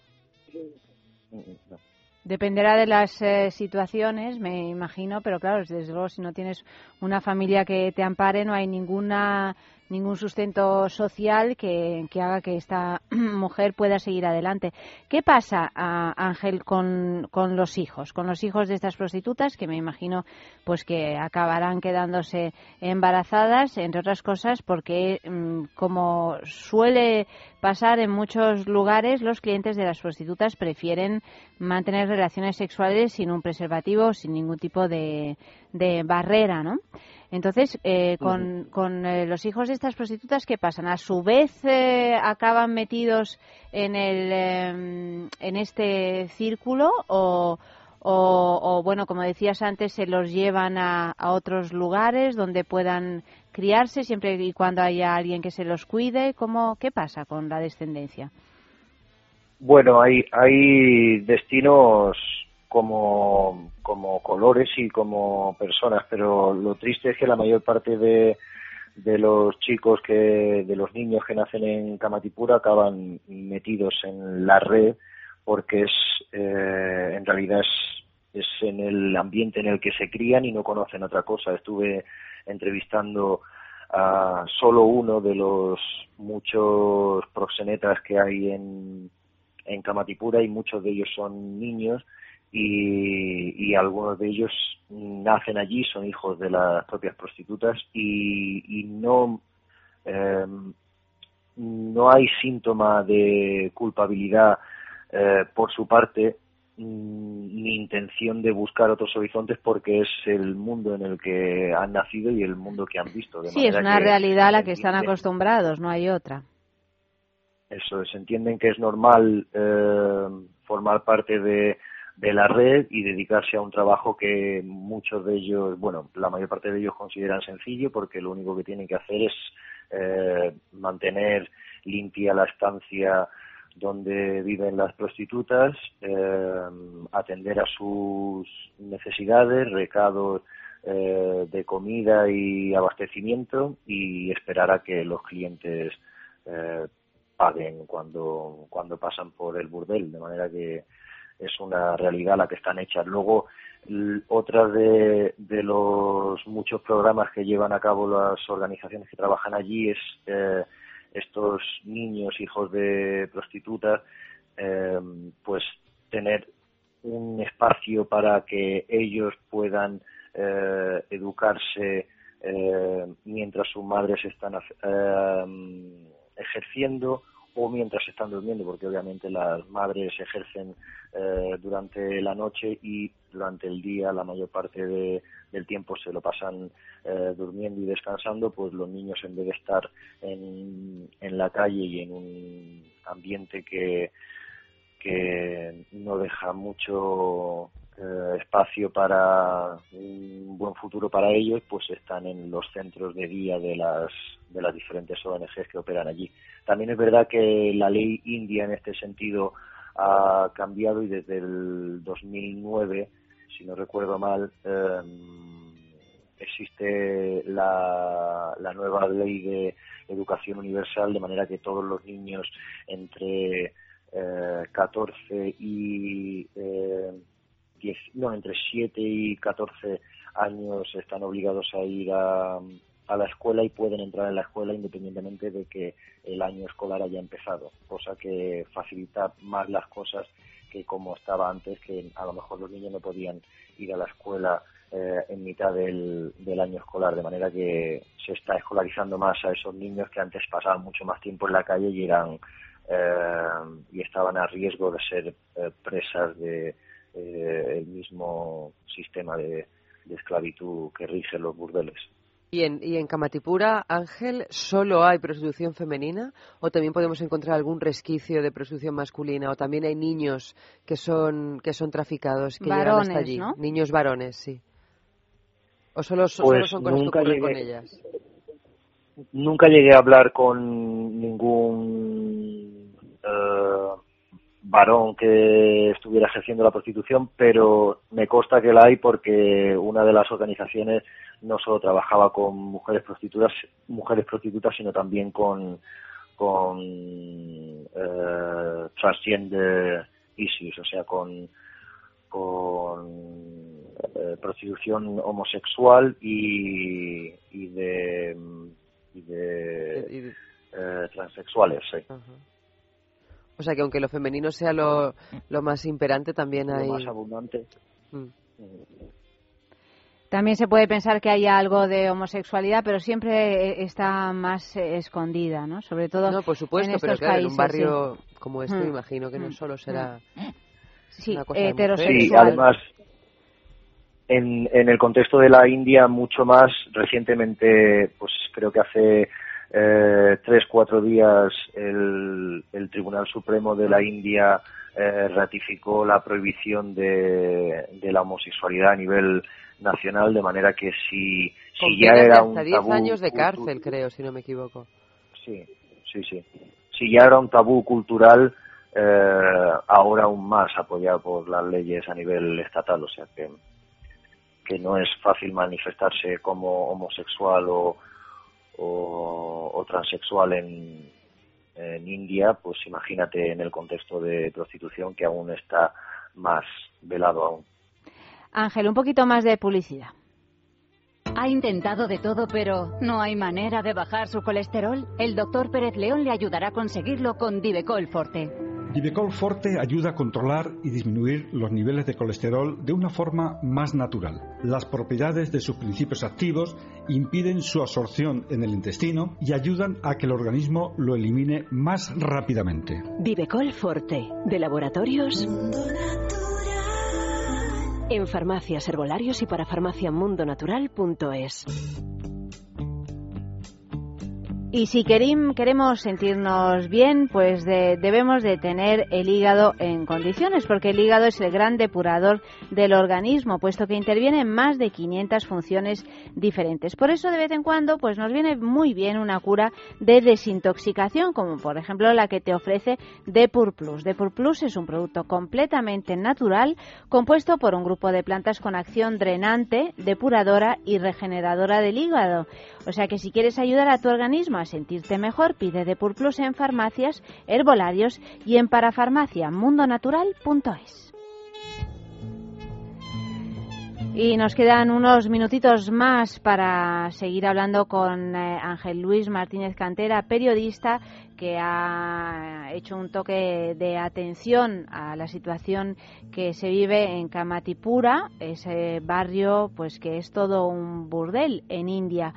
No. Dependerá de las eh, situaciones, me imagino, pero claro, desde luego, si no tienes una familia que te ampare, no hay ninguna ningún sustento social que, que haga que esta mujer pueda seguir adelante. ¿Qué pasa, a- Ángel, con, con los hijos, con los hijos de estas prostitutas, que me imagino pues que acabarán quedándose embarazadas, entre otras cosas, porque mm, como suele pasar en muchos lugares, los clientes de las prostitutas prefieren mantener relaciones sexuales sin un preservativo, sin ningún tipo de, de barrera, ¿no? Entonces, eh, con, con eh, los hijos de estas prostitutas, ¿qué pasan? ¿A su vez eh, acaban metidos en, el, eh, en este círculo o, o, o, bueno, como decías antes, se los llevan a, a otros lugares donde puedan criarse siempre y cuando haya alguien que se los cuide? ¿Cómo, ¿Qué pasa con la descendencia? Bueno, hay, hay destinos como, como colores y como personas, pero lo triste es que la mayor parte de, de los chicos que, de los niños que nacen en Camatipura acaban metidos en la red porque es, eh, en realidad es, es en el ambiente en el que se crían y no conocen otra cosa. Estuve entrevistando a solo uno de los muchos proxenetas que hay en, en Camatipura y muchos de ellos son niños y, y algunos de ellos nacen allí, son hijos de las propias prostitutas y, y no eh, no hay síntoma de culpabilidad eh, por su parte mm, ni intención de buscar otros horizontes porque es el mundo en el que han nacido y el mundo que han visto. De Sí, es una realidad a la que están acostumbrados, no hay otra. Eso es, entienden que es normal eh, formar parte de, de la red y dedicarse a un trabajo que muchos de ellos, bueno, la mayor parte de ellos consideran sencillo porque lo único que tienen que hacer es eh, mantener limpia la estancia donde viven las prostitutas, eh, atender a sus necesidades, recados eh, de comida y abastecimiento y esperar a que los clientes eh, paguen cuando, cuando pasan por el burdel, de manera que es una realidad la que están hechas. Luego, otras de, de los muchos programas que llevan a cabo las organizaciones que trabajan allí es eh, estos niños, hijos de prostitutas, eh, pues tener un espacio para que ellos puedan eh, educarse eh, mientras sus madres están ejerciendo o mientras están durmiendo, porque obviamente las madres ejercen eh, durante la noche y durante el día la mayor parte de- del tiempo se lo pasan eh, durmiendo y descansando, pues los niños en vez de estar en, la calle y en un ambiente que, que no deja mucho eh, espacio para un buen futuro para ellos, pues están en los centros de día de las, de las diferentes ONGs que operan allí. También es verdad que la ley india en este sentido ha cambiado y desde el 2009, si no recuerdo mal, eh, existe la, la nueva ley de educación universal, de manera que todos los niños entre eh, 14 y eh, 10, no, entre 7 y 14 años están obligados a ir a, la escuela y pueden entrar en la escuela independientemente de que el año escolar haya empezado, cosa que facilita más las cosas que como estaba antes, que a lo mejor los niños no podían ir a la escuela eh, en mitad del, año escolar, de manera que se está escolarizando más a esos niños que antes pasaban mucho más tiempo en la calle y eran eh, y estaban a riesgo de ser eh, presas de el mismo sistema de, de esclavitud que rige los burdeles. ¿Y en, y en Camatipura, Ángel, solo hay prostitución femenina o también podemos encontrar algún resquicio de prostitución masculina o también hay niños que son que son traficados que llegan Varones, hasta allí, ¿no? niños varones, sí. O solo, solo Pues son cosas que nunca con llegué- ellas. Nunca llegué a hablar con ningún eh, varón que estuviera ejerciendo la prostitución, pero me consta que la hay porque una de las organizaciones no solo trabajaba con mujeres prostitutas, mujeres prostitutas, sino también con con eh, transgender issues, o sea, con con eh, prostitución homosexual y, y de, y de eh, transexuales, sí. O sea que aunque lo femenino sea lo, lo más imperante, también hay... Lo más abundante. Mm. También se puede pensar que haya algo de homosexualidad, pero siempre está más escondida, ¿no? Sobre todo No, por supuesto, en pero claro, en un barrio sí. como este, Mm. me imagino que no Mm. solo será Sí, una cosa de heterosexual. Sí, además, en, en el contexto de la India, mucho más recientemente, pues creo que hace eh, tres, cuatro días, el, el Tribunal Supremo de la India eh, ratificó la prohibición de, de la homosexualidad a nivel nacional, de manera que si, si ya era un hasta 10 tabú años de cárcel, creo, si no me equivoco. Sí, sí, sí. Si ya era un tabú cultural, eh, ahora aún más apoyado por las leyes a nivel estatal, o sea que, que no es fácil manifestarse como homosexual o, o, o transexual en, en India, pues imagínate en el contexto de prostitución que aún está más velado aún. Ángel, un poquito más de publicidad. Ha intentado de todo, pero no hay manera de bajar su colesterol. El doctor Pérez León le ayudará a conseguirlo con Divecol Forte. Divecol Forte ayuda a controlar y disminuir los niveles de colesterol de una forma más natural. Las propiedades de sus principios activos impiden su absorción en el intestino y ayudan a que el organismo lo elimine más rápidamente. Divecol Forte, de laboratorios. En farmacias, herbolarios y para farmaciamundonatural.es. Y si querim- queremos sentirnos bien, pues de- debemos de tener el hígado en condiciones, porque el hígado es el gran depurador del organismo, puesto que interviene en más de 500 funciones diferentes. Por eso, de vez en cuando, pues nos viene muy bien una cura de desintoxicación, como por ejemplo la que te ofrece Depur Plus. Depur Plus es un producto completamente natural, compuesto por un grupo de plantas con acción drenante, depuradora y regeneradora del hígado. O sea que si quieres ayudar a tu organismo a sentirte mejor, pide Depur Plus en farmacias, herbolarios y en parafarmaciamundonatural.es. Y nos quedan unos minutitos más para seguir hablando con eh, Ángel Luis Martínez Cantera, periodista que ha hecho un toque de atención a la situación que se vive en Kamatipura, ese barrio pues que es todo un burdel en India.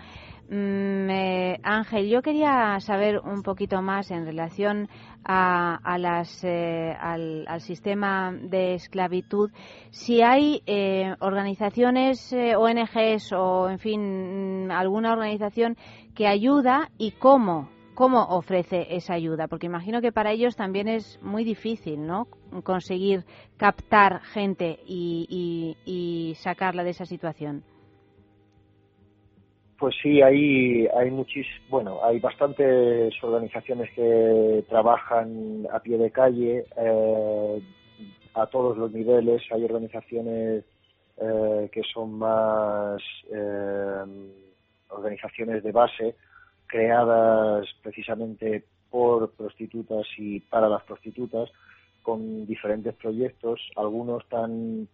Mm, eh, Ángel, yo quería saber un poquito más en relación a, las, eh, al, sistema de esclavitud, si hay eh, organizaciones, eh, ONGs o, en fin, mm, alguna organización que ayuda y cómo, cómo ofrece esa ayuda, porque imagino que para ellos también es muy difícil, ¿no? Conseguir captar gente y, y sacarla de esa situación. Pues sí, hay, hay muchis, bueno, hay bastantes organizaciones que trabajan a pie de calle eh, a todos los niveles. Hay organizaciones eh, que son más eh, organizaciones de base creadas precisamente por prostitutas y para las prostitutas con diferentes proyectos, algunos tan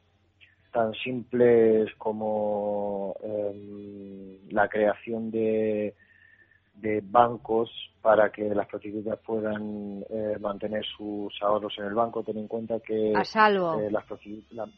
tan simples como em, la creación de, de bancos para que las prostitutas puedan eh, mantener sus ahorros en el banco. Ten en cuenta que A salvo. eh, las prostitu- la-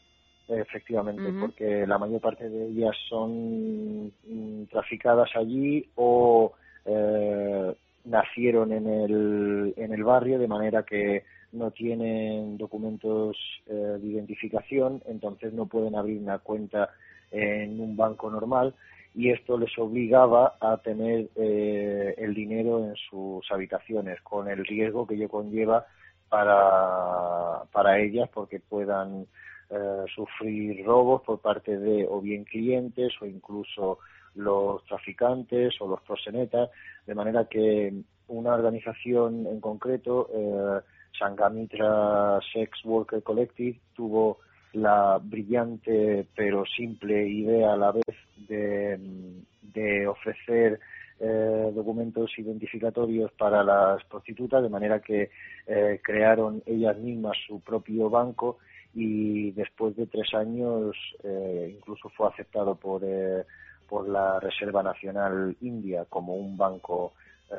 efectivamente, porque la mayor parte de ellas son mm, traficadas allí o eh, nacieron en el, en el barrio de manera que no tienen documentos eh, de identificación, entonces no pueden abrir una cuenta en un banco normal y esto les obligaba a tener eh, el dinero en sus habitaciones con el riesgo que ello conlleva para, para ellas porque puedan eh, sufrir robos por parte de o bien clientes o incluso los traficantes o los prosenetas, de manera que una organización en concreto, eh, Sangamitra Sex Worker Collective, tuvo la brillante pero simple idea a la vez de, ofrecer eh, documentos identificatorios para las prostitutas, de manera que eh, crearon ellas mismas su propio banco y después de tres años eh, incluso fue aceptado por, eh, por la Reserva Nacional India como un banco eh,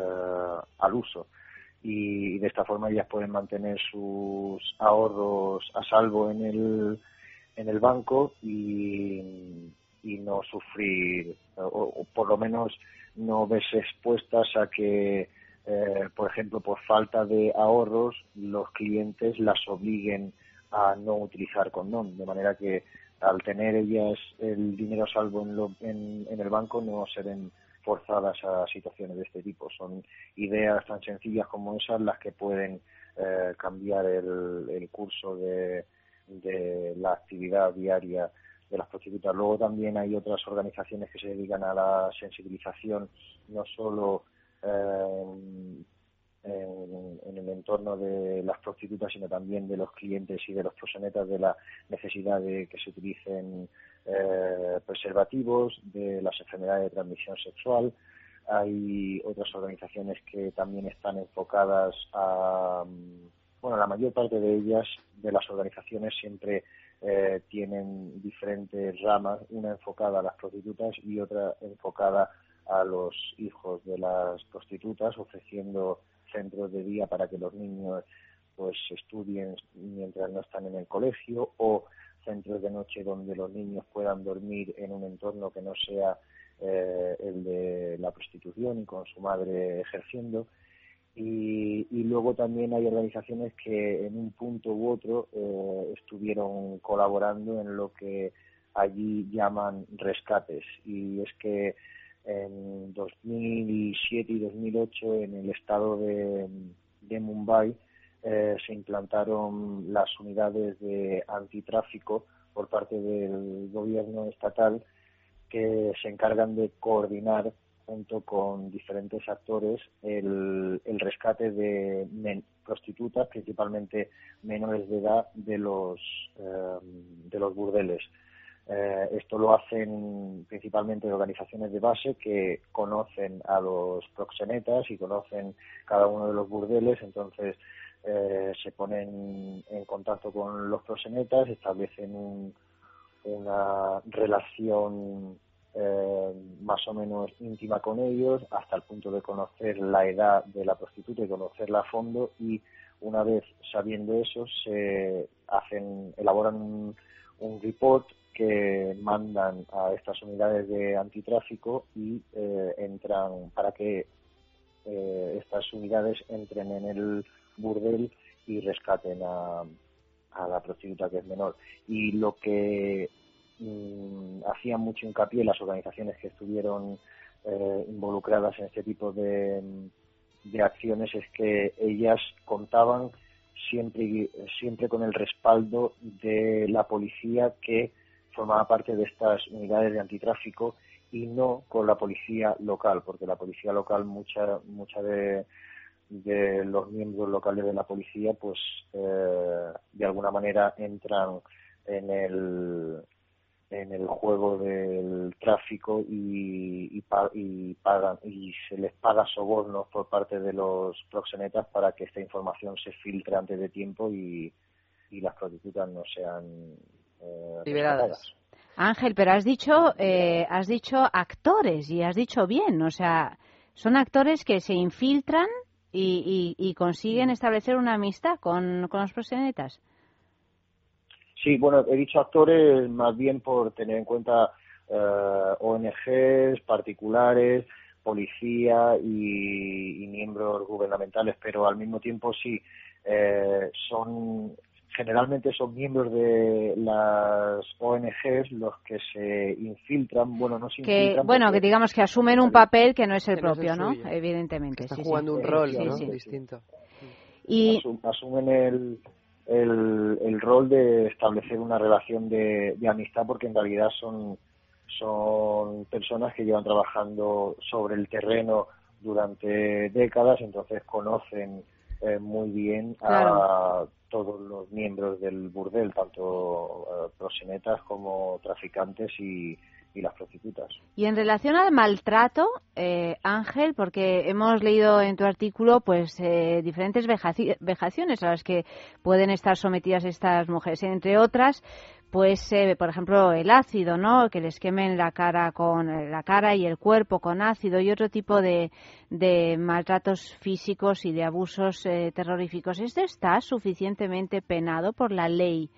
al uso y de esta forma ellas pueden mantener sus ahorros a salvo en el en el banco y, y no sufrir o, por lo menos no verse expuestas a que eh, por ejemplo por falta de ahorros los clientes las obliguen a no utilizar condón. De manera que al tener ellas el dinero a salvo en, lo- en el banco no se ven forzadas a situaciones de este tipo. Son ideas tan sencillas como esas las que pueden eh, cambiar el, el curso de, de la actividad diaria de las prostitutas. Luego también hay otras organizaciones que se dedican a la sensibilización, no solo eh, en, el entorno de las prostitutas, sino también de los clientes y de los proxenetas de la necesidad de que se utilicen eh, preservativos, de las enfermedades de transmisión sexual. Hay otras organizaciones que también están enfocadas a, bueno, la mayor parte de ellas, de las organizaciones, siempre eh, tienen diferentes ramas, una enfocada a las prostitutas y otra enfocada a los hijos de las prostitutas, ofreciendo centros de día para que los niños pues estudien mientras no están en el colegio o centros de noche donde los niños puedan dormir en un entorno que no sea eh, el de la prostitución y con su madre ejerciendo. Y, y luego también hay organizaciones que en un punto u otro eh, estuvieron colaborando en lo que allí llaman rescates. Y es que en 2007 y 2008 en el estado de, Mumbai eh, se implantaron las unidades de antitráfico por parte del gobierno estatal que se encargan de coordinar junto con diferentes actores el, el rescate de men- prostitutas, principalmente menores de edad, de los, eh, de los burdeles. Eh, esto lo hacen principalmente organizaciones de base que conocen a los proxenetas y conocen cada uno de los burdeles, entonces eh, se ponen en contacto con los proxenetas, establecen un- una relación eh, más o menos íntima con ellos hasta el punto de conocer la edad de la prostituta y conocerla a fondo. Y una vez sabiendo eso se hacen elaboran un, un report que mandan a estas unidades de antitráfico y eh, entran para que eh, estas unidades entren en el burdel y rescaten a, a la prostituta que es menor. Y lo que mm, hacían mucho hincapié las organizaciones que estuvieron eh, involucradas en este tipo de, de acciones es que ellas contaban siempre siempre con el respaldo de la policía que formaba parte de estas unidades de antitráfico y no con la policía local porque la policía local mucha mucha de de los miembros locales de la policía pues eh, de alguna manera entran en el en el juego del tráfico y, y, y pagan y se les paga sobornos por parte de los proxenetas para que esta información se filtre antes de tiempo y, y las prostitutas no sean eh, Liberadas. Ángel, pero has dicho, eh, has dicho actores y has dicho bien, o sea, son actores que se infiltran y, y- y consiguen establecer una amistad con, con los proxenetas. Sí, bueno, he dicho actores más bien por tener en cuenta eh, ONGs, particulares, policía y, y miembros gubernamentales, pero al mismo tiempo sí, eh, son generalmente son miembros de las ONGs los que se infiltran, bueno, no se Que, infiltran bueno, que digamos que asumen un papel que no es el propio, ¿no? suyo. Evidentemente. está sí, jugando sí. un rol, Sí, ¿no? sí. Distinto. Y Asum- asumen el, el, el rol de establecer una relación de, de amistad porque en realidad son, son personas que llevan trabajando sobre el terreno durante décadas, entonces conocen eh, muy bien a todos los miembros del burdel, tanto eh, proxenetas como traficantes y, y las prostitutas. Y en relación al maltrato, eh, Ángel, porque hemos leído en tu artículo pues eh, diferentes vejaci- vejaciones a las que pueden estar sometidas estas mujeres, entre otras, pues eh, por ejemplo el ácido, ¿no? Que les quemen la cara con eh, la cara y el cuerpo con ácido y otro tipo de, de maltratos físicos y de abusos eh, terroríficos. ¿Esto está suficientemente penado por la ley?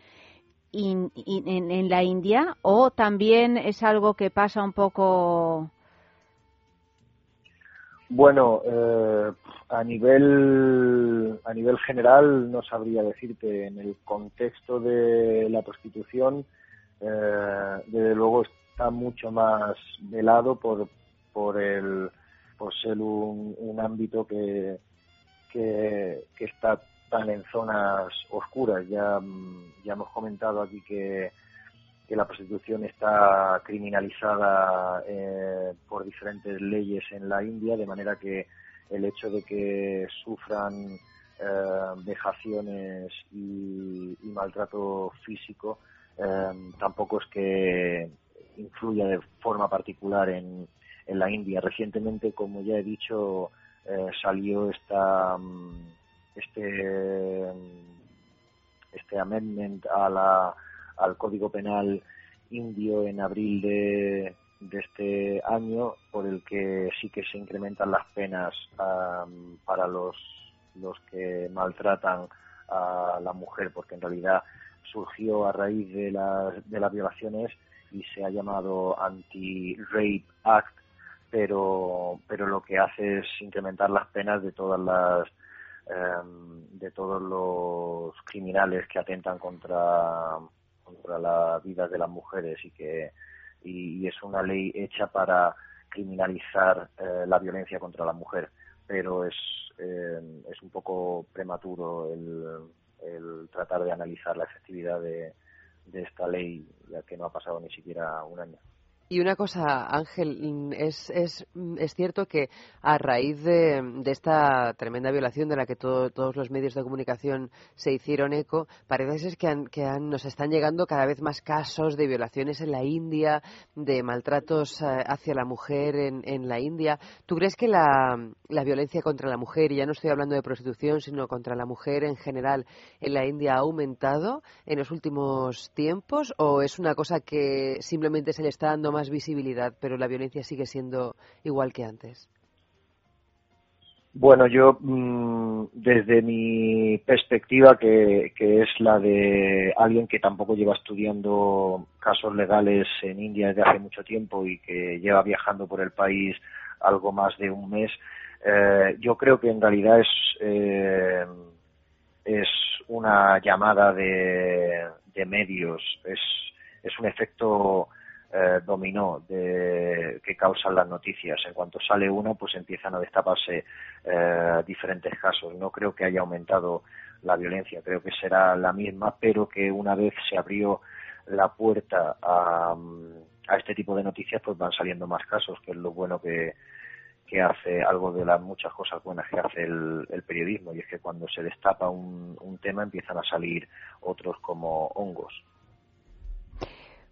in- en la India o también es algo que pasa un poco Bueno, eh, a nivel a nivel general no sabría decirte en el contexto de la prostitución eh, desde luego está mucho más velado por por el por ser un, un ámbito que, que que está tan en zonas oscuras. Ya ya hemos comentado aquí que que la prostitución está criminalizada eh, por diferentes leyes en la India, de manera que el hecho de que sufran eh, vejaciones y, maltrato físico eh, tampoco es que influya de forma particular en, en la India. Recientemente, como ya he dicho, eh, salió esta mm, este este amendment a la al Código Penal indio en abril de, de este año, por el que sí que se incrementan las penas am, para los, los que maltratan a la mujer, porque en realidad surgió a raíz de las, de las violaciones y se ha llamado Anti-Rape Act, pero, pero lo que hace es incrementar las penas de todas las em, de todos los criminales que atentan contra contra la vida de las mujeres y que y, es una ley hecha para criminalizar eh, la violencia contra la mujer. Pero es eh, es un poco prematuro el, el tratar de analizar la efectividad de, de esta ley ya que no ha pasado ni siquiera un año Y una cosa, Ángel, mm, es, es, mm, es cierto que a raíz de, esta tremenda violación de la que todo- todos los medios de comunicación se hicieron eco, parece ser que, han- que han- nos están llegando cada vez más casos de violaciones en la India, de maltratos eh, hacia la mujer en, en la India. ¿Tú crees que la, la violencia contra la mujer, y ya no estoy hablando de prostitución, sino contra la mujer en general, en la India ha aumentado en los últimos tiempos o es una cosa que simplemente se le está dando más visibilidad, pero la violencia sigue siendo igual que antes? Bueno, yo mm, desde mi perspectiva, que, que es la de alguien que tampoco lleva estudiando casos legales en India desde hace mucho tiempo y que lleva viajando por el país algo más de un mes, eh, yo creo que en realidad es eh, es una llamada de, de medios, es, es un efecto eh, dominó de, que causan las noticias. En cuanto sale una, pues empiezan a destaparse eh, diferentes casos. No creo que haya aumentado la violencia, creo que será la misma, pero que una vez se abrió la puerta a, a este tipo de noticias, pues van saliendo más casos, que es lo bueno que, hace algo de las muchas cosas buenas que hace el, el periodismo, y es que cuando se destapa un tema empiezan a salir otros como hongos.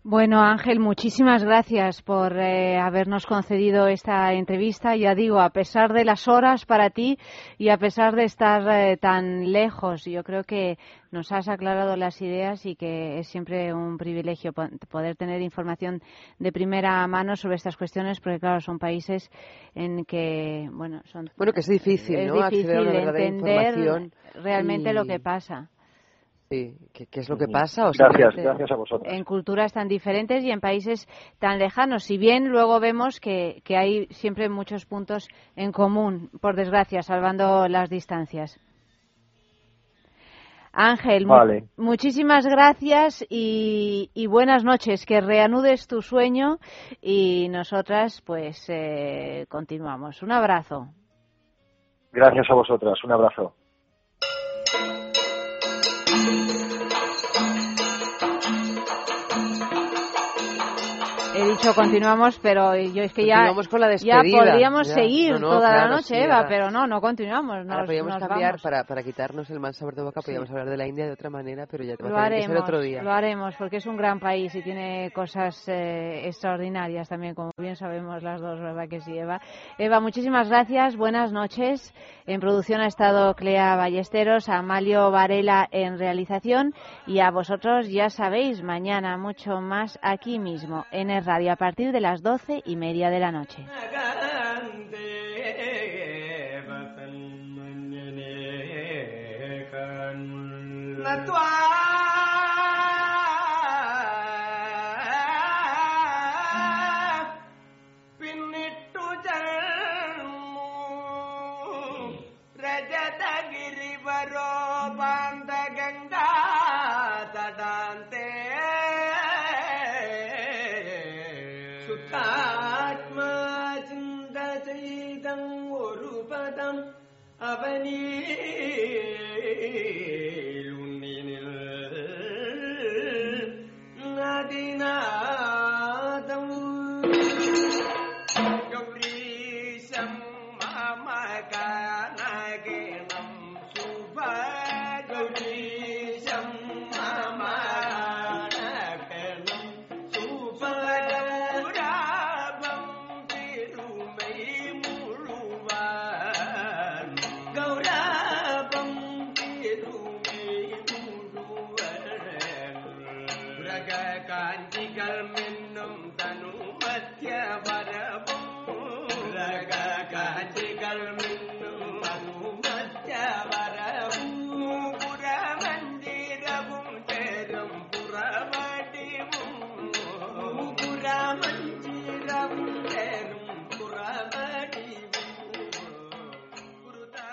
Bueno, Ángel, muchísimas gracias por eh, habernos concedido esta entrevista. Ya digo, a pesar de las horas para ti y a pesar de estar eh, tan lejos, yo creo que nos has aclarado las ideas y que es siempre un privilegio po- poder tener información de primera mano sobre estas cuestiones, porque claro, son países en que, bueno, son Bueno, que es difícil, es ¿no? Acceder a una entender información realmente y- lo que pasa. Sí, ¿qué, qué es lo que pasa? O Gracias, gracias a vosotros. en culturas tan diferentes y en países tan lejanos. Si bien luego vemos que, que hay siempre muchos puntos en común, por desgracia, salvando las distancias. Ángel, mu- muchísimas gracias y, y buenas noches. Que reanudes tu sueño y nosotras, pues, eh, continuamos. Un abrazo. Gracias a vosotras, un abrazo. El dicho continuamos, pero yo es que ya, Continuamos con la ya despedida. podríamos Ya. seguir No, no, toda la noche, sí, Eva, ahora- pero no, no continuamos. Ahora Nos, podríamos nos cambiar vamos. para, para quitarnos el mal sabor de boca, podríamos hablar de la India de otra manera, pero ya te va a tener que ser haremos, otro día. lo haremos, porque es un gran país y tiene cosas eh, extraordinarias también, como bien sabemos las dos, ¿verdad que sí, Eva? Eva, muchísimas gracias, buenas noches. En producción ha estado Clea Ballesteros, Amalio Varela en realización y a vosotros ya sabéis, mañana mucho más aquí mismo, en el radio, a partir de las doce y media de la noche.